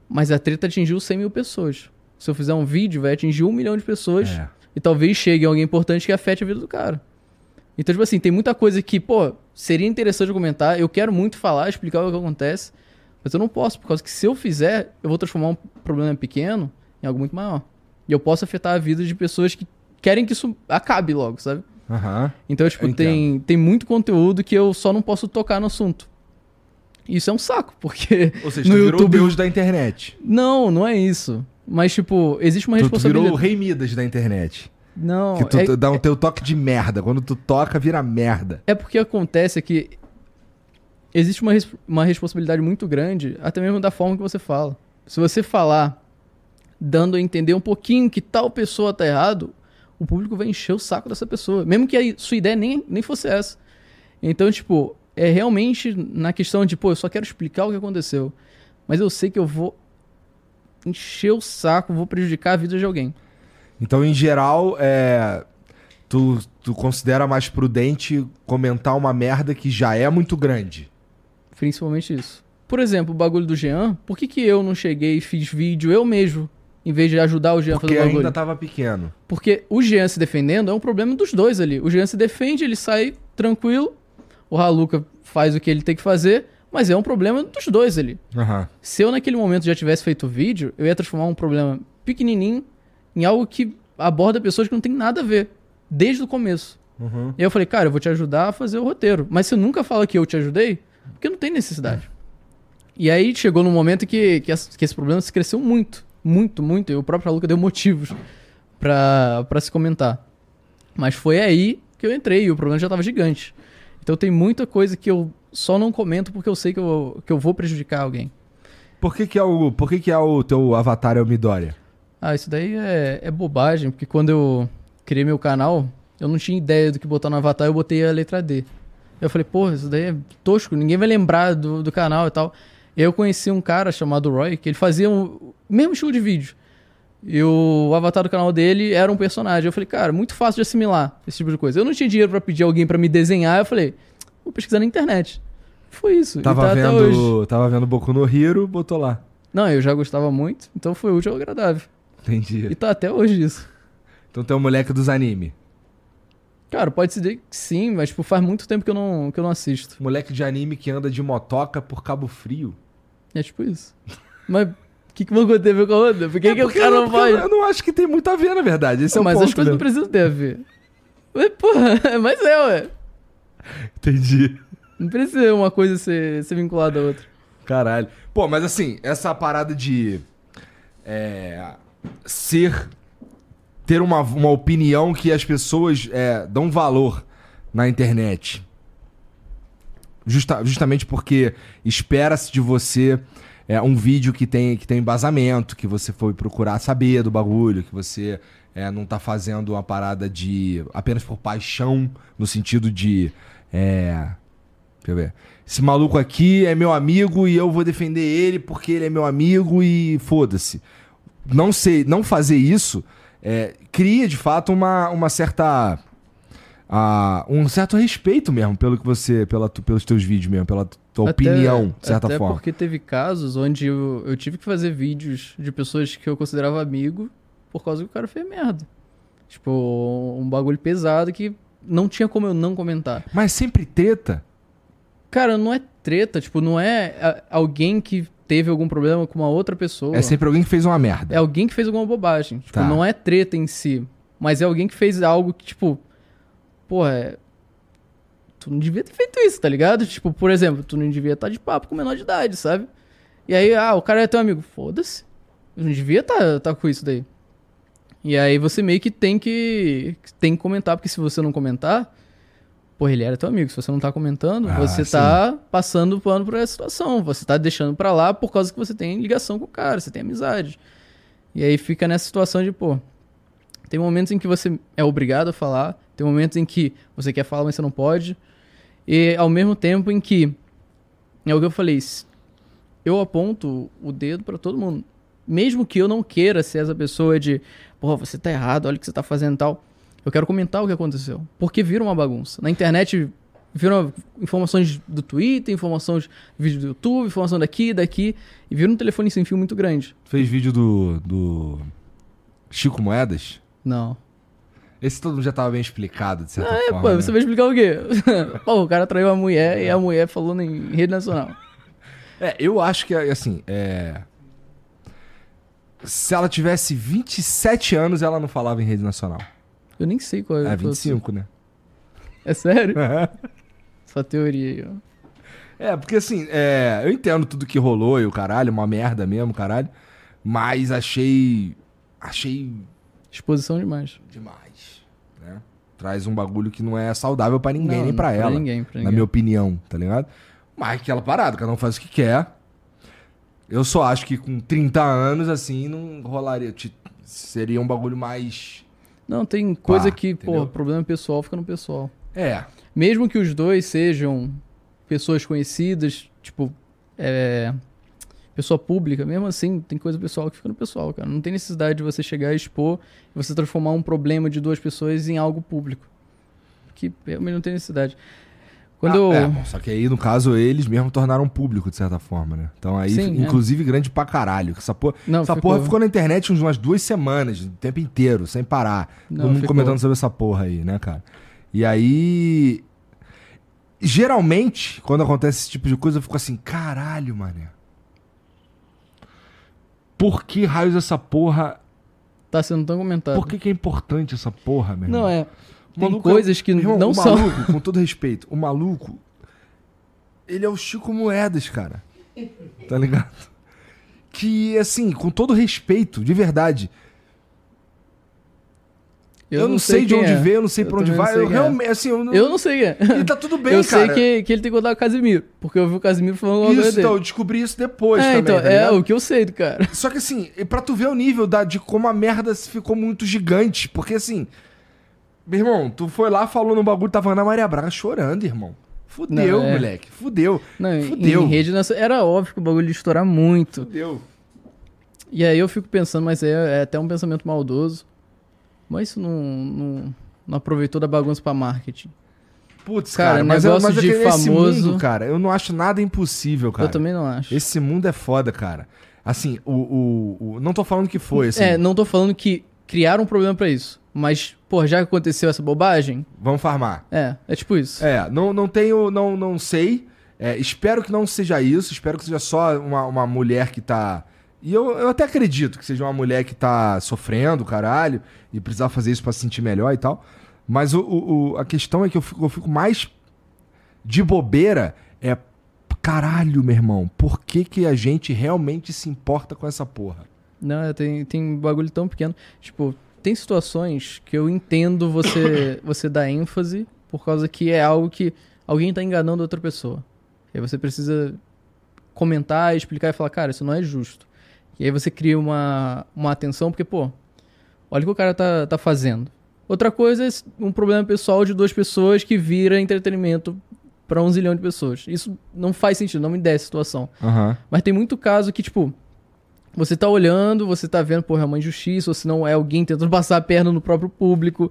Mas a treta atingiu 100 mil pessoas. Se eu fizer um vídeo, vai atingir um milhão de pessoas. É. E talvez chegue alguém importante que afete a vida do cara. Então, tipo assim, tem muita coisa que, pô, seria interessante comentar. Eu quero muito falar, explicar o que acontece. Mas eu não posso, por causa que se eu fizer, eu vou transformar um problema pequeno em algo muito maior. E eu posso afetar a vida de pessoas que querem que isso acabe logo, sabe? Aham. Então, tipo, Eu entendo. tem, tem muito conteúdo que eu só não posso tocar no assunto. Isso é um saco, porque Ou seja, no tu virou YouTube. o deus da internet. Não, não é isso. Mas, tipo, existe uma Tu, tu virou responsabilidade. o rei Midas da internet. Não, que tu é, dá um teu toque de merda. Quando tu toca, vira merda. é porque acontece que existe uma, uma responsabilidade muito grande, até mesmo da forma que você fala. Se você falar dando a entender um pouquinho que tal pessoa tá errado, o público vai encher o saco dessa pessoa. Mesmo que a sua ideia nem, nem fosse essa. Então, tipo, é realmente na questão de, pô, eu só quero explicar o que aconteceu. Mas eu sei que eu vou encher o saco, vou prejudicar a vida de alguém. Então, em geral, é, tu, tu considera mais prudente comentar uma merda que já é muito grande. Principalmente isso. Por exemplo, o bagulho do Jean, por que, que eu não cheguei e fiz vídeo eu mesmo, em vez de ajudar o Jean a Porque fazer o bagulho? ainda tava pequeno. Porque o Jean se defendendo é um problema dos dois ali. O Jean se defende, ele sai tranquilo, o Haluka faz o que ele tem que fazer, mas é um problema dos dois ali. Aham. Se eu naquele momento já tivesse feito o vídeo, eu ia transformar um problema pequenininho em algo que aborda pessoas que não tem nada a ver, desde o começo. Uhum. E aí eu falei, cara, eu vou te ajudar a fazer o roteiro. Mas você nunca fala que eu te ajudei, porque não tem necessidade. E aí chegou num momento que, que, que esse problema se cresceu muito. Muito, muito. E o próprio Luca deu motivos pra, pra se comentar. Mas foi aí que eu entrei e o problema já tava gigante. Então tem muita coisa que eu só não comento porque eu sei que eu, que eu vou prejudicar alguém. Por que que é o, por que que é o teu avatar é o Midoriya? Ah, isso daí é, é bobagem, porque quando eu criei meu canal, eu não tinha ideia do que botar no avatar, eu botei a letra D. Eu falei, porra, isso daí é tosco, ninguém vai lembrar do, do canal e tal. Eu conheci um cara chamado Roy, que ele fazia um, o mesmo estilo de vídeo. E o avatar do canal dele era um personagem. Eu falei, cara, muito fácil de assimilar esse tipo de coisa. Eu não tinha dinheiro pra pedir alguém pra me desenhar, eu falei, vou pesquisar na internet. Foi isso. Tava tá vendo, tava vendo Boku no Hero, botou lá. Não, eu já gostava muito, então foi útil e agradável. Entendi. E tá até hoje isso. Então tu é o moleque dos anime. Cara, pode dizer que sim, mas tipo, faz muito tempo que eu não, que eu não assisto. Moleque de anime que anda de motoca por Cabo Frio. É tipo isso. mas o que, que coisa tem a ver com a outra? Por que, É que o cara não vai? Eu não acho que tem muito a ver, na verdade. Esse é o mas ponto. as coisas não mesmo. precisam ter a ver. Mas, porra, (laughs) mas é, ué. Entendi. Não precisa uma coisa ser, ser vinculada à outra. Caralho. Pô, mas assim, essa parada de. É, ser. Ter uma, uma opinião que as pessoas é, dão valor na internet. Justa- justamente porque espera-se de você é, um vídeo que tem, que tem embasamento, que você foi procurar saber do bagulho, que você é, não tá fazendo uma parada de. apenas por paixão, no sentido de. É, Deixa eu ver. Esse maluco aqui é meu amigo e eu vou defender ele porque ele é meu amigo e foda-se. Não sei, não fazer isso é, cria de fato uma, uma certa. Ah, um certo respeito mesmo pelo que você. Pela, pelos teus vídeos mesmo, pela tua Até- opinião, de certa até forma. porque teve casos onde eu, eu tive que fazer vídeos de pessoas que eu considerava amigo por causa que o cara fez merda. Tipo, um bagulho pesado que não tinha como eu não comentar. Mas sempre treta. Cara, não é treta, tipo, não é a- alguém que teve algum problema com uma outra pessoa. É sempre alguém que fez uma merda. É alguém que fez alguma bobagem. Tipo, Tá. não é treta em si. Mas é alguém que fez algo que, tipo. Porra, é... tu não devia ter feito isso, tá ligado? Tipo, por exemplo, tu não devia estar de papo com menor de idade, sabe? E aí, ah, o cara é teu amigo. Foda-se. Eu não devia estar tá, com isso daí. E aí você meio que tem que. tem que comentar, porque se você não comentar. Pô, ele era teu amigo. Se você não tá comentando, Ah, você sim. tá passando pano por essa situação. Você tá deixando pra lá por causa que você tem ligação com o cara, você tem amizade. E aí fica nessa situação de, pô, tem momentos em que você é obrigado a falar, tem momentos em que você quer falar, mas você não pode. E ao mesmo tempo em que, é o que eu falei, eu aponto o dedo pra todo mundo. Mesmo que eu não queira ser essa pessoa de, pô, você tá errado, olha o que você tá fazendo e tal. Eu quero comentar o que aconteceu. Porque vira uma bagunça. Na internet Viram informações do Twitter, informações de vídeo do YouTube, informação daqui, daqui. E viram um telefone sem fio muito grande. Fez vídeo do, do Chico Moedas? Não. Esse todo mundo já tava bem explicado, de certa É, forma. pô, né? você vai explicar o quê? (laughs) pô, o cara traiu a mulher e a mulher falando em rede nacional. É, eu acho que, assim, é... Se ela tivesse 27 anos, ela não falava em rede nacional. Eu nem sei qual É, é. 25, né? É sério? Sua teoria aí, ó. É, porque assim, é, eu entendo tudo que rolou e o caralho, uma merda mesmo, caralho. Mas achei. Achei Exposição demais. demais? Traz um bagulho que não é saudável pra ninguém, Não, nem pra pra ela. ninguém, pra Na ninguém. minha opinião, tá ligado? Mas aquela parada, cada um faz o que quer. Eu só acho que com 30 anos, assim, não rolaria. Seria um bagulho mais. Não, tem coisa Pá, que, pô, problema pessoal fica no pessoal. É. Mesmo que os dois sejam pessoas conhecidas, tipo, é, pessoa pública, mesmo assim, tem coisa pessoal que fica no pessoal, cara. Não tem necessidade de você chegar e expor e você transformar um problema de duas pessoas em algo público. Que realmente não tem necessidade. Quando Ah, eu. é, bom, só que aí, no caso, eles mesmo tornaram público, de certa forma, né? Então aí, Sim, é. inclusive, grande pra caralho. Essa porra, Não, essa ficou- porra ficou na internet uns- umas duas semanas, o tempo inteiro, sem parar. Não, Todo mundo ficou. comentando sobre essa porra aí, né, cara? E aí. Geralmente, quando acontece esse tipo de coisa, eu fico assim, caralho, mané. Por que raios essa porra. Tá sendo tão comentado. Por que, que é importante essa porra, meu irmão? Não, é. O Tem maluco é- coisas que irmão, não o são. maluco, com todo respeito, o maluco, ele é o Chico Moedas, cara. Tá ligado? Que, assim, com todo respeito, de verdade. Eu, não sei, de quem onde é. veio, eu não sei pra Eu onde também não vai. sei Eu quem é. realmente, assim, eu não. Eu não sei quem é. E tá tudo bem, eu cara. sei que, que ele tem que contar o Casimiro, porque eu vi o Casimiro falando alguma Isso, coisa dele. então, eu descobri isso depois é, também, então, tá é o que eu sei do cara. Só que assim, pra tu ver o nível da, de como a merda ficou muito gigante. Porque assim, meu irmão, tu foi lá, falou no bagulho, tava Ana Maria Braga chorando, irmão. Fudeu, Não, é. moleque. Fudeu. Não, em- Fudeu. em rede nacional, era óbvio que o bagulho ia estourar muito. Fudeu. E aí eu fico pensando, mas é, é até um pensamento maldoso. Mas isso não, não, não aproveitou da bagunça pra marketing. Putz, Cara, cara, mas, negócio mas é de famoso- mundo, cara, eu não acho nada impossível, cara. Eu também não acho. Esse mundo é foda, cara. Assim, o, o, o- Não tô falando que foi, assim. É, não tô falando que criaram um problema pra isso. Mas, pô, já que aconteceu essa bobagem, Vamos farmar. é, é tipo isso. É, não, não tenho. Não, não sei. É, espero que não seja isso. Espero que seja só uma, uma mulher que tá. E eu, eu até acredito que seja uma mulher que tá sofrendo, caralho, e precisar fazer isso pra se sentir melhor e tal. Mas o, o- o- a questão é que eu fico, eu fico mais de bobeira. É. Caralho, meu irmão, por que, que a gente realmente se importa com essa porra? Não, tem, tem bagulho tão pequeno. Tipo, tem situações que eu entendo você, (coughs) você dar ênfase por causa que é algo que alguém tá enganando outra pessoa. E aí você precisa comentar, explicar e falar, cara, isso não é justo. E aí você cria uma, uma atenção, porque, pô, olha o que o cara tá, tá fazendo. Outra coisa é um problema pessoal de duas pessoas que vira entretenimento pra um zilhão de pessoas. Isso não faz sentido, não me desce a situação. Aham. Mas tem muito caso que, tipo, você tá olhando, você tá vendo, porra, é uma injustiça, ou se não é alguém tentando (laughs) passar a perna no próprio público.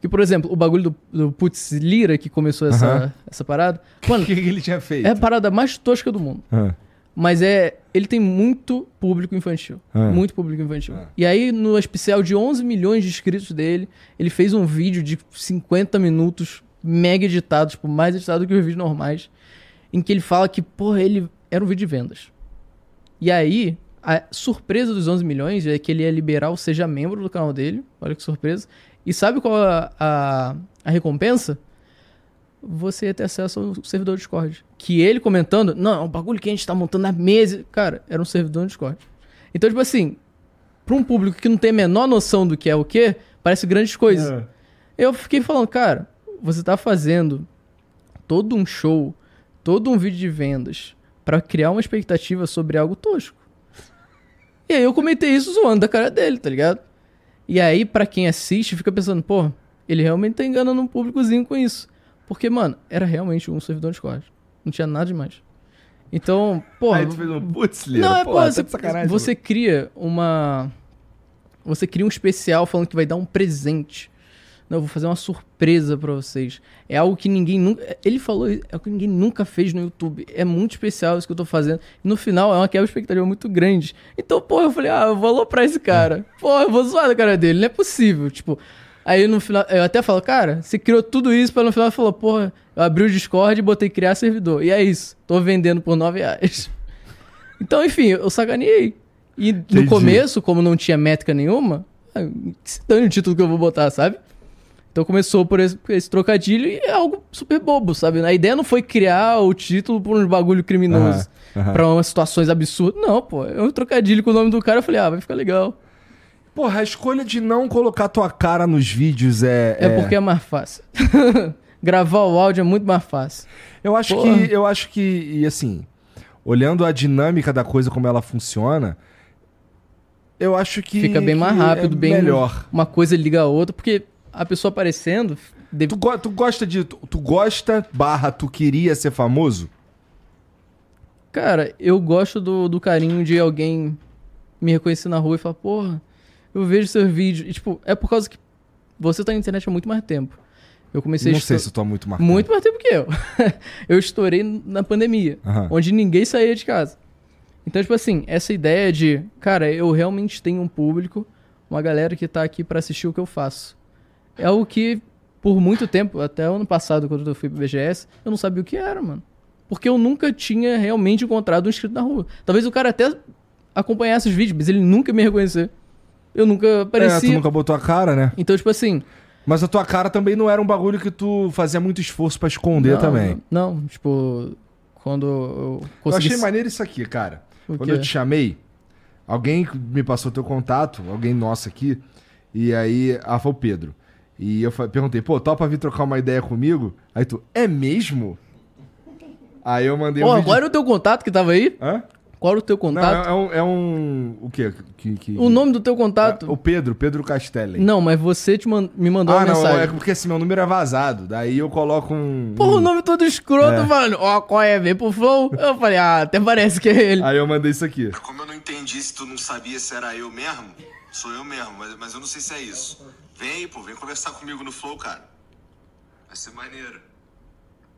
Que, por exemplo, o bagulho do, do Putz Lira, que começou essa, Aham. essa parada. (laughs) O Mano, que, que ele tinha feito? é a parada mais tosca do mundo. Ah, Mas é. Ele tem muito público infantil. Ah. Muito público infantil. Ah. E aí, no especial de 11 milhões de inscritos dele, ele fez um vídeo de 50 minutos, mega editado, tipo, mais editado que os vídeos normais, em que ele fala que, porra, ele era um vídeo de vendas. E aí, a surpresa dos 11 milhões é que ele ia liberar o Seja Membro do canal dele. Olha que surpresa. E sabe qual a, a, a recompensa? Você ia ter acesso ao servidor Discord. Que ele comentando, não, é um bagulho que a gente tá montando há meses. Cara, era um servidor no Discord. Então, tipo assim, pra um público que não tem a menor noção do que é o que, parece grandes coisas. Ah. Eu fiquei falando, cara, você tá fazendo todo um show, todo um vídeo de vendas pra criar uma expectativa sobre algo tosco. E aí eu comentei isso zoando da cara dele, tá ligado? E aí, pra quem assiste, fica pensando, pô, ele realmente tá enganando um públicozinho com isso. Porque, mano, era realmente um servidor Discord. Não tinha nada demais. Então, pô. Aí tu fez um putz, Não, é, pô, pô, tá você, você cria uma. Você cria um especial falando que vai dar um presente Não, eu vou fazer uma surpresa pra vocês. É algo que ninguém nunca. Ele falou, é algo que ninguém nunca fez no YouTube. É muito especial isso que eu tô fazendo. E no final é uma quebra expectativa muito grande. Então, pô, eu falei, ah, eu vou aloprar esse cara. Pô, eu vou zoar da cara dele. Não é possível. Tipo, aí no final, eu até falo, cara, você criou tudo isso pra no final falou, porra, eu abri o Discord e botei criar servidor. E é isso. Tô vendendo por 9 reais. (laughs) Então, enfim, eu sacaneei. E no Entendi. começo, como não tinha métrica nenhuma, ah, que se dane o título que eu vou botar, sabe? Então começou por esse, por esse trocadilho e é algo super bobo, sabe? A ideia não foi criar o título por uns bagulho criminoso, Aham, aham. pra umas situações absurdas. Não, pô, é um trocadilho com o nome do cara. Eu falei, ah, vai ficar legal. Porra, a escolha de não colocar tua cara nos vídeos é. É, porque é mais fácil. (laughs) Gravar o áudio é muito mais fácil. Eu acho Porra. que. Eu acho que. E assim, olhando a dinâmica da coisa, como ela funciona, eu acho que. Fica bem mais rápido, é bem melhor. Uma coisa liga a outra, porque a pessoa aparecendo. deve- Tu, go- tu gosta de. Tu, tu gosta, barra, tu queria ser famoso? Cara, eu gosto do, do carinho de alguém me reconhecer na rua e falar, porra, eu vejo seu vídeo. E, tipo, é por causa que você tá na internet há muito mais tempo. Eu comecei não a sei se eu tô muito marcado. Muito mais tempo que eu. (laughs) eu estourei na pandemia, Aham. onde ninguém saía de casa. Então, tipo assim, essa ideia de, cara, eu realmente tenho um público, uma galera que tá aqui pra assistir o que eu faço. É algo que, por muito tempo, até ano passado, quando eu fui pro BGS, eu não sabia o que era, mano. Porque eu nunca tinha realmente encontrado um inscrito na rua. Talvez o cara até acompanhasse os vídeos, mas ele nunca me reconheceu. Eu nunca É, tu nunca botou a cara, né? Então, tipo assim. Mas a tua cara também não era um bagulho que tu fazia muito esforço pra esconder não, também. Não, não, tipo, quando eu Eu consegui. achei maneiro isso aqui, cara. Quando eu te chamei, alguém me passou teu contato, alguém nosso aqui, e aí, ah, foi o Pedro. E eu perguntei, pô, topa vir trocar uma ideia comigo? Aí tu, é mesmo? Aí eu mandei Ó, um vídeo... era o teu contato que tava aí? Hã? Qual era o teu Não, contato? é, é um, é um... O quê? Que, que- O nome do teu É, contato? o Pedro, Pedro Castelli. Não, mas você te man- me mandou ah, uma não, mensagem. é porque assim, meu número é vazado. Daí eu coloco um... Porra, o nome todo escroto, É. mano. Ó, qual é? Vem pro Flow? Eu falei, ah, até parece que é ele. Aí eu mandei isso aqui. Como eu não entendi se tu não sabia se era eu mesmo, sou eu mesmo, mas, mas eu não sei se é isso. Vem aí, pô, vem conversar comigo no Flow, cara. Vai ser maneiro.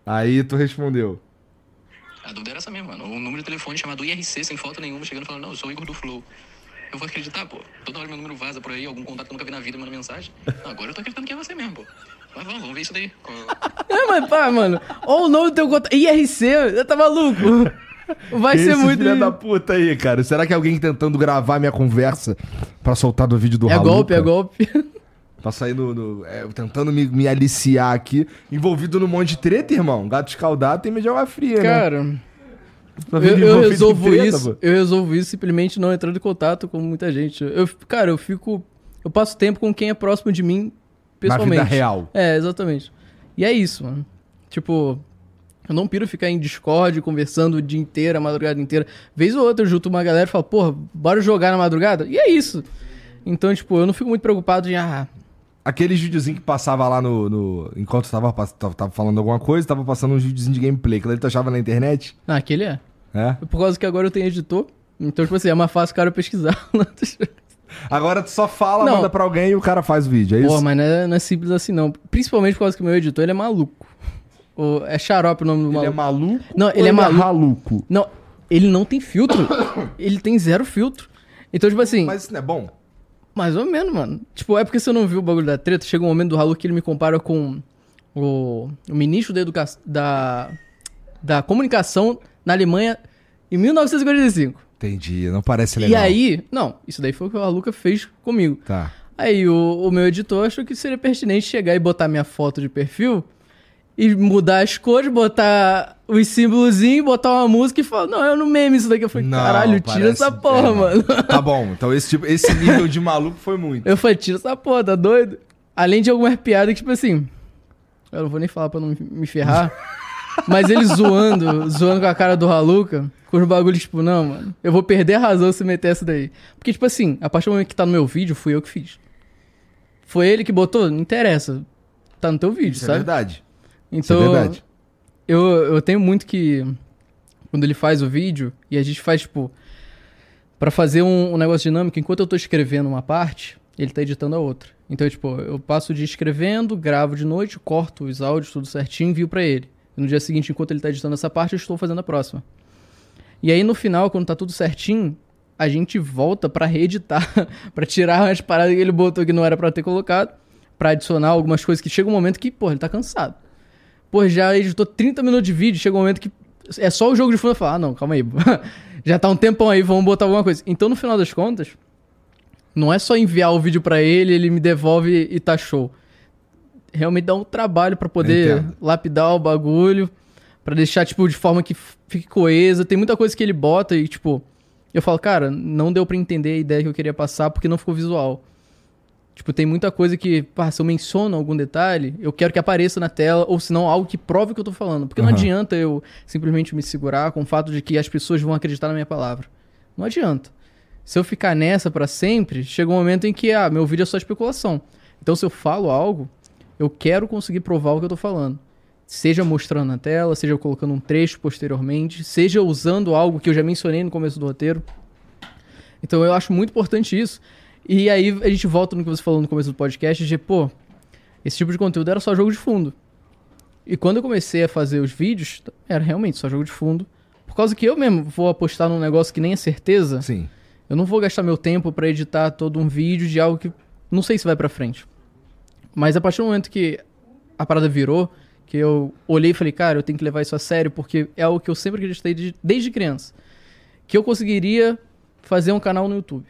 Aí tu respondeu. A dúvida era essa mesmo, mano. Um número de telefone chamado IRC, sem foto nenhuma, chegando e falando, não, eu sou o Igor do Flow. Eu vou acreditar, pô. Toda hora meu número vaza por aí, algum contato que eu nunca vi na vida manda mensagem. Não, agora eu tô acreditando que é você mesmo, pô. Mas vamos, vamos ver isso daí. (laughs) É, mas pá, mano. Ó o nome do teu contato. IRC, eu tá maluco. Vai é ser esse muito. filho da puta aí, cara? Será que é alguém tentando gravar minha conversa pra soltar do vídeo do É Raluca? golpe, é golpe. (laughs) Pra sair no... no- é, tentando me, me aliciar aqui. Envolvido num monte de treta, irmão. Gato escaldado tem água fria, né? Cara, Tá eu, eu resolvo treta, isso. pô? Eu resolvo isso simplesmente não entrando em contato com muita gente. Eu, cara, eu fico. Eu passo tempo com quem é próximo de mim Na pessoalmente. vida real. É, exatamente. E é isso, mano. Tipo, eu não piro ficar em Discord conversando o dia inteiro, a madrugada inteira. Vez ou outra eu junto uma galera e falo, porra, bora jogar na madrugada? E é isso. Então, tipo, eu não fico muito preocupado em, ah, Aqueles videozinhos que passava lá no... no- enquanto tu tava, tava, tava falando alguma coisa, tava passando uns videozinhos de gameplay. Que ele tu achava na internet. ah, aquele é. É. Por causa que agora eu tenho editor. Então, tipo assim, é mais fácil o cara pesquisar. (laughs) Agora tu só fala, Não. manda pra alguém e o cara faz o vídeo, é isso? Pô, mas não é, não é simples assim, não. Principalmente por causa que o meu editor, ele é maluco. O- é xarope o nome do Ele maluco. é maluco? Não, ele é maluco. maluco? Não, ele não tem filtro. (coughs) ele tem zero filtro. Então, tipo assim, Mas isso não é bom? Mais ou menos, mano. Tipo, é porque você não viu o bagulho da treta. Chega um momento do Halu que ele me compara com o, o ministro da educação, da, da comunicação na Alemanha em 1945. Entendi, não parece E legal. aí, não, isso daí foi o que o Haluca fez comigo. Tá. Aí o, o meu editor achou que seria pertinente chegar e botar minha foto de perfil e mudar as cores, botar os símbolozinhos, botar uma música e falar, não, eu não meme isso daqui. Eu falei, Não, caralho, tira essa porra, é, mano. Tá bom, então esse, tipo, esse nível de maluco foi muito. Eu falei, tira essa porra, tá doido? Além de algumas piadas que, tipo assim, eu não vou nem falar pra não me ferrar, (laughs) mas ele zoando, zoando com a cara do Haluca, com os bagulhos, tipo, não, mano, eu vou perder a razão se meter essa daí. Porque, tipo assim, a partir do momento que tá no meu vídeo, fui eu que fiz. Foi ele que botou? Não interessa. Tá no teu vídeo, Isso é sabe? verdade. Então, Isso é verdade. eu, eu tenho muito que. Quando ele faz o vídeo, e a gente faz, tipo. Pra fazer um, um negócio dinâmico, enquanto eu tô escrevendo uma parte, ele tá editando a outra. Então, tipo, eu passo o dia escrevendo, gravo de noite, corto os áudios, tudo certinho, envio pra ele. E no dia seguinte, enquanto ele tá editando essa parte, eu estou fazendo a próxima. E aí, no final, quando tá tudo certinho, a gente volta pra reeditar, (laughs) pra tirar as paradas que ele botou que não era pra ter colocado, pra adicionar algumas coisas que chega um momento que, pô, ele tá cansado. Pô, já editou 30 minutos de vídeo, chega um momento que é só o jogo de fundo e fala, ah, não, calma aí. (laughs) já tá um tempão aí, vamos botar alguma coisa. Então, no final das contas, não é só enviar o vídeo pra ele, ele me devolve e tá show. Realmente dá um trabalho pra poder Entendo. lapidar o bagulho, pra deixar, tipo, de forma que fique coesa. Tem muita coisa que ele bota e, tipo, eu falo, cara, não deu pra entender a ideia que eu queria passar porque não ficou visual. Tipo, tem muita coisa que, pá, se eu menciono algum detalhe, eu quero que apareça na tela, ou se não, algo que prove o que eu tô falando. Porque não Aham. adianta eu simplesmente me segurar com o fato de que as pessoas vão acreditar na minha palavra. Não adianta. Se eu ficar nessa pra sempre, chega um momento em que, ah, meu vídeo é só especulação. Então, se eu falo algo, eu quero conseguir provar o que eu tô falando. Seja mostrando na tela, seja colocando um trecho posteriormente, seja usando algo que eu já mencionei no começo do roteiro. Então eu acho muito importante isso. E aí a gente volta no que você falou no começo do podcast, de, pô, esse tipo de conteúdo era só jogo de fundo. E quando eu comecei a fazer os vídeos, era realmente só jogo de fundo. Por causa que eu mesmo vou apostar num negócio que nem é certeza, Sim. eu não vou gastar meu tempo pra editar todo um vídeo de algo que não sei se vai pra frente. Mas a partir do momento que a parada virou, que eu olhei e falei, cara, eu tenho que levar isso a sério, porque é algo que eu sempre acreditei de- desde criança. Que eu conseguiria fazer um canal no YouTube.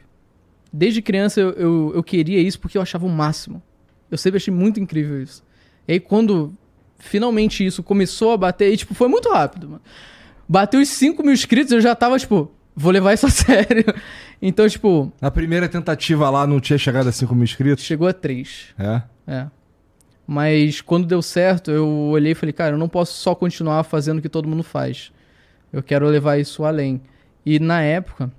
Desde criança eu, eu, eu queria isso porque eu achava o máximo. Eu sempre achei muito incrível isso. E aí quando finalmente isso começou a bater, e tipo, foi muito rápido, mano. Bateu os 5 mil inscritos, eu já tava, tipo, vou levar isso a (laughs) sério. Então, tipo, Na primeira tentativa lá não tinha chegado a 5 mil inscritos? chegou a 3. É. É. Mas quando deu certo, eu olhei e falei, cara, eu não posso só continuar fazendo o que todo mundo faz. Eu quero levar isso além. E na época,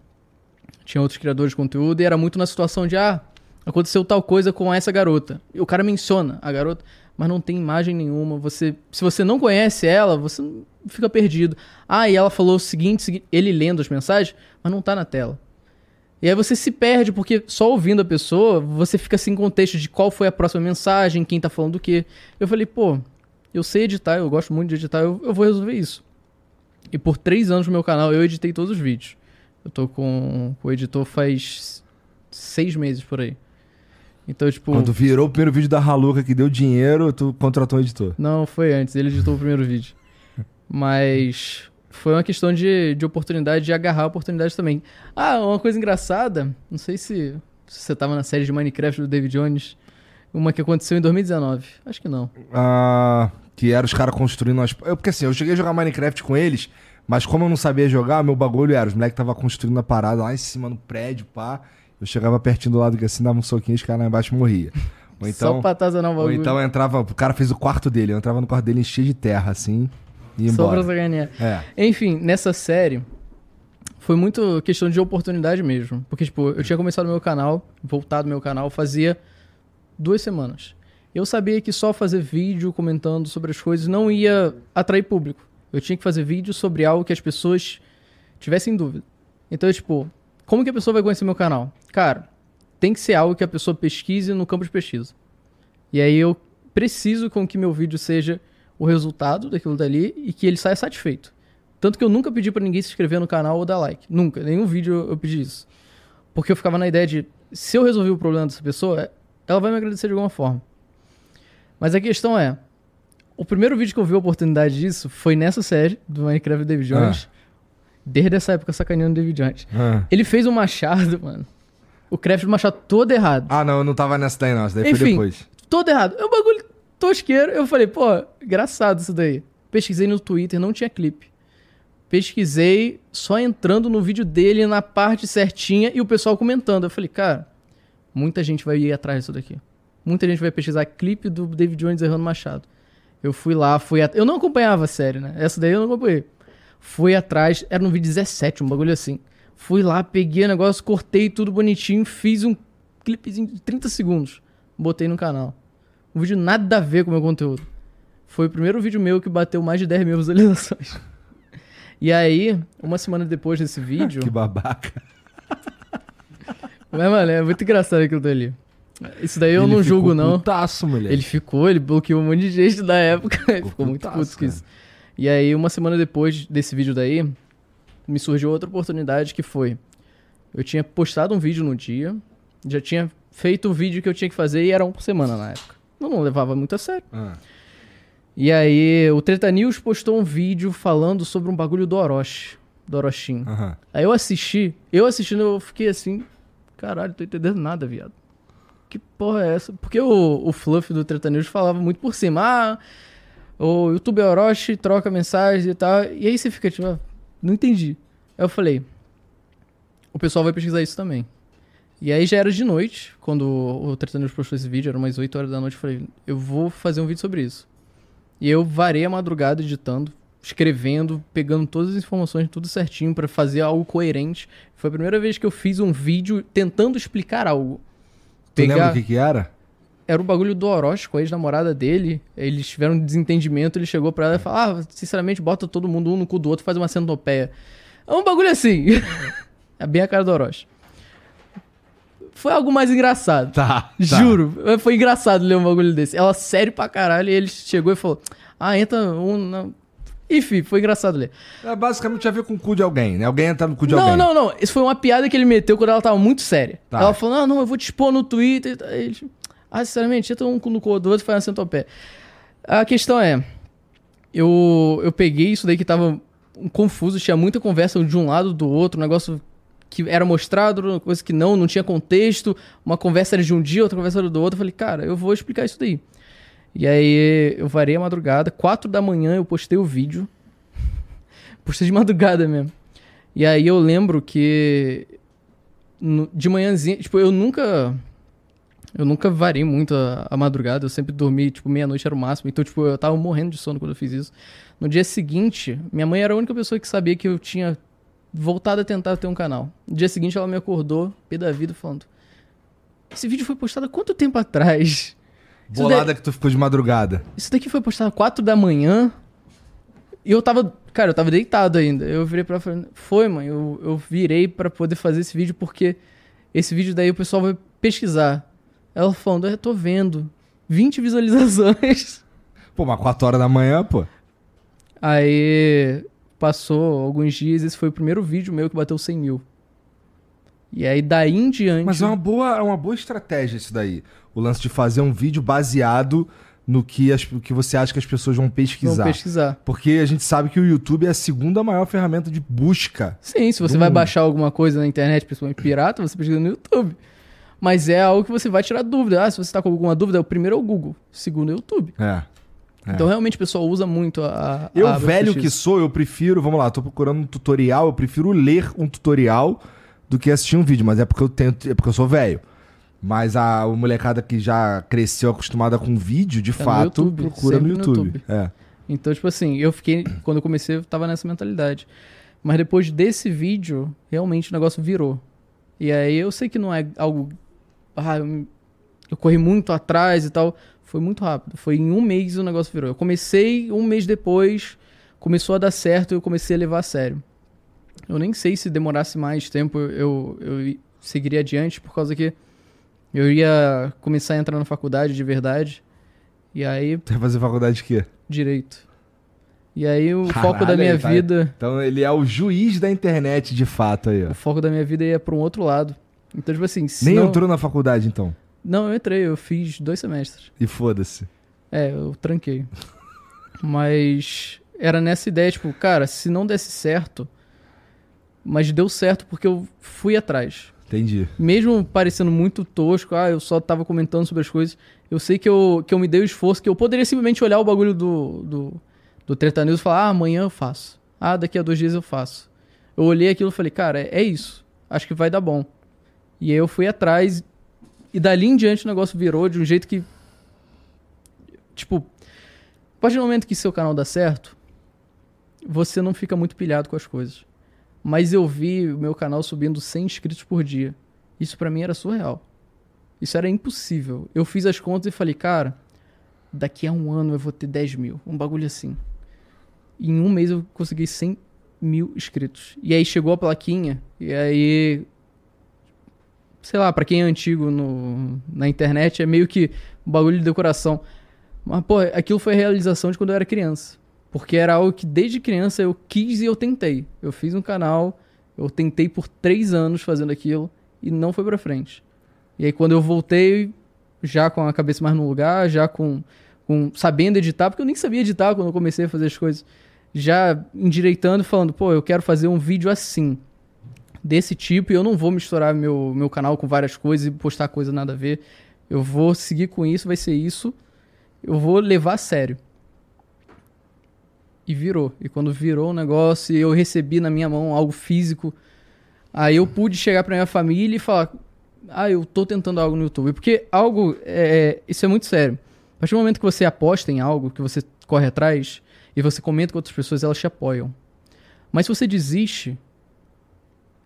tinha outros criadores de conteúdo e era muito na situação de, ah, aconteceu tal coisa com essa garota. E o cara menciona a garota, mas não tem imagem nenhuma. Você, se você não conhece ela, você fica perdido. Ah, e ela falou o seguinte, segui- ele lendo as mensagens, mas não tá na tela. E aí você se perde, porque só ouvindo a pessoa, você fica sem contexto de qual foi a próxima mensagem, quem tá falando o quê. Eu falei, pô, eu sei editar, eu gosto muito de editar, eu, eu vou resolver isso. E por três anos no meu canal eu editei todos os vídeos. Eu tô com, com o editor faz seis meses por aí. Então, tipo. Quando virou o primeiro vídeo da Haluca que deu dinheiro, tu contratou um editor. Não, foi antes, ele editou o primeiro vídeo. Mas foi uma questão de, de oportunidade, de agarrar a oportunidade também. Ah, uma coisa engraçada, não sei se, se você tava na série de Minecraft do David Jones, uma que aconteceu em 2019. Acho que não. Ah, que era os caras construindo umas... Eu, porque assim, eu cheguei a jogar Minecraft com eles, mas como eu não sabia jogar, meu bagulho era, os moleques tava construindo a parada lá em cima no prédio, pá. Eu chegava pertinho do lado que assim, dava um soquinho, os caras lá embaixo morria. Ou (laughs) então, Só pra atazanar o ou bagulho. então entrava, o cara fez o quarto dele, eu entrava no quarto dele enchia de terra, assim, e ia Só pra embora. sacanear. É. Enfim, nessa série, foi muito questão de oportunidade mesmo. Porque, tipo, eu tinha começado meu canal, voltado meu canal, fazia duas semanas. Eu sabia que só fazer vídeo comentando sobre as coisas não ia atrair público. Eu tinha que fazer vídeo sobre algo que as pessoas tivessem dúvida. Então, tipo, como que a pessoa vai conhecer meu canal? Cara, tem que ser algo que a pessoa pesquise no campo de pesquisa. E aí eu preciso com que meu vídeo seja o resultado daquilo dali e que ele saia satisfeito. Tanto que eu nunca pedi pra ninguém se inscrever no canal ou dar like. Nunca. Nenhum vídeo eu pedi isso. Porque eu ficava na ideia de, se eu resolver o problema dessa pessoa, ela vai me agradecer de alguma forma. Mas a questão é, o primeiro vídeo que eu vi a oportunidade disso foi nessa série do Minecraft David Jones. Desde essa época sacaneando o David Jones. Ah. Ele fez um machado, mano. O craft do machado todo errado. Ah, não, eu não tava nessa daí não, essa daí foi Enfim. depois. Todo errado. É um bagulho tosqueiro. Eu falei, pô, engraçado isso daí. Pesquisei no Twitter, não tinha clipe. Pesquisei só entrando no vídeo dele na parte certinha e o pessoal comentando. Eu falei, cara, muita gente vai ir atrás disso daqui. Muita gente vai pesquisar clipe do David Jones errando machado. Eu fui lá, fui at... Eu não acompanhava a série, né? Essa daí eu não acompanhei. Fui atrás, era no vídeo 17, um bagulho assim. Fui lá, peguei o negócio, cortei tudo bonitinho, fiz um clipezinho de 30 segundos. Botei no canal. Um vídeo nada a ver com o meu conteúdo. Foi o primeiro vídeo meu que bateu mais de 10 mil visualizações. E aí, uma semana depois desse vídeo. (laughs) Que babaca. Mas, mano, é muito engraçado aquilo dali. Isso daí eu Ele não ficou julgo, não. Putaço, moleque. Ele ficou, ele bloqueou um monte de gente da época. (laughs) Ele ficou muito putaço, puto com isso. E aí, uma semana depois desse vídeo daí, me surgiu outra oportunidade que foi. Eu tinha postado um vídeo no dia, já tinha feito o vídeo que eu tinha que fazer e era um por semana na época. Eu não levava muito a sério. Ah. E aí, o Treta News postou um vídeo falando sobre um bagulho do Orochi, do Orochin. Aham. Aí eu assisti, eu assistindo, eu fiquei assim, caralho, tô entendendo nada, viado. Que porra é essa? Porque o, o Fluff do Treta News falava muito por cima, ah, o YouTube é Orochi, troca mensagens e tal. E aí você fica tipo, ah, não entendi. Aí eu falei, o pessoal vai pesquisar isso também. E aí já era de noite, quando o Treta News postou esse vídeo, era umas 8 horas da noite, eu falei, eu vou fazer um vídeo sobre isso. E eu varei a madrugada editando, escrevendo, pegando todas as informações, tudo certinho pra fazer algo coerente. Foi a primeira vez que eu fiz um vídeo tentando explicar algo. Tu lembra o que que era? Era o bagulho do Orochi com a ex-namorada dele. Eles tiveram um desentendimento, ele chegou pra ela e falou: Ah, sinceramente, bota todo mundo um no cu do outro, faz uma centopeia. É um bagulho assim. (laughs) é bem a cara do Orochi. Foi algo mais engraçado. Tá. Juro, foi engraçado ler um bagulho desse. Ela sério pra caralho e ele chegou e falou: Ah, entra um. Na-" Enfim, foi engraçado ler. É, basicamente tinha a ver com o cu de alguém, né? Alguém entrar no cu de Não, alguém. não, não. Isso foi uma piada que ele meteu quando ela tava muito séria. Tá. Ela falou: Não, não, eu vou te expor no Twitter. Aí ele, ah, sinceramente, entra um no cu do outro e faz uma centopeia. A questão é: eu, eu peguei isso daí que tava confuso, tinha muita conversa de um lado do outro, um negócio que era mostrado, uma coisa que não, não tinha contexto, uma conversa era de um dia, outra conversa era do outro. Eu falei, cara, eu vou explicar isso daí. E aí eu varei a madrugada, quatro da manhã eu postei o vídeo. (laughs) postei de madrugada mesmo. E aí eu lembro que de manhãzinha, tipo, eu nunca eu nunca varei muito a, a madrugada, eu sempre dormi, tipo, meia-noite era o máximo. Então, tipo, eu tava morrendo de sono quando eu fiz isso. No dia seguinte, minha mãe era a única pessoa que sabia que eu tinha voltado a tentar ter um canal. No dia seguinte, ela me acordou, pé da vida, falando: Esse vídeo foi postado há quanto tempo atrás? Bolada daí- que tu ficou de madrugada. Isso daqui foi postado às 4 da manhã. E eu tava. Cara, eu tava deitado ainda. Eu virei pra ela e falei, foi, mãe, eu, eu virei pra poder fazer esse vídeo porque esse vídeo daí o pessoal vai pesquisar. Ela falando, eu tô vendo. 20 visualizações. (laughs) Pô, mas 4 horas da manhã, pô. Aí passou alguns dias, esse foi o primeiro vídeo meu que bateu 100 mil. E aí daí em diante. Mas é uma boa, é uma boa estratégia isso daí. O lance de fazer um vídeo baseado no que, as, que você acha que as pessoas vão pesquisar. pesquisar. Porque a gente sabe que o YouTube é a segunda maior ferramenta de busca. Sim, se você vai mundo. baixar alguma coisa na internet, principalmente pirata, você pesquisa no YouTube. Mas é algo que você vai tirar dúvida. Ah, se você tá com alguma dúvida, o primeiro é o Google, o segundo é o YouTube. É. É. Então realmente o pessoal usa muito a. a Eu, a velho que sou, eu prefiro, vamos lá, tô procurando um tutorial, eu prefiro ler um tutorial do que assistir um vídeo, mas é porque eu tenho, é porque eu sou velho. Mas a, o molecada que já cresceu acostumada com vídeo, de no fato, YouTube, procura no sempre no YouTube. YouTube. É. Então, tipo assim, eu fiquei. Quando eu comecei, eu tava nessa mentalidade. Mas depois desse vídeo, realmente o negócio virou. E aí eu sei que não é algo. Ah, eu, eu corri muito atrás e tal. Foi muito rápido. Foi em um mês o negócio virou. Eu comecei, um mês depois, começou a dar certo e eu comecei a levar a sério. Eu nem sei se demorasse mais tempo eu, eu seguiria adiante, por causa que eu ia começar a entrar na faculdade de verdade. E aí Tu vai fazer faculdade de quê? direito. E aí o Caralho, foco da minha tá- vida, Então ele é o juiz da internet de fato aí, ó. o foco da minha vida ia para um outro lado. Então tipo assim, Nem não... entrou na faculdade então. Não, eu entrei, eu fiz dois semestres. E foda-se. É, eu tranquei. Mas era nessa ideia, tipo, cara, se não desse certo, mas deu certo porque eu fui atrás. Entendi. Mesmo parecendo muito tosco, ah, eu só tava comentando sobre as coisas, eu sei que eu, que eu me dei o esforço, que eu poderia simplesmente olhar o bagulho do, do, do Treta News e falar, ah, amanhã eu faço. Ah, daqui a dois dias eu faço. Eu olhei aquilo e falei, cara, é, é isso. Acho que vai dar bom. E aí eu fui atrás, e dali em diante o negócio virou de um jeito que. Tipo, a partir do momento que seu canal dá certo, você não fica muito pilhado com as coisas. Mas eu vi o meu canal subindo 100 inscritos por dia. Isso pra mim era surreal. Isso era impossível. Eu fiz as contas e falei, cara, daqui a um ano eu vou ter 10 mil. Um bagulho assim. E em um mês eu consegui 100 mil inscritos. E aí chegou a plaquinha, e aí. sei lá, pra quem é antigo no, na internet, é meio que um bagulho de decoração. Mas, pô, aquilo foi a realização de quando eu era criança. Porque era algo que desde criança eu quis e eu tentei. Eu fiz um canal, eu tentei por três anos fazendo aquilo e não foi pra frente. E aí quando eu voltei, já com a cabeça mais no lugar, já com, com sabendo editar, porque eu nem sabia editar quando eu comecei a fazer as coisas. Já endireitando, falando, pô, eu quero fazer um vídeo assim desse tipo e eu não vou misturar meu, meu canal com várias coisas e postar coisa nada a ver. Eu vou seguir com isso, vai ser isso. Eu vou levar a sério. E virou. E quando virou o negócio e eu recebi na minha mão algo físico, aí eu pude chegar pra minha família e falar: Ah, eu tô tentando algo no YouTube. Porque algo. É, isso é muito sério. A partir do momento que você aposta em algo, que você corre atrás e você comenta com outras pessoas, elas te apoiam. Mas se você desiste,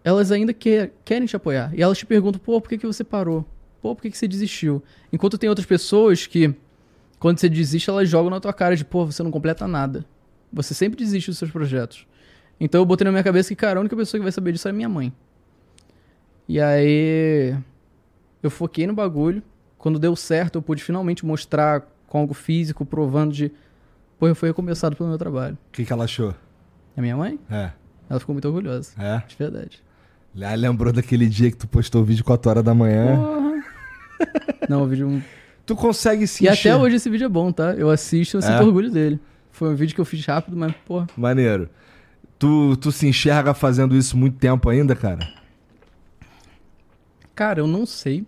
elas ainda quer, querem te apoiar. E elas te perguntam, pô, por que, que você parou? Pô, por que, que você desistiu? Enquanto tem outras pessoas que, quando você desiste, elas jogam na tua cara de, pô, você não completa nada. Você sempre desiste dos seus projetos. Então eu botei na minha cabeça que, cara, a única pessoa que vai saber disso é minha mãe. E aí eu foquei no bagulho. Quando deu certo, eu pude finalmente mostrar com algo físico, provando de, pô, eu fui recomeçado pelo meu trabalho. O que, que ela achou? A minha mãe? É. Ela ficou muito orgulhosa. É. De verdade. Ah, lembrou daquele dia que tu postou o vídeo 4 horas da manhã. Porra. (laughs) Não, o vídeo. Tu consegue se E encher- até hoje esse vídeo é bom, tá? Eu assisto e eu sinto É? orgulho dele. Foi um vídeo que eu fiz rápido, mas, porra. Maneiro. Tu, tu se enxerga fazendo isso muito tempo ainda, cara? Cara, eu não sei.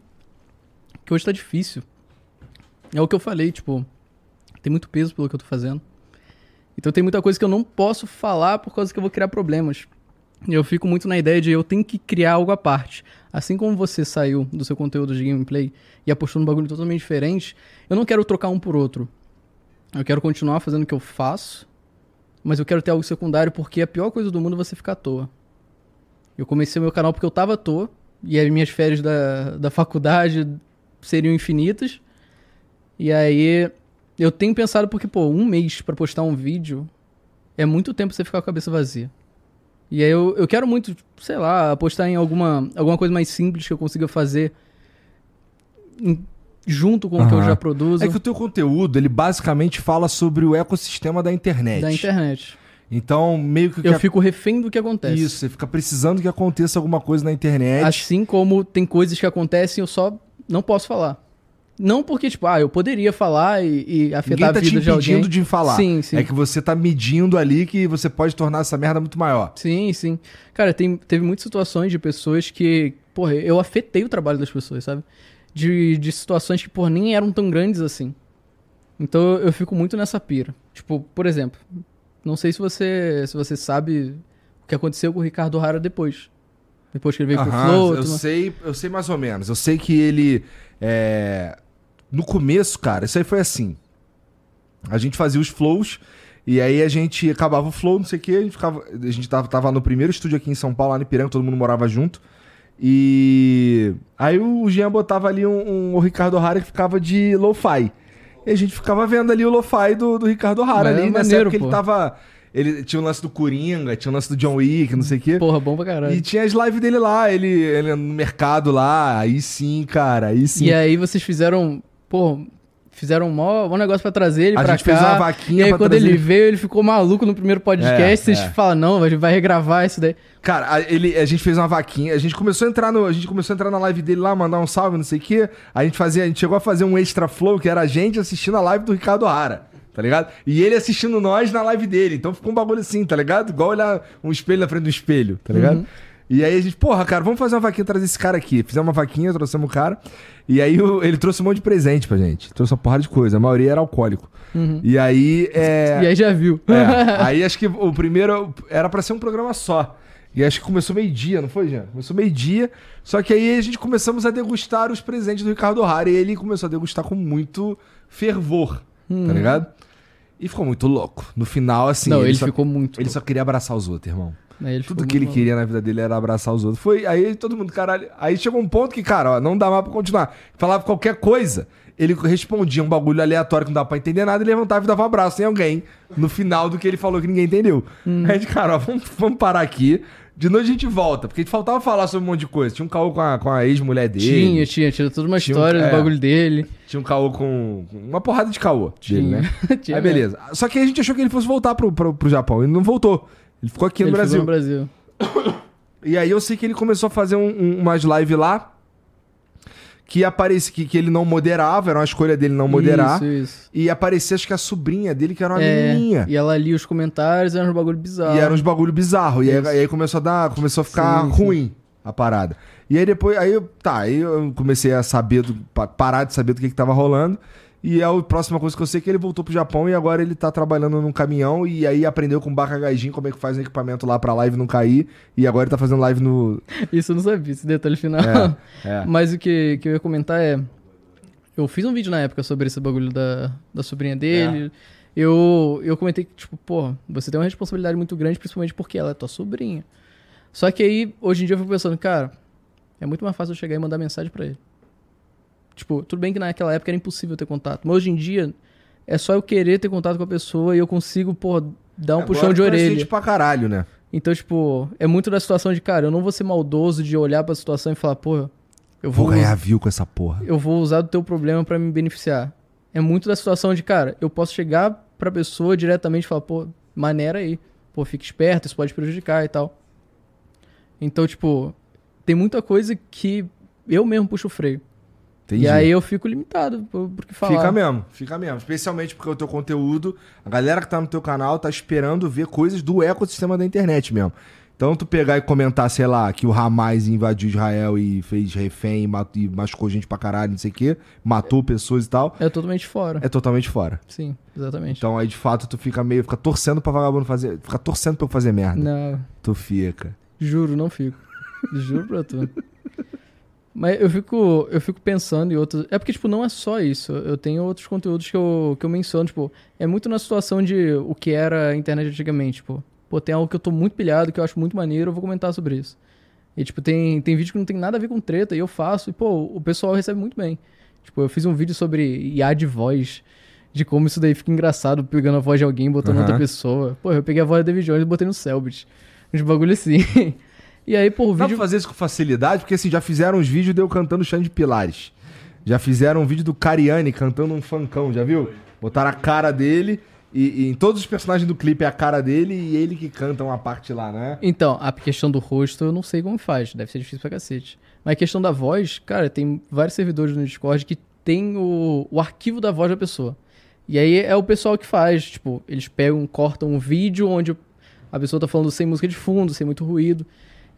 Porque hoje tá difícil. É o que eu falei, tipo, tem muito peso pelo que eu tô fazendo. Então tem muita coisa que eu não posso falar por causa que eu vou criar problemas. E eu fico muito na ideia de eu tenho que criar algo à parte. Assim como você saiu do seu conteúdo de gameplay e apostou num bagulho totalmente diferente, eu não quero trocar um por outro. Eu quero continuar fazendo o que eu faço, mas eu quero ter algo secundário porque a pior coisa do mundo é você ficar à toa. Eu comecei o meu canal porque eu tava à toa, e as minhas férias da, da faculdade seriam infinitas. E aí eu tenho pensado porque, pô, um mês pra postar um vídeo é muito tempo você ficar com a cabeça vazia. E aí eu, eu quero muito, sei lá, apostar em alguma, alguma coisa mais simples que eu consiga fazer junto com o que eu já produzo É que o teu conteúdo, ele basicamente fala sobre o ecossistema da internet. da internet. Então, meio que... Eu que fico refém do que acontece. Isso, você fica precisando que aconteça alguma coisa na internet. Assim como tem coisas que acontecem eu só não posso falar. Não porque, tipo, ah, eu poderia falar e, e afetar tá a te vida de alguém. impedindo de falar. Sim, sim. É que você tá medindo ali que você pode tornar essa merda muito maior. Sim, sim. Cara, tem, teve muitas situações de pessoas que, porra, eu afetei o trabalho das pessoas, sabe? De, de situações que, porra, nem eram tão grandes assim. Então eu fico muito nessa pira. Tipo, por exemplo, não sei se você, se você sabe o que aconteceu com o Ricardo Rara depois. Depois que ele veio pro Aham, Flow. eu tudo- sei, eu sei mais ou menos. Eu sei que ele é, no começo, cara, isso aí foi assim. A gente fazia os flows e aí a gente acabava o flow, não sei o que, a gente ficava, a gente tava, tava no primeiro estúdio aqui em São Paulo, lá no Ipiranga, todo mundo morava junto. E aí o Jean botava ali um, um- o Ricardo O'Hara que ficava de lo-fi. E a gente ficava vendo ali o lo-fi do, do Ricardo O'Hara é ali, nessa maneiro, época ele tava ele tinha o lance do Coringa, tinha o lance do John Wick, não sei o quê. Porra, bom pra caralho. E tinha as lives dele lá, ele, ele no mercado lá, aí sim, cara, aí sim. E aí vocês fizeram, pô, fizeram um mó, mó negócio pra trazer ele A pra gente cá. fez uma vaquinha E aí pra quando trazer ele ele. veio, ele ficou maluco no primeiro podcast. É, vocês é. falam, não, a gente vai regravar isso daí. Cara, a, ele, a gente fez uma vaquinha, a gente começou a entrar no, a gente começou a entrar na live dele lá, mandar um salve, não sei o quê. A gente fazia, a gente chegou a fazer um extra flow que era a gente assistindo a live do Ricardo Rara, tá ligado? E ele assistindo nós na live dele. Então ficou um bagulho assim, tá ligado? Igual olhar um espelho na frente do espelho, tá ligado? E aí a gente, porra, cara, vamos fazer uma vaquinha trazer esse cara aqui. Fizemos uma vaquinha, trouxemos o cara. E aí o- ele trouxe um monte de presente pra gente. Trouxe uma porrada de coisa. A maioria era alcoólico. E aí. É... (laughs) E aí já viu. É, aí acho que o primeiro era pra ser um programa só. E acho que começou meio-dia, não foi, Jean? Começou meio-dia. Só que aí a gente começamos a degustar os presentes do Ricardo O'Hara e ele começou a degustar com muito fervor, tá ligado? E ficou muito louco. No final, assim. não, ele, só, ficou muito. ele só queria abraçar os outros, irmão. Ele Tudo que ele muito queria na vida dele era abraçar os outros. Foi aí todo mundo, caralho. Aí chegou um ponto que, cara, ó, não dá mais pra continuar. Falava qualquer coisa, ele respondia um bagulho aleatório que não dá pra entender nada e levantava e dava um abraço em alguém no final do que ele falou que ninguém entendeu. Hum. Aí a gente, cara, ó, vamos, vamos parar aqui. De noite a gente volta, porque faltava falar sobre um monte de coisa. Tinha um caô com a, com a ex-mulher dele. Tinha, tinha, tinha toda uma Tinha um- história é. do bagulho dele. Tinha um caô com. Uma porrada de caô dele, Tinha. né? (laughs) Tinha Aí mesmo. beleza. Só que a gente achou que ele fosse voltar pro, pro, pro Japão. Ele não voltou. Ele ficou aqui no Ele Brasil. ficou no Brasil. (coughs) E aí eu sei que ele começou a fazer um, um, umas lives lá. Que aparecia que, que ele não moderava, era uma escolha dele não moderar. Isso, isso. E aparecia, acho que a sobrinha dele, que era uma É, menininha. e ela lia os comentários, era um bagulho bizarro. E eram uns bagulho bizarro. E aí, Isso. aí começou a dar. Começou a ficar Sim, sim. ruim a parada. E aí depois. Aí eu. Tá, aí eu comecei a saber do. pa- parar de saber do que, que tava rolando. E é a próxima coisa que eu sei é que ele voltou pro Japão e agora ele tá trabalhando num caminhão e aí aprendeu com o Bakagajin como é que faz um equipamento lá pra live não cair. E agora ele tá fazendo live no. Isso eu não sabia, esse detalhe final. É, (laughs) é. Mas o que, que eu ia comentar é. Eu fiz um vídeo na época sobre esse bagulho da, da sobrinha dele. É. Eu, eu comentei que, tipo, pô, você tem uma responsabilidade muito grande, principalmente porque ela é tua sobrinha. Só que aí, hoje em dia, eu fico pensando, cara, é muito mais fácil eu chegar e mandar mensagem pra ele. Tipo, tudo bem que naquela época era impossível ter contato, mas hoje em dia é só eu querer ter contato com a pessoa e eu consigo, pô, dar um Agora puxão de é orelha. gente pra caralho, né? Então, tipo, é muito da situação de, cara, eu não vou ser maldoso de olhar pra situação e falar, pô, eu Vou vou, ganhar view com essa porra. eu vou usar do teu problema pra me beneficiar. É muito da situação de, cara, eu posso chegar pra pessoa diretamente e falar, pô, maneira aí. Pô, fica esperto, isso pode prejudicar e tal. Então, tipo, tem muita coisa que eu mesmo puxo o freio. Entendi. E aí eu fico limitado por, por que falar. Fica mesmo, fica mesmo. Especialmente porque o teu conteúdo, a galera que tá no teu canal tá esperando ver coisas do ecossistema da internet mesmo. Então tu pegar e comentar, sei lá, que o Hamas invadiu Israel e fez refém e, mat- e machucou gente pra caralho, não sei o quê, matou pessoas e tal, É totalmente fora. é totalmente fora. Sim, exatamente. Então aí de fato tu fica meio, fica torcendo pra vagabundo fazer, fica torcendo pra eu fazer merda. Não, Tu fica. Juro, não fico. Juro pra tu. Mas eu fico, eu fico pensando em outros. É porque, tipo, não é só isso. Eu tenho outros conteúdos que eu, que eu menciono, tipo, é muito na situação de o que era a internet antigamente, tipo, pô, tem algo que eu tô muito pilhado, que eu acho muito maneiro, eu vou comentar sobre isso. E, tipo, tem, tem vídeo que não tem nada a ver com treta, e eu faço, e, pô, o pessoal recebe muito bem. Tipo, eu fiz um vídeo sobre IA de voz, de como isso daí fica engraçado, pegando a voz de alguém e botando Aham. outra pessoa. Pô, eu peguei a voz da David Jones e botei no Selbit. Uns bagulho assim. (laughs) E aí, pô, o Dá vídeo. pra fazer isso com facilidade? Porque assim, já fizeram uns vídeos de eu cantando chão de pilares. Já fizeram um vídeo do Cariani cantando um funkão, já viu? Botaram a cara dele e, e em todos os personagens do clipe é a cara dele e ele que canta uma parte lá, né? Então, a questão do rosto eu não sei como faz, deve ser difícil pra cacete. Mas a questão da voz, cara, tem vários servidores no Discord que tem o, o arquivo da voz da pessoa. E aí é o pessoal que faz, tipo, eles pegam, cortam um vídeo onde a pessoa tá falando sem música de fundo, sem muito ruído.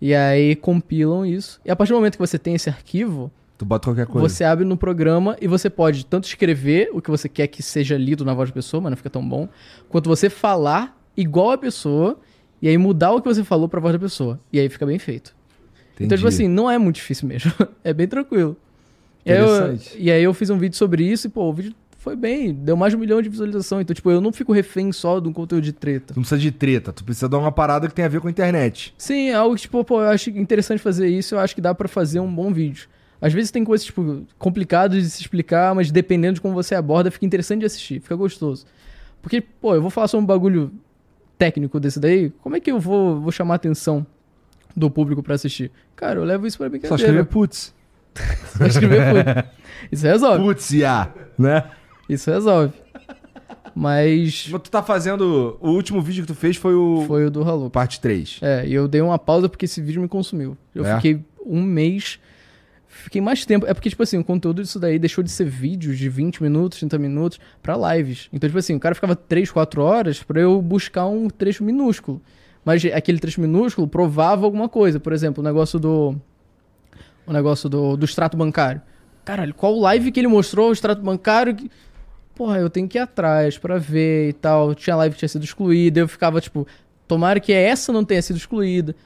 E aí compilam isso. E a partir do momento que você tem esse arquivo, Tu bota qualquer coisa. você abre no programa e você pode tanto escrever o que você quer que seja lido na voz da pessoa, mas não fica tão bom, quanto você falar igual a pessoa e aí mudar o que você falou pra voz da pessoa. E aí fica bem feito. Então, Entendi. tipo assim, não é muito difícil mesmo. (laughs) é bem tranquilo. E aí, eu, Interessante. e aí eu fiz um vídeo sobre isso e, pô, o vídeo foi bem, deu mais de um milhão de visualização. Então, tipo, eu não fico refém só de um conteúdo de treta. Tu não precisa de treta, tu precisa dar uma parada que tem a ver com a internet. Sim, é algo que, tipo, pô, eu acho interessante fazer isso, eu acho que dá pra fazer um bom vídeo. Às vezes tem coisas, tipo, complicadas de se explicar, mas dependendo de como você aborda, fica interessante de assistir, fica gostoso. Porque, pô, eu vou falar sobre um bagulho técnico desse daí, como é que eu vou, vou chamar a atenção do público pra assistir? Cara, eu levo isso pra Só brincadeira. escrever putz. (laughs) Só escrever putz. (laughs) Isso resolve, Putz, ia, né? Isso resolve. Mas Mas tu tá fazendo. O último vídeo que tu fez foi o. foi o do Halu. Parte 3. É, e eu dei uma pausa porque esse vídeo me consumiu. Eu É? fiquei um mês. Fiquei mais tempo. É porque, tipo assim, o conteúdo disso daí deixou de ser vídeos de 20 minutos, 30 minutos, pra lives. Então, tipo assim, o cara ficava 3, 4 horas pra eu buscar um trecho minúsculo. Mas aquele trecho minúsculo provava alguma coisa. Por exemplo, o negócio do. O negócio do, do extrato bancário. Caralho, qual live que ele mostrou o extrato bancário? que- Porra, eu tenho que ir atrás pra ver e tal. Tinha live que tinha sido excluída. Eu ficava, tipo, tomara que essa não tenha sido excluída.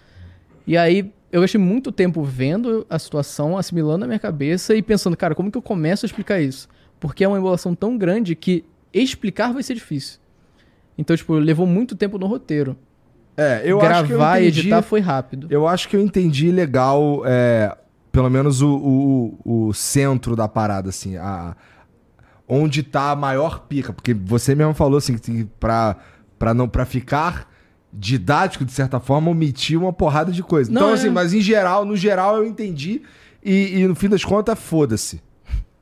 E aí eu gastei muito tempo vendo a situação, assimilando na minha cabeça e pensando, cara, como que eu começo a explicar isso? Porque é uma emulação tão grande que explicar vai ser difícil. Então, tipo, levou muito tempo no roteiro. É, eu acho que eu Gravar e entendi, editar foi rápido. Eu acho que eu entendi legal, é, pelo menos o, o, o centro da parada, assim, a, onde tá a maior pica. Porque você mesmo falou assim, que pra, pra, não, pra ficar didático, de certa forma, omitir uma porrada de coisa. Não, então, é. assim, mas em geral, no geral eu entendi. E, e no fim das contas, foda-se.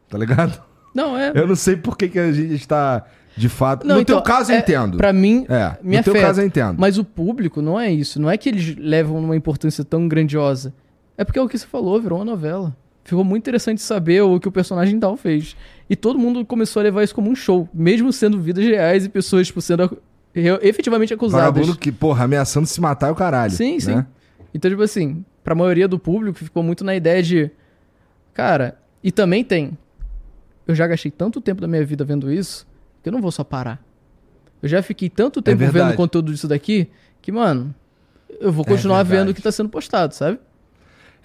Tá ligado? Não, é. Eu não sei por que, que a gente está, de fato. Não, no então, teu caso, eu é, entendo. Pra mim, É, me no teu afeta. caso eu entendo. Mas o público não é isso. Não é que eles levam uma importância tão grandiosa. É porque é o que você falou, virou uma novela. Ficou muito interessante saber o que o personagem tal fez. E todo mundo começou a levar isso como um show. Mesmo sendo vidas reais e pessoas tipo, sendo efetivamente acusadas. Vagabundo que, porra, ameaçando se matar é o caralho. Sim, sim. né? Então, tipo assim, pra maioria do público ficou muito na ideia de. Cara, e também tem. Eu já gastei tanto tempo da minha vida vendo isso que eu não vou só parar. Eu já fiquei tanto tempo verdade. vendo conteúdo disso daqui que, mano, eu vou É continuar verdade. vendo o que tá sendo postado, sabe?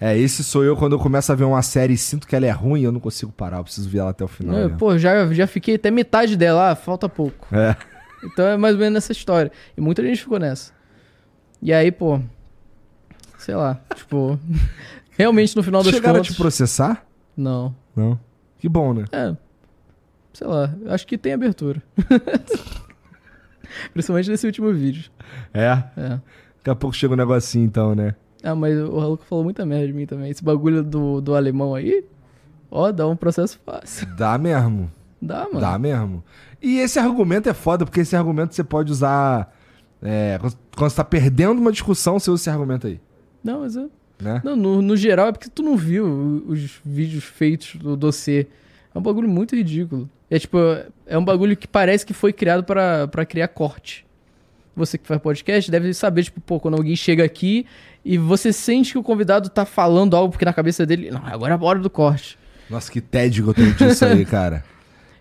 É, esse sou eu quando eu começo a ver uma série e sinto que ela é ruim, eu não consigo parar, eu preciso ver ela até o final. Eu, mesmo. pô, já, já fiquei até metade dela, ah, falta pouco. É. Então é mais ou menos nessa história. E muita gente ficou nessa. E aí, pô. Sei lá, tipo. (laughs) realmente no final das Chegaram contas. a te processar? Não. Não. Que bom, né? É. Sei lá, acho que tem abertura. (laughs) Principalmente nesse último vídeo. É. É. Daqui a pouco chega um negocinho então, né? Ah, mas o Raluco falou muita merda de mim também. Esse bagulho do, do alemão aí, ó, dá um processo fácil. (laughs) Dá mesmo. Dá, mano. Dá mesmo. E esse argumento é foda, porque esse argumento você pode usar. é, quando você tá perdendo uma discussão, você usa esse argumento aí. Não, mas eu... Né? Não, no, no geral é porque tu não viu os vídeos feitos do dossiê. É um bagulho muito ridículo. É tipo, é um bagulho que parece que foi criado pra criar corte. Você que faz podcast deve saber, tipo, pô, quando alguém chega aqui e você sente que o convidado tá falando algo porque na cabeça dele, não, agora é a hora do corte. Nossa, que tédio que eu tenho disso aí, (laughs) cara.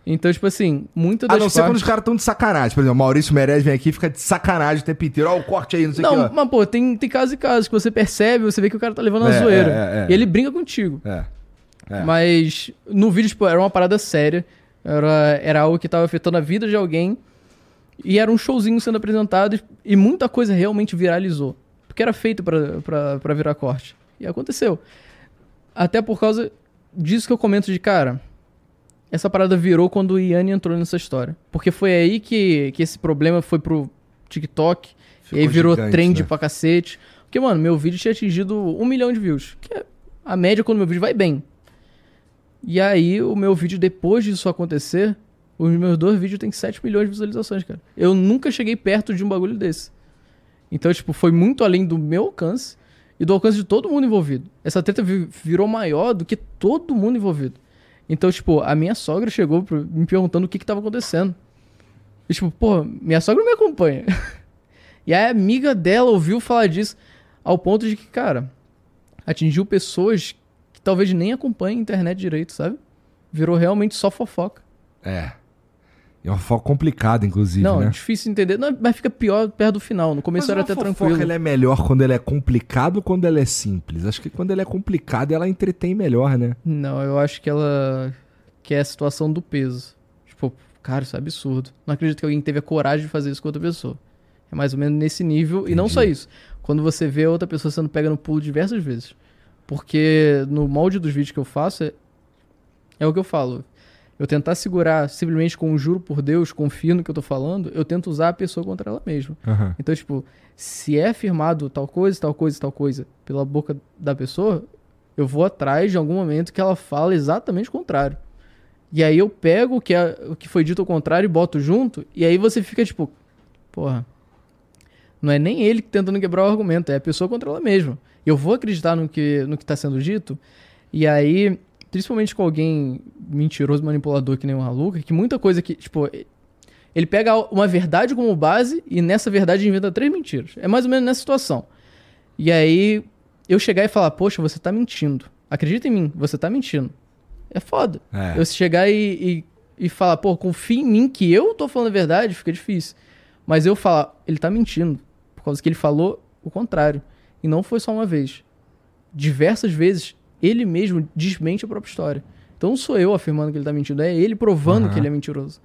Então, tipo assim, muita A das não ser quando os partes... caras estão de sacanagem. Por exemplo, o Maurício Meirelles vem aqui e fica de sacanagem o tempo inteiro. Ó, o corte aí, não sei o Não, que. mas pô, tem, tem casos e casos que você percebe, você vê que o cara tá levando a É, zoeira. é, é, é. E ele brinca contigo. É. É. Mas no vídeo, tipo, era uma parada séria. Era, era algo que tava afetando a vida de alguém. E era um showzinho sendo apresentado. E muita coisa realmente viralizou. Porque era feito pra virar corte. E aconteceu. Até por causa disso que eu comento de cara. Essa parada virou quando o Yanni entrou nessa história. Porque foi aí que, que esse problema foi pro TikTok. Ficou e aí virou gigante, trend né? pra cacete. Porque, mano, meu vídeo tinha atingido um milhão de views. Que é a média quando meu vídeo vai bem. E aí, o meu vídeo, depois disso acontecer, os meus dois vídeos têm 7 milhões de visualizações, cara. Eu nunca cheguei perto de um bagulho desse. Então, tipo, foi muito além do meu alcance e do alcance de todo mundo envolvido. Essa treta vi- virou maior do que todo mundo envolvido. Então, tipo, a minha sogra chegou me perguntando o que que tava acontecendo. E, tipo, pô, minha sogra me acompanha. (laughs) e a amiga dela ouviu falar disso ao ponto de que, cara, atingiu pessoas que talvez nem acompanhem a internet direito, sabe? Virou realmente só fofoca. É. É uma foco complicada, inclusive, não, é né? difícil entender. Não, mas fica pior perto do final. No começo Mas era até fofoca, tranquilo. ela é melhor quando ela é complicada ou quando ela é simples? Acho que quando ela é complicada, ela entretém melhor, né? Não, eu acho que ela. que é a situação do peso. Tipo, cara, isso é absurdo. Não acredito que alguém teve a coragem de fazer isso com outra pessoa. É mais ou menos nesse nível. E não só isso. Quando você vê outra pessoa sendo pega no pulo diversas vezes. Porque no molde dos vídeos que eu faço, é, é o que eu falo. Eu tentar segurar simplesmente com um juro por Deus, confio no que eu tô falando, eu tento usar a pessoa contra ela mesma. Aham. Então, tipo, se é afirmado tal coisa, tal coisa, tal coisa pela boca da pessoa, eu vou atrás de algum momento que ela fala exatamente o contrário. E aí eu pego o que, é, o que foi dito ao contrário e boto junto, e aí você fica tipo, porra, não é nem ele que tentando quebrar o argumento, é a pessoa contra ela mesma. Eu vou acreditar no que, no que tá sendo dito, e aí, principalmente com alguém mentiroso, manipulador que nem o Haluca, que muita coisa que, tipo, ele pega uma verdade como base e nessa verdade inventa três mentiras. É mais ou menos nessa situação. E aí eu chegar e falar, poxa, você tá mentindo. Acredita em mim, você tá mentindo. É foda. É. Eu chegar e, e, e falar, pô, confia em mim que eu tô falando a verdade, fica difícil. Mas eu falar, ele tá mentindo. Por causa que ele falou o contrário. E não foi só uma vez. Diversas vezes, ele mesmo desmente a própria história. Então não sou eu afirmando que ele tá mentindo, é ele provando Aham. que ele é mentiroso.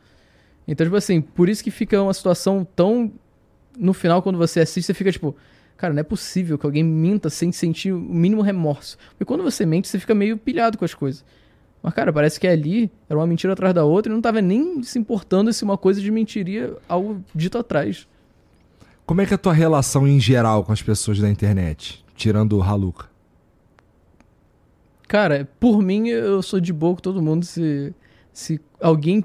Então, tipo assim, por isso que fica uma situação tão. No final, quando você assiste, você fica tipo. Cara, não é possível que alguém minta sem sentir o mínimo remorso. Porque quando você mente, você fica meio pilhado com as coisas. Mas, cara, parece que ali era uma mentira atrás da outra e não tava nem se importando se uma coisa de mentiria algo dito atrás. Como é que é a tua relação em geral com as pessoas da internet? Tirando o Haluca. Cara, por mim, eu sou de boa com todo mundo. Se, se alguém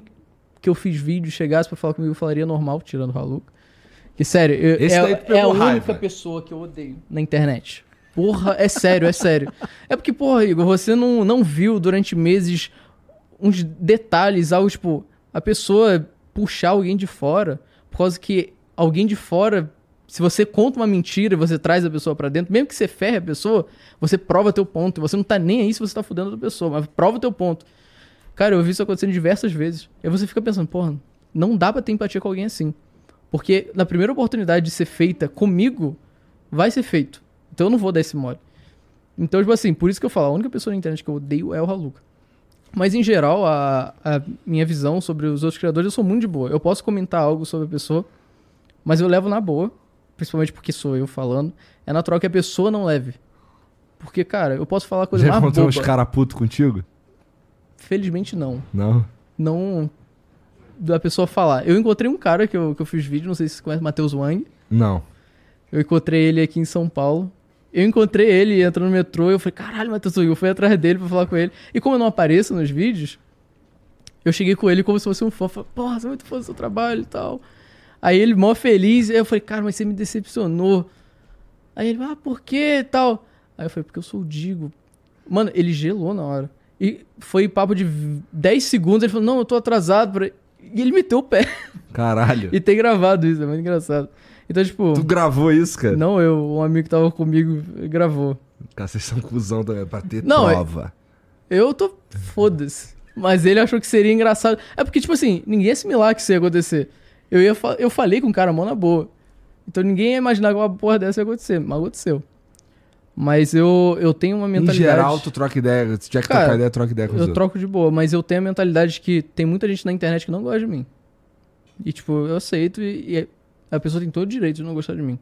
que eu fiz vídeo chegasse pra falar comigo, eu falaria normal, tirando o Haluca. Que sério, eu- Esse é, é a única raiva. pessoa que eu odeio na internet. Porra, é sério, é sério. É porque, porra, Igor, você não, não viu durante meses uns detalhes, algo tipo, a pessoa puxar alguém de fora, por causa que alguém de fora, se você conta uma mentira e você traz a pessoa pra dentro, mesmo que você ferre a pessoa, você prova teu ponto. Você não tá nem aí se você tá fudendo outra pessoa, mas prova teu ponto. Cara, eu vi isso acontecendo diversas vezes. E você fica pensando, porra, não dá pra ter empatia com alguém assim. Porque na primeira oportunidade de ser feita comigo, vai ser feito. Então eu não vou dar esse mole. Então, tipo assim, por isso que eu falo, a única pessoa na internet que eu odeio é o Haluca. Mas em geral, a, a minha visão sobre os outros criadores, eu sou muito de boa. Eu posso comentar algo sobre a pessoa, mas eu levo na boa, principalmente porque sou eu falando. É natural que a pessoa não leve. Porque, cara, eu posso falar coisa Já mais encontrou boba. uns cara puto contigo? Felizmente não. Não. Não da pessoa falar. Eu encontrei um cara que eu, que eu fiz vídeo, não sei se você conhece, Matheus Wang. Não. Eu encontrei ele aqui em São Paulo. Eu encontrei ele entrando no metrô. Eu falei, caralho, Matheus Wang. Eu fui atrás dele pra falar com ele. E como eu não apareço nos vídeos, eu cheguei com ele como se fosse um fã. Falei, porra, sou muito fã do seu trabalho e tal. Aí ele, mó feliz. Aí eu falei, cara, mas você me decepcionou. Aí ele, ah, por quê e tal? Aí eu falei, porque eu sou o Digo. Mano, ele gelou na hora. E foi papo de 10 segundos. Ele falou, não, eu tô atrasado. Pra... E ele meteu o pé. Caralho. (laughs) E tem gravado isso, é muito engraçado. Então, tipo. Tu gravou isso, cara? Não, eu, um amigo que tava comigo gravou. Cara, vocês são cuzão também, pra ter Não, é- prova. Eu tô. Foda-se. Mas ele achou que seria engraçado. É porque, tipo assim, ninguém ia assimilar que isso ia acontecer. Eu, ia eu falei com o cara, mão na boa. Então ninguém ia imaginar que uma porra dessa ia acontecer. Mas aconteceu. Mas eu, eu tenho uma Em mentalidade. geral, tu troca ideia. Se tiver que Cara, trocar ideia, troca ideia com Eu outros. troco de boa, mas eu tenho a mentalidade de que tem muita gente na internet que não gosta de mim. E, tipo, eu aceito e, e a pessoa tem todo o direito de não gostar de mim.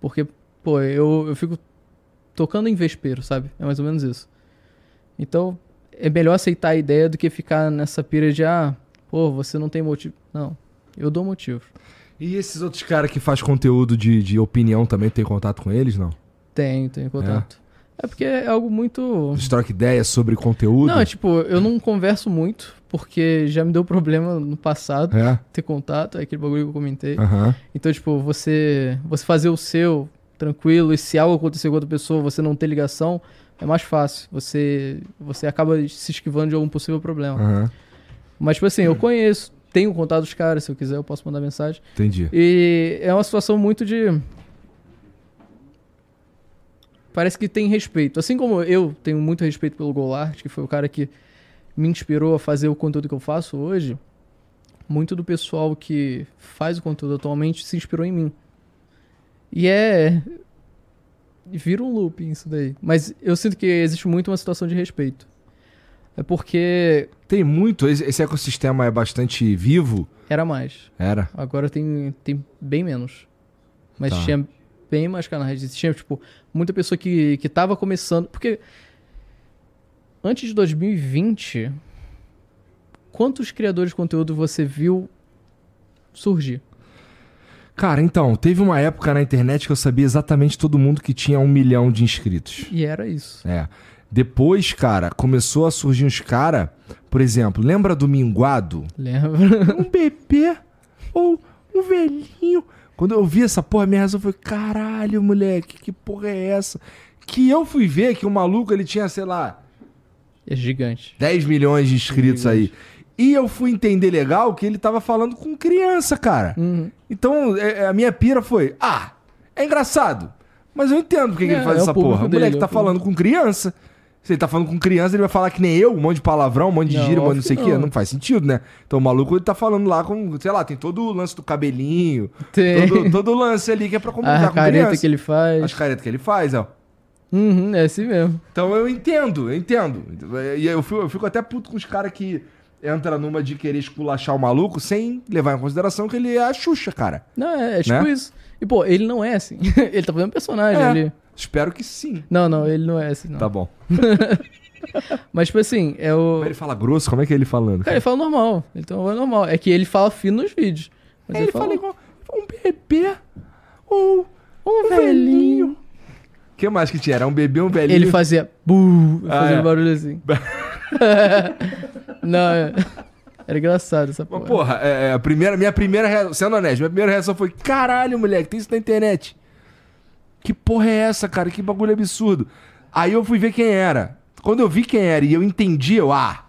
Porque, pô, eu, eu fico tocando em vespeiro, sabe? É mais ou menos isso. Então, é melhor aceitar a ideia do que ficar nessa pira de, ah, pô, você não tem motivo. Não, eu dou motivo. E esses outros caras que faz conteúdo de, de opinião também, tem contato com eles, não? Tenho, tenho contato. É, porque é algo muito. Eles trocam ideia sobre conteúdo? Não, é tipo, eu não converso muito, porque já me deu problema no passado É? ter contato, é aquele bagulho que eu comentei. Então, tipo, você você fazer o seu tranquilo e se algo acontecer com outra pessoa, você não ter ligação, é mais fácil. Você você acaba se esquivando de algum possível problema. Mas, tipo assim, eu conheço, tenho contato dos caras, se eu quiser eu posso mandar mensagem. Entendi. E é uma situação muito de. Parece que tem respeito. Assim como eu tenho muito respeito pelo Golart, que foi o cara que me inspirou a fazer o conteúdo que eu faço hoje, muito do pessoal que faz o conteúdo atualmente se inspirou em mim. E é. Vira um looping isso daí. Mas eu sinto que existe muito uma situação de respeito. É porque Tem muito, esse ecossistema é bastante vivo. era mais. Era. Agora tem, tem bem menos. Mas Tá. tinha bem mais canais. Tinha, tipo, muita pessoa que, que tava começando. Porque antes de 2020, quantos criadores de conteúdo você viu surgir? Cara, então, teve uma época na internet que eu sabia exatamente todo mundo que tinha um milhão de inscritos. E era isso. É. Depois, cara, começou a surgir uns cara, por exemplo, lembra do Minguado? Lembra? Um bebê ou um velhinho. Quando eu vi essa porra, minha reação foi: caralho, moleque, que porra é essa? Que eu fui ver que o maluco ele tinha, sei lá, É gigante. 10 milhões de inscritos aí. E eu fui entender legal que ele tava falando com criança, cara. Uhum. Então, é- é, a minha pira foi: ah, é engraçado. Mas eu entendo porque que É, ele faz é o essa porra. O dele, moleque é o tá público. falando com criança. Se ele tá falando com criança, ele vai falar que nem eu, um monte de palavrão, um monte de Não, gíria, um monte de não sei o que quê. não. Faz sentido, né? Então o maluco ele tá falando lá com, sei lá, tem todo o lance do cabelinho, Tem. todo, todo o lance ali que é pra comunicar a com careta criança. que ele faz. As caretas que ele faz, ó. Uhum, é assim mesmo. Então eu entendo, eu entendo. E eu fico, eu fico até puto com os caras que entra numa de querer esculachar o maluco sem levar em consideração que ele é a Xuxa, cara. Não, é, é tipo Né? isso. E, pô, ele não é assim. (laughs) ele tá fazendo personagem É. ali. Espero que sim. Não, não, ele não é assim, não. Tá bom. (laughs) Mas, tipo assim, é o. Mas ele fala grosso, como é que é ele falando? Cara, ele fala normal. Ele tem uma voz normal. É que ele fala fino nos vídeos. Mas É, ele fala igual um bebê. Ou Um velhinho. O que mais que tinha? Era um bebê, um velhinho. Ele fazia. Bu, Ah, fazendo é. barulho assim. (laughs) Não, é- era engraçado essa Mas, porra. porra, é, é, a primeira, minha primeira reação, sendo honesto, minha primeira reação foi: caralho, moleque, tem isso na internet. Que porra é essa, cara? Que bagulho absurdo. Aí eu fui ver quem era. Quando eu vi quem era e eu entendi, eu, ah,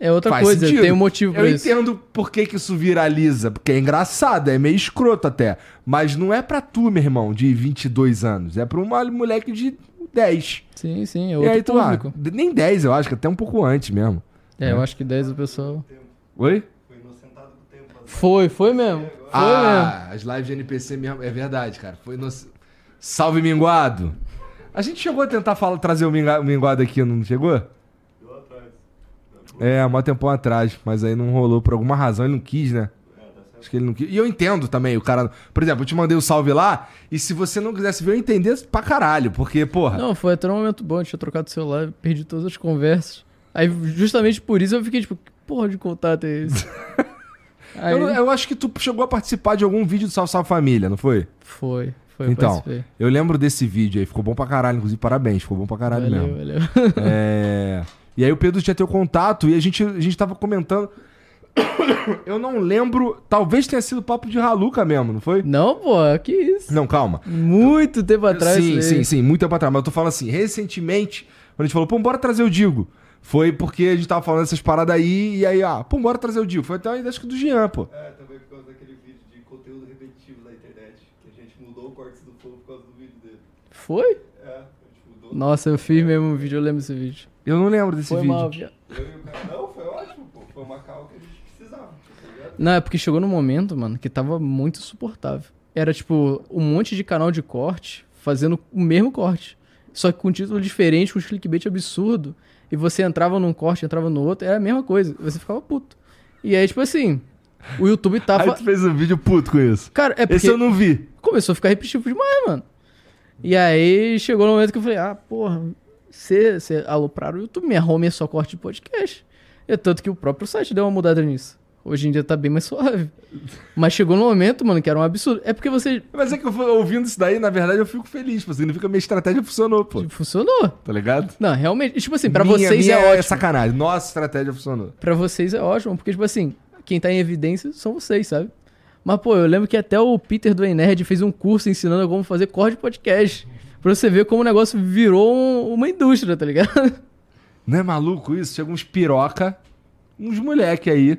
É outra faz coisa, sentido. tem um motivo pra Eu isso. entendo por que, que isso viraliza, porque é engraçado, é meio escroto até. Mas não é pra tu, meu irmão, de 22 anos. É pra uma moleque de 10. Sim, sim, é e outro aí tu, ah, público. nem 10, eu acho, que até um pouco antes mesmo. É, eu acho que 10 o pessoal. Oi? Foi inocentado. Foi, foi mesmo. Foi mesmo. ah, as lives de NPC mesmo, é verdade, cara. Foi no... Salve, Minguado. A gente chegou a tentar falar, trazer o Minguado aqui, não chegou? É, há mó tempão atrás, mas aí não rolou por alguma razão, ele não quis, né? Acho que ele não quis. E eu entendo também, o cara. Por exemplo, eu te mandei o salve lá, e se você não quisesse ver, eu entender pra caralho, porque, porra. Não, foi até um momento bom, eu tinha trocado o celular, perdi todas as conversas. Aí, justamente por isso, eu fiquei tipo, que porra de contato é esse? (laughs) Aí, Eu, eu acho que tu chegou a participar de algum vídeo do Salve Salve Família, não foi? Foi, foi, eu então, participei. eu lembro desse vídeo aí, ficou bom pra caralho, inclusive, parabéns, ficou bom pra caralho Valeu, mesmo. valeu. É, E aí o Pedro tinha teu contato e a gente, a gente tava comentando. Eu não lembro, talvez tenha sido papo de Raluca mesmo, não foi? Não, pô, que isso? Não, calma. Muito tempo atrás. sim, sim, sim, muito tempo atrás. Mas eu tô falando assim, recentemente, quando a gente falou, pô, bora trazer o Digo. Foi porque a gente tava falando essas paradas aí, e aí, ah, pô, bora trazer o Digo. Foi até uma ideia acho que do Jean, pô. É, também por causa daquele vídeo de conteúdo repetitivo da internet. Que a gente mudou o corte do flow por causa do vídeo dele. Foi? É, mudou. Nossa, eu fiz mesmo um vídeo, eu lembro desse vídeo. Eu não lembro desse Foi vídeo. mal, viado. Eu e o cara. Não, foi ótimo, pô. Foi uma cal que a gente precisava, tá ligado? Não, é porque chegou num momento, mano, que tava muito insuportável. Era, tipo, um monte de canal de corte fazendo o mesmo corte. Só que com título diferente, com um clickbait absurdo. E você entrava num corte, entrava no outro, era a mesma coisa. Você ficava puto. E aí, tipo assim, o YouTube Aí tava. tu fez um vídeo puto com isso. Cara, é porque Esse eu não vi. começou a ficar repetitivo demais, mano. E aí chegou no momento que eu falei, ah, porra, você alopraram o YouTube, minha home é só corte de podcast. É tanto que o próprio site deu uma mudada nisso. Hoje em dia tá bem mais suave. Mas chegou no momento, mano, que era um absurdo. É porque você Mas é que eu fui ouvindo isso daí, na verdade, eu fico feliz, pô. Significa que a minha estratégia funcionou, pô. funcionou. Tá ligado? Não, realmente, tipo assim, pra Minha- vocês minha é ótimo. sacanagem. Nossa estratégia funcionou. Pra vocês é ótimo, porque, tipo assim, quem tá em evidência são vocês, sabe? Mas, pô, eu lembro que até o Peter do Nerd fez um curso ensinando como fazer corte de podcast. Pra você ver como o negócio virou um- uma indústria, tá ligado? (laughs) Não é maluco isso? Chega uns piroca, uns moleque aí,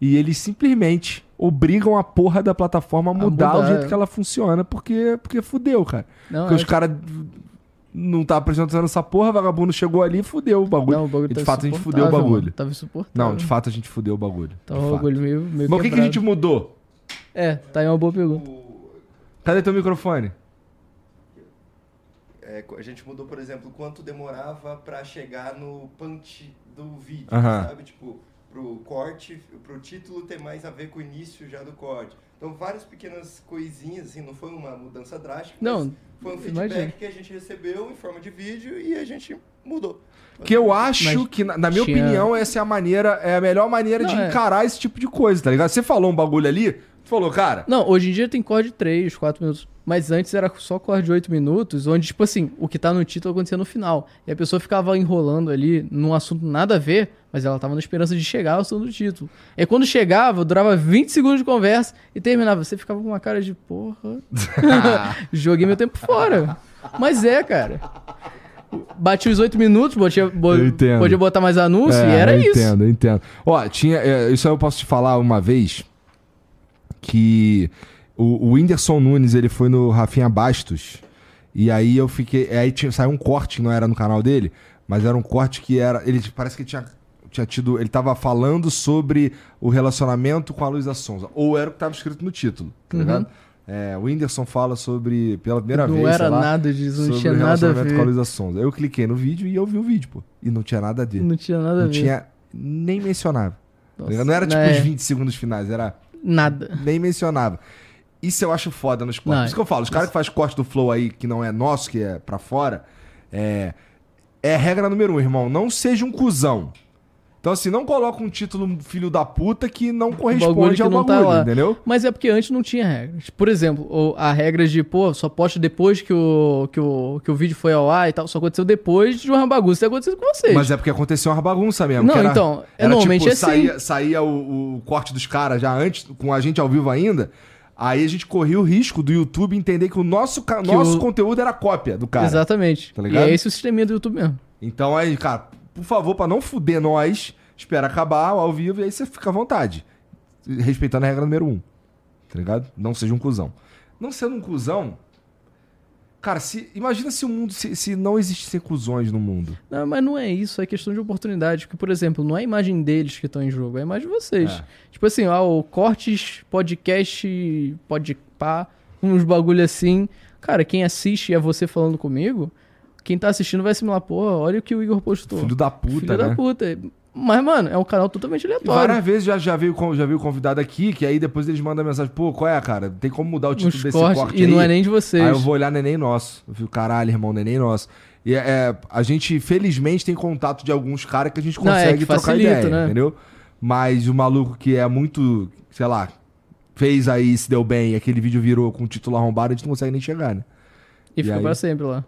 e eles simplesmente obrigam a porra da plataforma a mudar, mudar, o jeito é. que ela funciona, porque, porque fudeu, cara. Não, porque é os caras não tá apresentando essa porra, vagabundo chegou ali e fudeu o bagulho. Não, o bagulho e de tá fato a gente fudeu o bagulho. mano. Tava insuportável. Não, de fato a gente fudeu o bagulho. Tava o fato. bagulho meio, meio Mas o que, que a gente mudou? É, tá aí uma boa pergunta. Cadê teu microfone? é, a gente mudou, por exemplo, quanto demorava pra chegar no punch do vídeo, Aham. sabe? Tipo, pro corte, pro título ter mais a ver com o início já do corte. Então, várias pequenas coisinhas, assim, não foi uma mudança drástica, Não, mas foi um feedback imagino. que a gente recebeu em forma de vídeo e a gente mudou. Que eu acho Mas que, na, na minha tinha- opinião, essa é a maneira, é a melhor maneira Não, de é. encarar esse tipo de coisa, tá ligado? Você falou um bagulho ali, tu falou, cara, Não, hoje em dia tem corte de 3, 4 minutos. Mas antes era só corte de 8 minutos, onde, tipo assim, o que tá no título acontecia no final. E a pessoa ficava enrolando ali num assunto nada a ver, mas ela tava na esperança de chegar ao assunto do título. E aí, quando chegava, durava 20 segundos de conversa e terminava. Você ficava com uma cara de porra. (laughs) Joguei meu tempo fora. Mas é, cara. Bati os 8 minutos, botia, bo- podia botar mais anúncio e É, era eu isso. Entendo, eu entendo. Ó, tinha. é, isso aí eu posso te falar uma vez que o, o Whindersson Nunes ele foi no Rafinha Bastos. E aí eu fiquei. Aí tinha, saiu um corte não era no canal dele, mas era um corte que era. Ele parece que tinha. Tinha tido. Ele tava falando sobre o relacionamento com a Luísa Sonza. Ou era o que tava escrito no título, tá Uhum. ligado? É, o Whindersson fala sobre. Pela primeira Não vez. era sei lá, nada disso, não sobre tinha o nada a relacionamento com a ver. Luísa Sonza. Eu cliquei no vídeo e eu vi o vídeo, pô. E não tinha nada a ver. Não tinha nada a Não ver. tinha nem mencionava. tá Nossa, não era tipo é, os 20 segundos finais, era Nada. nem mencionava. Isso eu acho foda nos cortes. Não, Por isso que eu falo, os caras que fazem corte do flow aí, que não é nosso, que é pra fora, é. É regra número um, irmão. Não seja um cuzão. Então, assim, não coloca um título filho da puta que não corresponde que ao não tá bagulho, lá. entendeu? Mas é porque antes não tinha regras. Por exemplo, a regra de, pô, só posta depois que o, que, o, que o vídeo foi ao ar e tal. Só aconteceu depois de uma bagunça. Isso aconteceu com vocês. Mas é porque aconteceu uma bagunça mesmo. Não, era- então, era, normalmente tipo, é assim. saía, saía o, o corte dos caras já antes, com a gente ao vivo ainda. Aí a gente corria o risco do YouTube entender que o nosso, Que nosso o- conteúdo era cópia do cara. Exatamente. Tá e ligado? é esse o sisteminha do YouTube mesmo. Então aí, cara, por favor, pra não fuder nós, espera acabar ao vivo e aí você fica à vontade. Respeitando a regra número um. Tá ligado? Não seja um cuzão. Não sendo um cuzão. Cara, se, imagina se o mundo. Se, se não existissem cuzões no mundo. Não, mas não é isso, é questão de oportunidade. Porque, por exemplo, não é a imagem deles que estão em jogo, é a imagem de vocês. É. Tipo assim, ó, o Cortes, podcast, podpá, uns bagulho assim. Cara, quem assiste é você falando comigo, quem tá assistindo vai assimilar, pô, olha o que o Igor postou. Filho da puta, Filho né? da puta. Mas, mano, é um canal totalmente aleatório. várias vezes já, já, veio, já veio convidado aqui, que aí depois eles mandam mensagem, pô, qual é, cara? Tem como mudar o título Uns desse cortes, corte e aí? não é nem de vocês. Aí eu vou olhar neném nosso. Eu fico, caralho, irmão, neném nosso. E é, é, a gente, felizmente, tem contato de alguns caras que a gente Não, é consegue que trocar facilita, ideia, né? entendeu? Mas o maluco que é muito, sei lá, fez aí, se deu bem, e aquele vídeo virou com o título arrombado, a gente não consegue nem chegar, né? E E fica aí? pra sempre lá.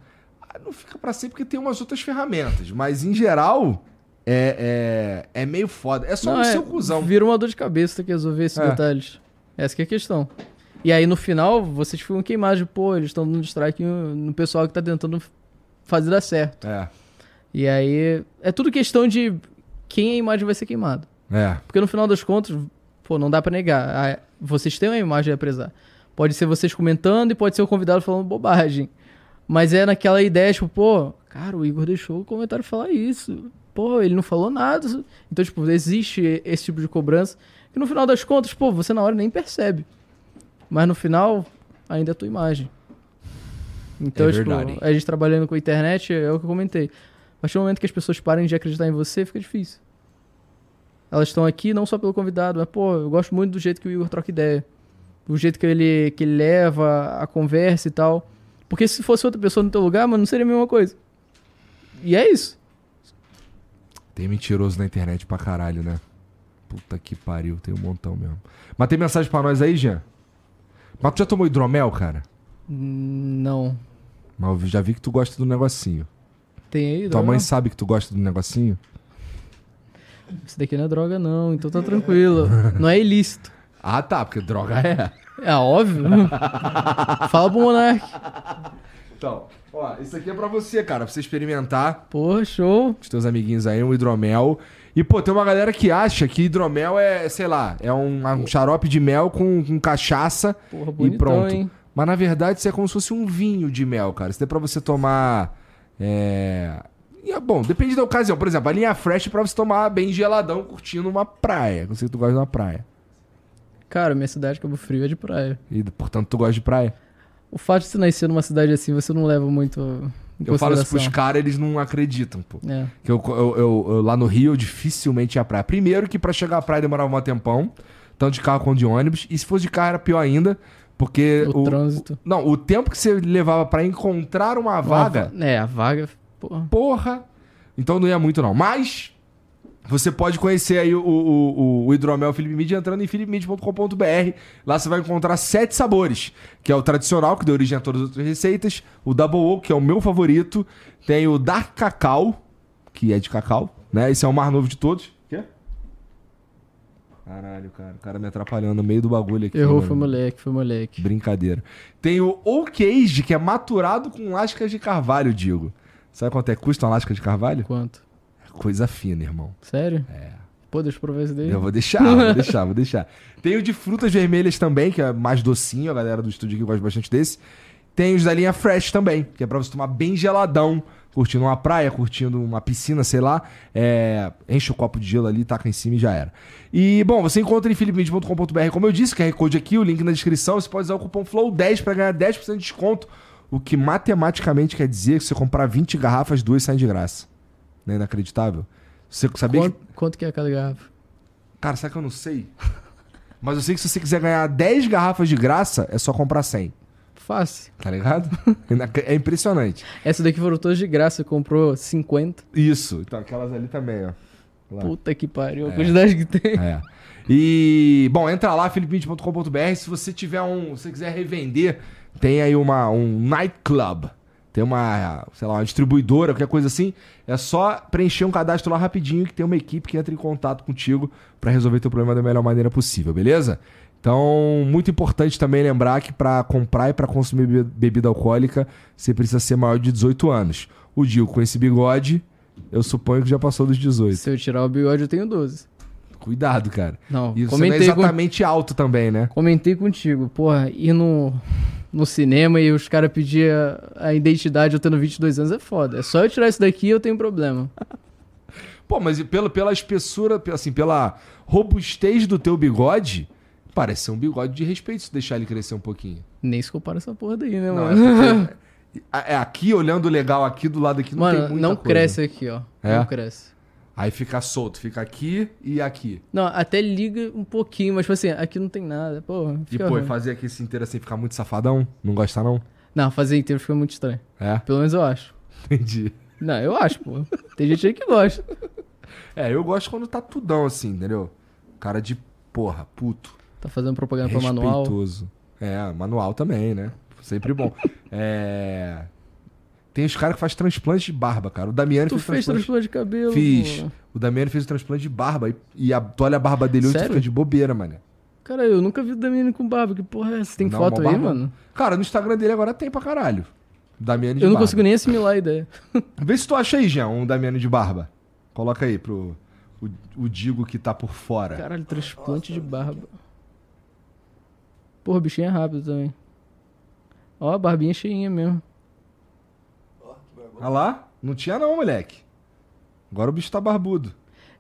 Ah, Não fica pra sempre porque tem umas outras ferramentas, mas em geral é, é, é meio foda. É só Não, o é, seu cuzão. Vira uma dor de cabeça ter que resolver esses É. detalhes. Essa que é a questão. E aí no final, vocês ficam queimados de, pô, eles estão dando strike no pessoal que tá tentando fazer dar certo. É, E aí é tudo questão de quem a imagem vai ser queimada. é. Porque no final das contas, pô, não dá pra negar. Ah, Vocês têm uma imagem a prezar. Pode ser vocês comentando e pode ser o convidado falando bobagem. Mas é naquela ideia, tipo, pô, cara, o Igor deixou o comentário falar isso. Pô, ele não falou nada. Então, tipo, existe esse tipo de cobrança. Que no final das contas, pô, você na hora nem percebe. Mas no final, ainda é a tua imagem. Então, É tipo, a gente trabalhando com a internet, é o que eu comentei. A partir do momento que as pessoas parem de acreditar em você, fica difícil. Elas estão aqui não só pelo convidado, mas, pô, eu gosto muito do jeito que o Igor troca ideia. O jeito que ele, que ele leva a conversa e tal. Porque se fosse outra pessoa no teu lugar, mano, não seria a mesma coisa. E é isso. Tem mentiroso na internet pra caralho, né? Puta que pariu, tem um montão mesmo. Mas tem mensagem pra nós aí, Jean? Mas tu já tomou hidromel, cara? Não. Mas eu já vi que tu gosta do negocinho. Tem aí, Tua mãe sabe que tu gosta do negocinho? Isso daqui não é droga, não, então tá tranquilo. Não é ilícito. Ah, tá, porque droga é. É óbvio. (laughs) Fala pro Monark. Então, ó, isso aqui é pra você, cara, pra você experimentar Pô, show. com os teus amiguinhos aí, um hidromel. E, pô, tem uma galera que acha que hidromel é, sei lá, é um, um xarope de mel com, com cachaça Porra, e bonitão, pronto. hein? Mas na verdade isso é como se fosse um vinho de mel, cara. Isso é pra você tomar. É... e é bom, depende da ocasião. Por exemplo, a linha fresh é pra você tomar bem geladão, curtindo uma praia. Eu sei que tu gosta de uma praia. Cara, minha cidade, Cabo Frio, é de praia. E, portanto, tu gosta de praia. O fato de você nascer numa cidade assim, você não leva muito Eu falo isso pros caras, eles não acreditam, pô. É. Que eu, eu- eu- eu- lá no Rio, eu dificilmente ia à praia. Primeiro que pra chegar à praia demorava um tempão, tanto de carro quanto de ônibus. E se fosse de carro era pior ainda, porque... O, trânsito. Não, o tempo que você levava pra encontrar uma vaga... Uma va- É, a vaga. Porra. Porra! Então não ia muito, não. Mas você pode conhecer aí o, o, o- o hidromel Felipe Mid entrando em philipemid.com.br. Lá você vai encontrar sete sabores, que é o tradicional, que deu origem a todas as outras receitas. O Double Oak, que é o meu favorito. Tem o Dark Cacau, que é de cacau, né? Esse é o mais novo de todos. Quê? Caralho, cara. O cara me atrapalhando no meio do bagulho aqui. Errou, mano. foi moleque, foi moleque. Brincadeira. Tem o Oak Age, que é maturado com lascas de carvalho, digo. Sabe quanto é que custa uma lasca de carvalho? Quanto? Coisa fina, irmão. Sério? É. Pô, deixa eu provar isso daí. Eu vou deixar, vou (laughs) deixar, vou deixar. Tem o de frutas vermelhas também, que é mais docinho, a galera do estúdio aqui gosta bastante desse. Tem os da linha Fresh também, que é pra você tomar bem geladão, curtindo uma praia, curtindo uma piscina, sei lá. É, enche o copo de gelo ali, taca em cima e já era. E, bom, você encontra em philipmid.com.br, como eu disse, QR Code aqui, o link na descrição. Você pode usar o cupom FLOW10 pra ganhar 10% de desconto, o que matematicamente quer dizer que se você comprar 20 garrafas, duas saem de graça. Não é inacreditável? Você sabia que Quanto, quanto que é cada garrafa? Cara, sabe que eu não sei? (laughs) Mas eu sei que se você quiser ganhar 10 garrafas de graça, é só comprar 100. Fácil. Tá ligado? (laughs) É impressionante. Essa daqui foram todas de graça, comprou 50. Isso. Então, aquelas ali também, ó. Lá. Puta que pariu, a quantidade que tem. É. E, bom, entra lá, philipmint.com.br. Se você tiver um. Se você quiser revender, tem aí uma, um nightclub. Tem uma, sei lá, uma distribuidora, qualquer coisa assim. É só preencher um cadastro lá rapidinho que tem uma equipe que entra em contato contigo pra resolver teu problema da melhor maneira possível, beleza? Então, muito importante também lembrar que pra comprar e pra consumir be- bebida alcoólica, você precisa ser maior de 18 anos. O Dio com esse bigode, eu suponho que já passou dos 18. Se eu tirar o bigode, eu tenho 12. Cuidado, cara. Não, E você não é comentei, com, exatamente alto também, né? comentei contigo. Porra, ir no, no cinema e os caras pedir a, identidade eu tendo 22 anos é foda. É só eu tirar isso daqui e eu tenho problema. Pô, mas pela, pela espessura, pe- assim, pela robustez do teu bigode, parece ser um bigode de respeito se deixar ele crescer um pouquinho. Nem se compara essa porra daí, né, Não, é mano? porque- (laughs) é aqui, olhando legal aqui do lado aqui, não tem Mano, muita não coisa. cresce aqui, ó. É? Não cresce. Aí fica solto, fica aqui e aqui. Não, até liga um pouquinho, mas tipo assim, aqui não tem nada. Pô, E pô, e ruim. fazer aqui esse inteiro assim, ficar muito safadão? Não gosta não? Não, fazer inteiro fica muito estranho. É, Pelo menos eu acho. (laughs) entendi. Não, eu acho, pô. Tem gente aí que gosta. É, eu gosto quando tá tudão assim, entendeu? Cara de porra, puto. Tá fazendo propaganda pra manual. Respeitoso. É, manual também, né? Sempre bom. (laughs) É... Tem os caras que fazem transplante de barba, cara. O Damiano fez fez transplante. transplante de cabelo? Fiz. pô. O Damiano fez o transplante de barba. E, e a, tu olha a barba dele hoje Sério? fica de bobeira, mano. Cara, eu nunca vi o Damiano com barba. Que porra é essa? Tem Não, foto aí, barba- mano? Cara, no Instagram dele agora tem pra caralho. Damiano de Eu não barba. consigo nem assimilar a ideia. (laughs) Vê se tu acha aí, Jean, um Damiano de barba. Coloca aí pro... O, o Digo que tá por fora. Caralho, transplante de barba. Porra, o bichinho é rápido também. Ó, a barbinha cheinha mesmo. Olha lá. Não tinha não, moleque. Agora o bicho tá barbudo.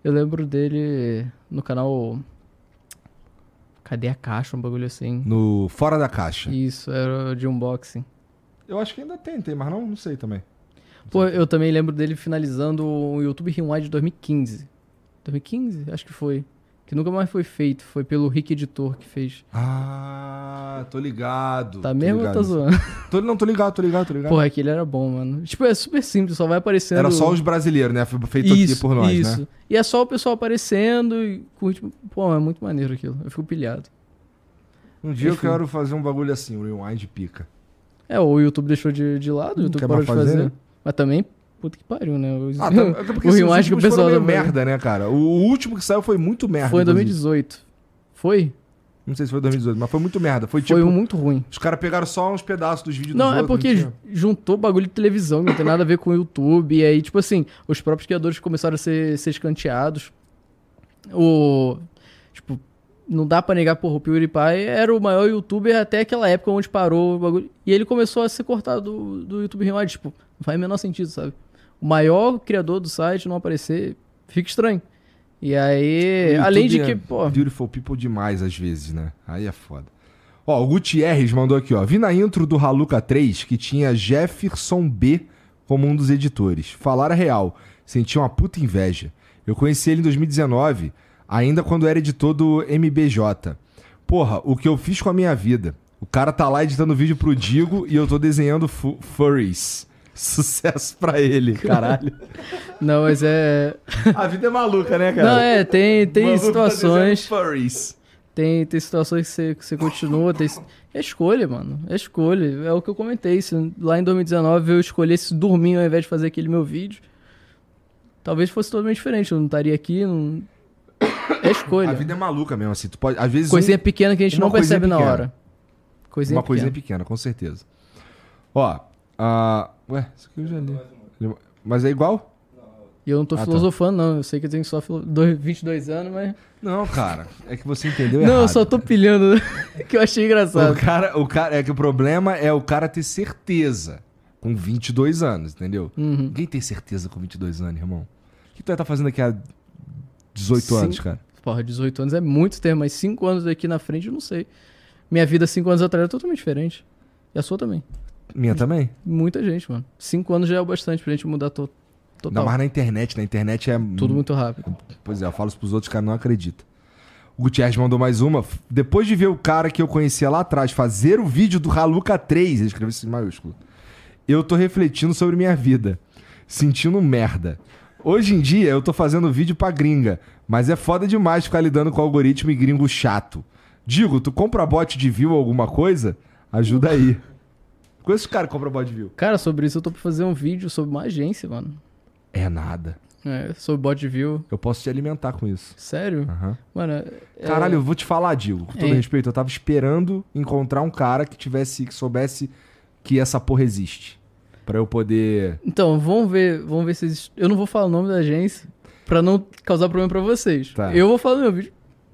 Eu lembro dele no canal. Cadê a caixa? Um bagulho assim. No Fora da Caixa. Isso, era de unboxing. Eu acho que ainda tem, tem, mas não, não sei também. Pô, eu também lembro dele finalizando o YouTube Rewind de 2015. 2015? Acho que foi. Que nunca mais foi feito. Foi pelo Rick Editor que fez. Ah, tô ligado. Tá tô mesmo ou ligado. tá zoando? (laughs) Tô, não, tô ligado, tô ligado, tô ligado. Porra, aquele era bom, mano. Tipo, é super simples, só vai aparecendo. Era só os brasileiros, né? Foi feito isso, aqui por nós, isso. né? E é só o pessoal aparecendo e curte. Pô, é muito maneiro aquilo. Eu fico pilhado. Um dia Enfim. eu quero fazer um bagulho assim, um rewind pica. É, o YouTube deixou de, de lado, o YouTube parou de fazer, fazer. né? Mas também, puta que pariu, né? Os- Ah, tá, até porque o esses rewind que o pessoal meio merda, né, cara? O, último que saiu foi muito merda. Foi em inclusive. 2018. Foi? Não sei se foi 2018, mas foi muito merda. Foi, tipo, muito ruim. os caras pegaram só uns pedaços dos vídeos Não, dos é outros. porque tinha- juntou bagulho de televisão, que não tem nada a ver com o YouTube. E aí, tipo assim, os próprios criadores começaram a ser, ser escanteados. O. Tipo, não dá pra negar, porra, o PewDiePie era o maior youtuber até aquela época onde parou o bagulho. E ele começou a ser cortado do, do YouTube Rewind. Tipo, não faz o menor sentido, sabe? O maior criador do site não aparecer, fica estranho. E aí, O além de YouTube que, é pô. Beautiful people demais às vezes, né? Aí é foda. Ó, o Gutierrez mandou aqui, ó. Vi na intro do Haluca 3 que tinha Jefferson B como um dos editores. Falar a real, senti uma puta inveja. Eu conheci ele em 2019, ainda quando era editor do MBJ. Porra, o que eu fiz com a minha vida? O cara tá lá editando vídeo pro Digo e eu tô desenhando fu- furries. (laughs) Sucesso pra ele, (laughs) caralho. Não, mas é. a vida é maluca, né, cara? Não, é, tem, tem Maluco tá situações. Tem, tem situações que você, que você continua. Tem, é escolha, mano. É escolha. É o que eu comentei. Se lá em 2019 eu escolhesse dormir ao invés de fazer aquele meu vídeo, talvez fosse totalmente diferente. Eu não estaria aqui. Não... É escolha. A vida é maluca mesmo, assim. Tu pode, às vezes, Coisinha um- pequena que a gente não percebe coisinha na pequena. hora. Coisinha uma coisinha pequena. pequena, com certeza. Ó, ah, ué, isso aqui eu já li. Mas é igual? E eu não tô Ah, tá. filosofando, não. Eu sei que eu tenho só filo... dois- 22 anos, mas. Não, cara. É que você entendeu (laughs) não, errado. eu só tô pilhando. (laughs) que eu achei engraçado. O cara, o cara, é que o problema é o cara ter certeza com 22 anos, entendeu? Uhum. Ninguém tem certeza com 22 anos, irmão. O que tu vai estar fazendo daqui a 18 Sim. anos, cara? Porra, 18 anos é muito tempo, mas 5 anos daqui na frente eu não sei. Minha vida 5 anos atrás é totalmente diferente. E a sua também. Minha também? Muita gente, mano. 5 anos já é o bastante pra gente mudar to Ainda total. mais na internet. Na internet é... Tudo muito rápido. Pois é, eu falo isso pros outros, os caras não acreditam. O Gutierrez mandou mais uma. Depois de ver o cara que eu conhecia lá atrás fazer o vídeo do Haluca 3, ele escreveu isso em maiúsculo. Eu tô refletindo sobre minha vida. Sentindo merda. Hoje em dia eu tô fazendo vídeo pra gringa, mas é foda demais ficar lidando com algoritmo e gringo chato. Digo, tu compra bot de view ou alguma coisa? Ajuda aí. Conheço esse cara que compra bot view. Cara, sobre isso eu tô pra fazer um vídeo sobre uma agência, mano. É nada. É, sobre bot view. Eu posso te alimentar com isso. Sério? Aham. Mano, é- Caralho, eu vou te falar, Digo, com todo É. respeito, eu tava esperando encontrar um cara que tivesse, que soubesse que essa porra existe. Pra eu poder. Então, vamos ver, vamos ver se existe. Eu não vou falar o nome da agência pra não causar problema pra vocês. Tá. Eu vou falar no meu vídeo.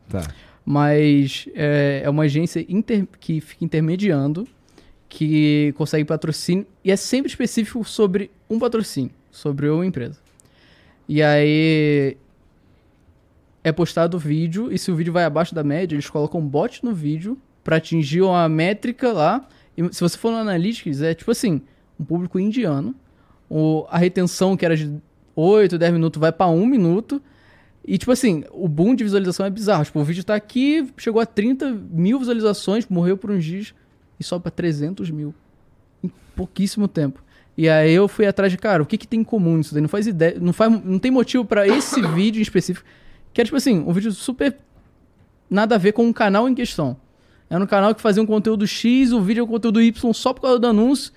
Tá. Mas é, é uma agência inter- que fica intermediando, que consegue patrocínio, e é sempre específico sobre um patrocínio, sobre uma empresa. E aí é postado o vídeo, e se o vídeo vai abaixo da média, eles colocam um bot no vídeo pra atingir uma métrica lá. E se você for no Analytics, é tipo assim, um público indiano, o, a retenção que era de 8, 10 minutos vai pra 1 minuto, e, tipo assim, o boom de visualização é bizarro. Tipo, o vídeo tá aqui, chegou a 30 mil visualizações, morreu por uns dias e sobe pra 300 mil. Em pouquíssimo tempo. E aí eu fui atrás de, cara, o que que tem em comum nisso daí? Não faz ideia, não, faz, não tem motivo pra esse (coughs) vídeo em específico. Que é, tipo assim, um vídeo super nada a ver com o canal em questão. Era um canal que fazia um conteúdo X, o vídeo é um conteúdo Y só por causa do anúncio.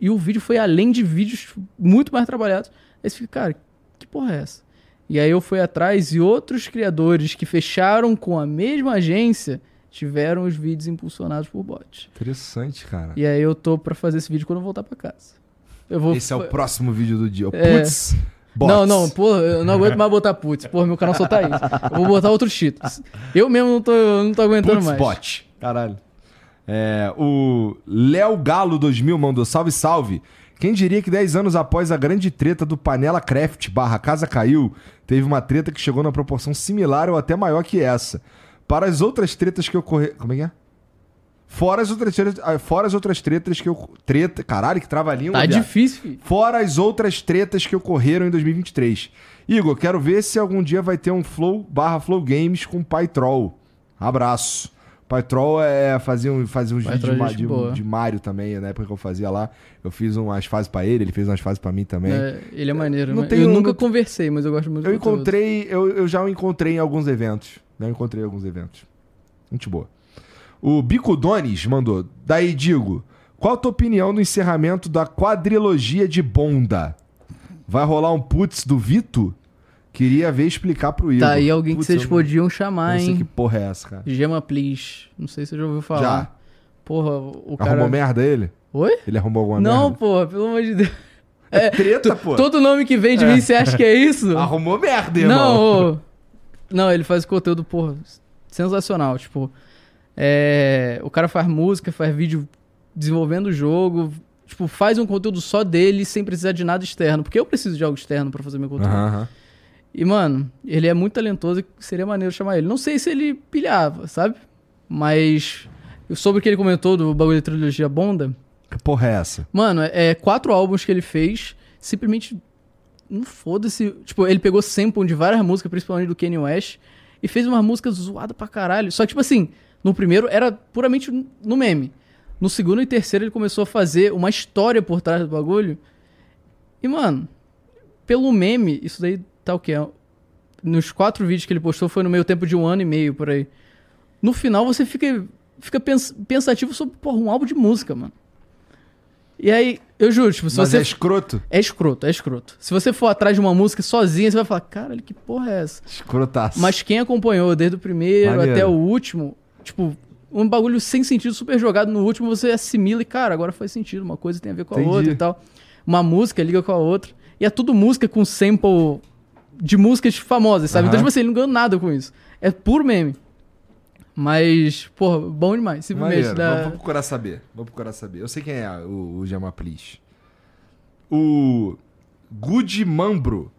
E o vídeo foi além de vídeos muito mais trabalhados. Aí você fica, cara, que porra é essa? E aí eu fui atrás e outros criadores que fecharam com a mesma agência tiveram os vídeos impulsionados por bots. Interessante, cara. E aí eu tô pra fazer esse vídeo quando eu voltar pra casa. Eu vou Esse é o próximo vídeo do dia. É. Putz, bots. Não, não, pô, eu não aguento mais botar putz. Pô, meu canal só tá isso. Eu vou botar outros títulos. Eu mesmo não tô, não tô aguentando Putz, mais. bot. Caralho. É, o Léo Galo 2000 mandou salve, salve. Quem diria que 10 anos após a grande treta do Panela Craft barra Casa Caiu, teve uma treta que chegou na proporção similar ou até maior que essa. Para as outras tretas que ocorreram... Como é que é? Fora as outras tretas, ah, fora as outras tretas que eu treta, caralho, que trava a língua, Tá viado. difícil, filho. Fora as outras tretas que ocorreram em 2023. Igor, quero ver se algum dia vai ter um Flow barra Flow Games com Pai Troll. Abraço. Pai Troll é, fazia, um, fazia uns vídeos de, Troll é gente de, boa. de Mario também, na época que eu fazia lá. Eu fiz umas fases pra ele, ele fez umas fases pra mim também. É, ele é maneiro. Não mas tenho- eu nunca não- conversei, mas eu gosto muito Eu encontrei, eu, eu já o encontrei em alguns eventos. Já encontrei em alguns eventos. Muito boa. O Bico Dones mandou. Daí digo, qual a tua opinião no encerramento da quadrilogia de Bonda? Vai rolar um putz do Vito? Queria ver explicar pro Igor. Tá aí alguém Putz, que vocês podiam não, chamar, não sei hein? que porra é essa, cara. Gema Please. Não sei se você já ouviu falar. Já. Porra, o cara... Arrumou merda ele? Oi? Ele arrumou alguma Não, merda? porra, pelo amor de Deus. É treta, pô. Todo nome que vem de mim, você acha que é isso? Arrumou merda, irmão. Não, ô. Não, ele faz conteúdo, porra, sensacional. Tipo, é, o cara faz música, faz vídeo desenvolvendo o jogo, tipo, faz um conteúdo só dele sem precisar de nada externo. Porque eu preciso de algo externo pra fazer meu conteúdo. Aham. E, mano, ele é muito talentoso e seria maneiro chamar ele. Não sei se ele pilhava, sabe? Mas sobre o que ele comentou do bagulho da trilogia Bonda, Que porra é essa? Mano, é quatro álbuns que ele fez, simplesmente. Não foda-se. Tipo, ele pegou sample de várias músicas, principalmente do Kanye West, e fez uma música zoada pra caralho. Só que, tipo assim, no primeiro era puramente no meme. No segundo e terceiro ele começou a fazer uma história por trás do bagulho. E, mano, pelo meme, isso daí tá o quê? Nos quatro vídeos que ele postou foi no meio tempo de um ano e meio por aí. No final você fica, fica pens- pensativo sobre, porra, um álbum de música, mano. E aí, eu juro, tipo, se Mas você. é escroto? É escroto, é escroto. Se você for atrás de uma música sozinha, você vai falar, caralho, que porra é essa? Escrotaço. Mas quem acompanhou desde o primeiro Maneiro. até o último, tipo, um bagulho sem sentido, super jogado no último, você assimila e, cara, agora faz sentido. Uma coisa tem a ver com a Entendi. outra e tal. Uma música liga com a outra. E é tudo música com sample de músicas famosas, sabe? Então, Aham. tipo assim, ele não ganhou nada com isso. É puro meme. Mas, porra, bom demais. Simplesmente. Maneiro. Vou, vou procurar saber. Vou procurar saber. Eu sei quem é o, o Gema Please. O Good Mambro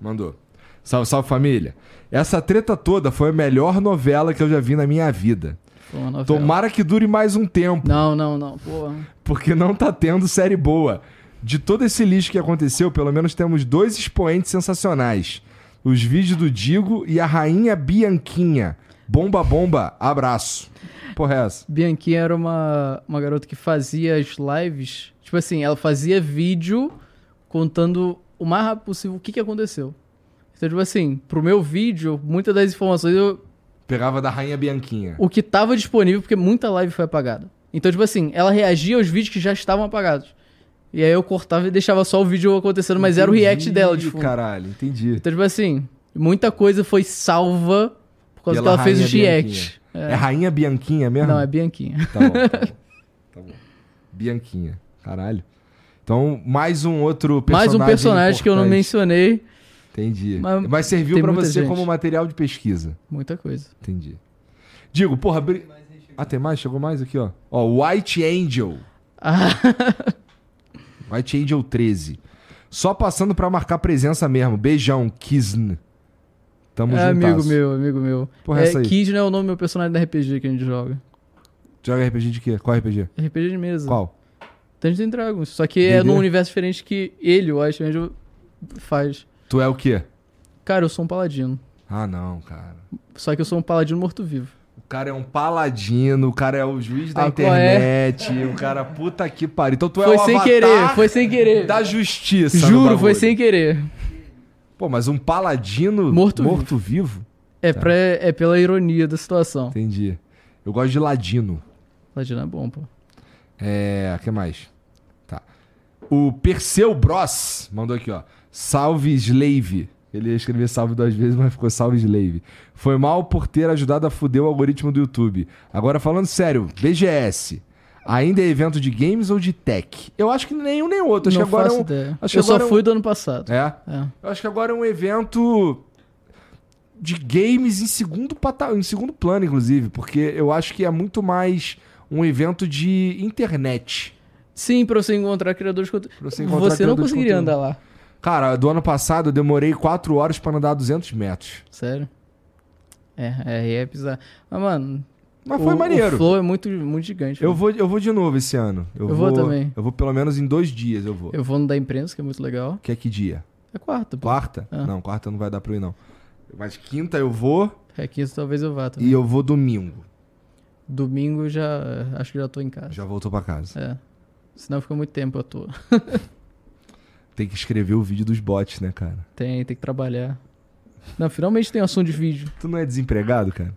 mandou. Salve, salve família. Essa treta toda foi a melhor novela que eu já vi na minha vida. Novela. Tomara que dure mais um tempo, Não, não, não. Porra. porque não tá tendo série boa. De todo esse lixo que aconteceu, pelo menos temos dois expoentes sensacionais. Os vídeos do Digo e a Rainha Bianquinha. Bomba, bomba, abraço. Porra, é essa? Bianquinha era uma, uma garota que fazia as lives. Tipo assim, ela fazia vídeo contando o mais rápido possível o que, que aconteceu. Então, tipo assim, pro meu vídeo, muitas das informações eu, Pegava da Rainha Bianquinha. o que tava disponível, porque muita live foi apagada. Então, tipo assim, ela reagia aos vídeos que já estavam apagados. E aí eu cortava e deixava só o vídeo acontecendo, mas era o react Entendi, dela, tipo. Caralho, entendi. Então, tipo assim, muita coisa foi salva por causa Pela que ela fez os reacts. Bianquinha. É. Rainha Bianquinha mesmo? Não, é Bianquinha. Tá bom, tá bom. Tá bom. Bianquinha. Caralho. Então, mais um outro Mais personagem um personagem que eu não importante. mencionei. Entendi. Mas Mas, serviu muita você gente. como material de pesquisa. Muita coisa. Entendi. Digo, porra... Bri... Ah, tem mais? Chegou mais aqui, ó. Ó, White Angel. Ah, (laughs) White Angel 13. Só passando pra marcar presença mesmo. Beijão, Kisn. Tamo é juntas. amigo meu, amigo meu. Porra, é, essa aí. Kid não é o nome do meu personagem da RPG que a gente joga. Joga RPG de quê? Qual RPG? RPG de mesa. Qual? Dungeons and Dragons. Só que é num universo diferente que ele, o White Angel, faz. Tu é o quê? Cara, eu sou um paladino. Ah, não, cara. Só que eu sou um paladino morto-vivo. O cara é um paladino, o cara é o juiz da Ah, é? internet, o cara puta que pariu. Então tu é foi o sem avatar querer, foi sem querer. da justiça. Juro, foi sem querer. Pô, mas um paladino Morto-vivo. morto-vivo? É, pra, é pela ironia da situação. Entendi. Eu gosto de ladino. Paladino é bom, pô. É, o que mais? Tá. O Perseu Bros mandou aqui, ó. Salve Slave. Ele ia escrever salve duas vezes, mas ficou salve Slave. Foi mal por ter ajudado a fuder o algoritmo do YouTube. Agora falando sério, BGS. Ainda é evento de games ou de tech? Eu acho que nenhum nem outro. Acho não que agora faço é um. ideia. acho que eu só é um- fui do ano passado. É? É. Eu acho que agora é um evento de games em segundo, pata... em segundo plano, inclusive, porque eu acho que é muito mais um evento de internet. Sim, pra você encontrar criadores de conteúdo. Você Você, não conseguiria andar lá. Cara, do ano passado eu demorei 4 horas pra andar 200 metros. Sério. É, é, é bizarro. Mas, mano. Mas foi o, maneiro. O flow é muito, muito gigante. Eu mano. vou, eu vou de novo esse ano. Eu, Eu vou também. Eu vou pelo menos em dois dias, eu vou. Eu vou no da imprensa, que é muito legal. Que é que dia? É quarta, pô. Quarta? Ah. Não, quarta não vai dar pra eu ir, não. Mas quinta eu vou É quinta talvez eu vá também. e eu vou domingo. Domingo já. Acho que já tô em casa. Já voltou pra casa. É. Senão fica muito tempo à toa. (laughs) Tem que escrever o vídeo dos bots, né, cara? Tem, tem que trabalhar. Não, finalmente tem ação de vídeo. Tu não é desempregado, cara?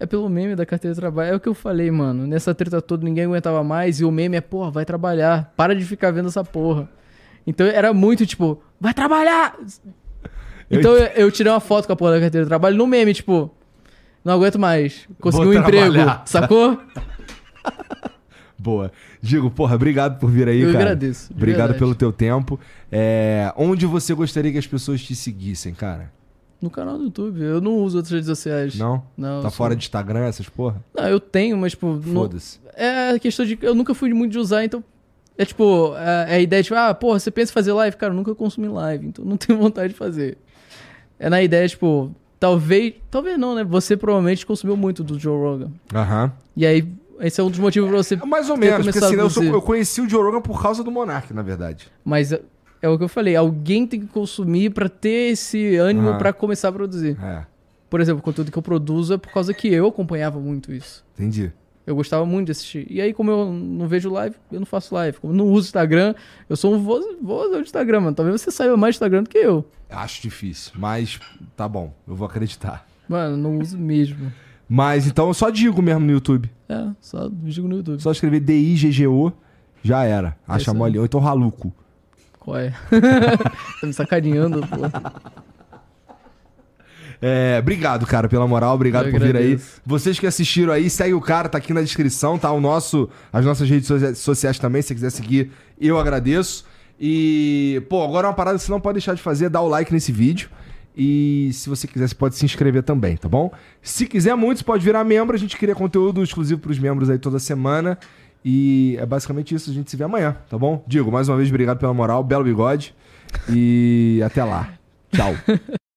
É pelo meme da carteira de trabalho. É o que eu falei, mano. Nessa treta toda ninguém aguentava mais. E o meme é, porra, vai trabalhar. Para de ficar vendo essa porra. Então era muito tipo, vai trabalhar! Eu Então eu, eu tirei uma foto com a porra da carteira de trabalho no meme, tipo, não aguento mais. Consegui um emprego, trabalhar. sacou? (laughs) Boa. Digo, porra, obrigado por vir aí, Eu cara. agradeço, de Obrigado verdade. pelo teu tempo. É, Onde você gostaria que as pessoas te seguissem, cara? No canal do YouTube. Eu não uso outras redes sociais. Não? Não, Tá fora sou- de Instagram, essas porra? Não, eu tenho, mas, tipo. Foda-se. é a questão de. Eu nunca fui muito de usar, então. É tipo, é é a ideia de, ah, porra, você pensa em fazer live? Cara, eu nunca consumi live, então não (laughs) tenho vontade de fazer. É na ideia, tipo, talvez. Talvez não, né? Você provavelmente consumiu muito do Joe Rogan. Aham. E aí, esse é um dos motivos pra você. Mais ou menos, porque assim, eu, sou- eu conheci o Joe Rogan por causa do Monark, na verdade. Mas é, é o que eu falei, alguém tem que consumir pra ter esse ânimo Aham. pra começar a produzir. É, Por exemplo, o conteúdo que eu produzo é por causa que eu acompanhava muito isso. entendi. Eu gostava muito de assistir. E aí, como eu não vejo live, eu não faço live. Como eu não uso Instagram, eu sou um voz, voz do Instagram, mano. Talvez você saiba mais do Instagram do que eu. Acho difícil, mas tá bom, eu vou acreditar. Mano, não uso mesmo. Mas então eu só digo mesmo no YouTube. É, só digo no YouTube. Só escrever D-I-G-G-O, já era. Acha aí. mole. Ou então Raluco. Qual é? (laughs) tá me sacaneando, pô. É, obrigado, cara, pela moral. Obrigado Eu por vir aí. agradeço. Vocês que assistiram aí, segue o cara, tá aqui na descrição, tá? O nosso, as nossas redes socia- sociais também, se você quiser seguir, eu agradeço. E, pô, agora é uma parada que você não pode deixar de fazer, é dar o like nesse vídeo. E se você quiser, você pode se inscrever também, tá bom? Se quiser muito, você pode virar membro. A gente cria conteúdo exclusivo pros membros aí toda semana. E é basicamente isso. A gente se vê amanhã, tá bom? Digo, mais uma vez, obrigado pela moral. Belo bigode. E até lá. Tchau. (laughs)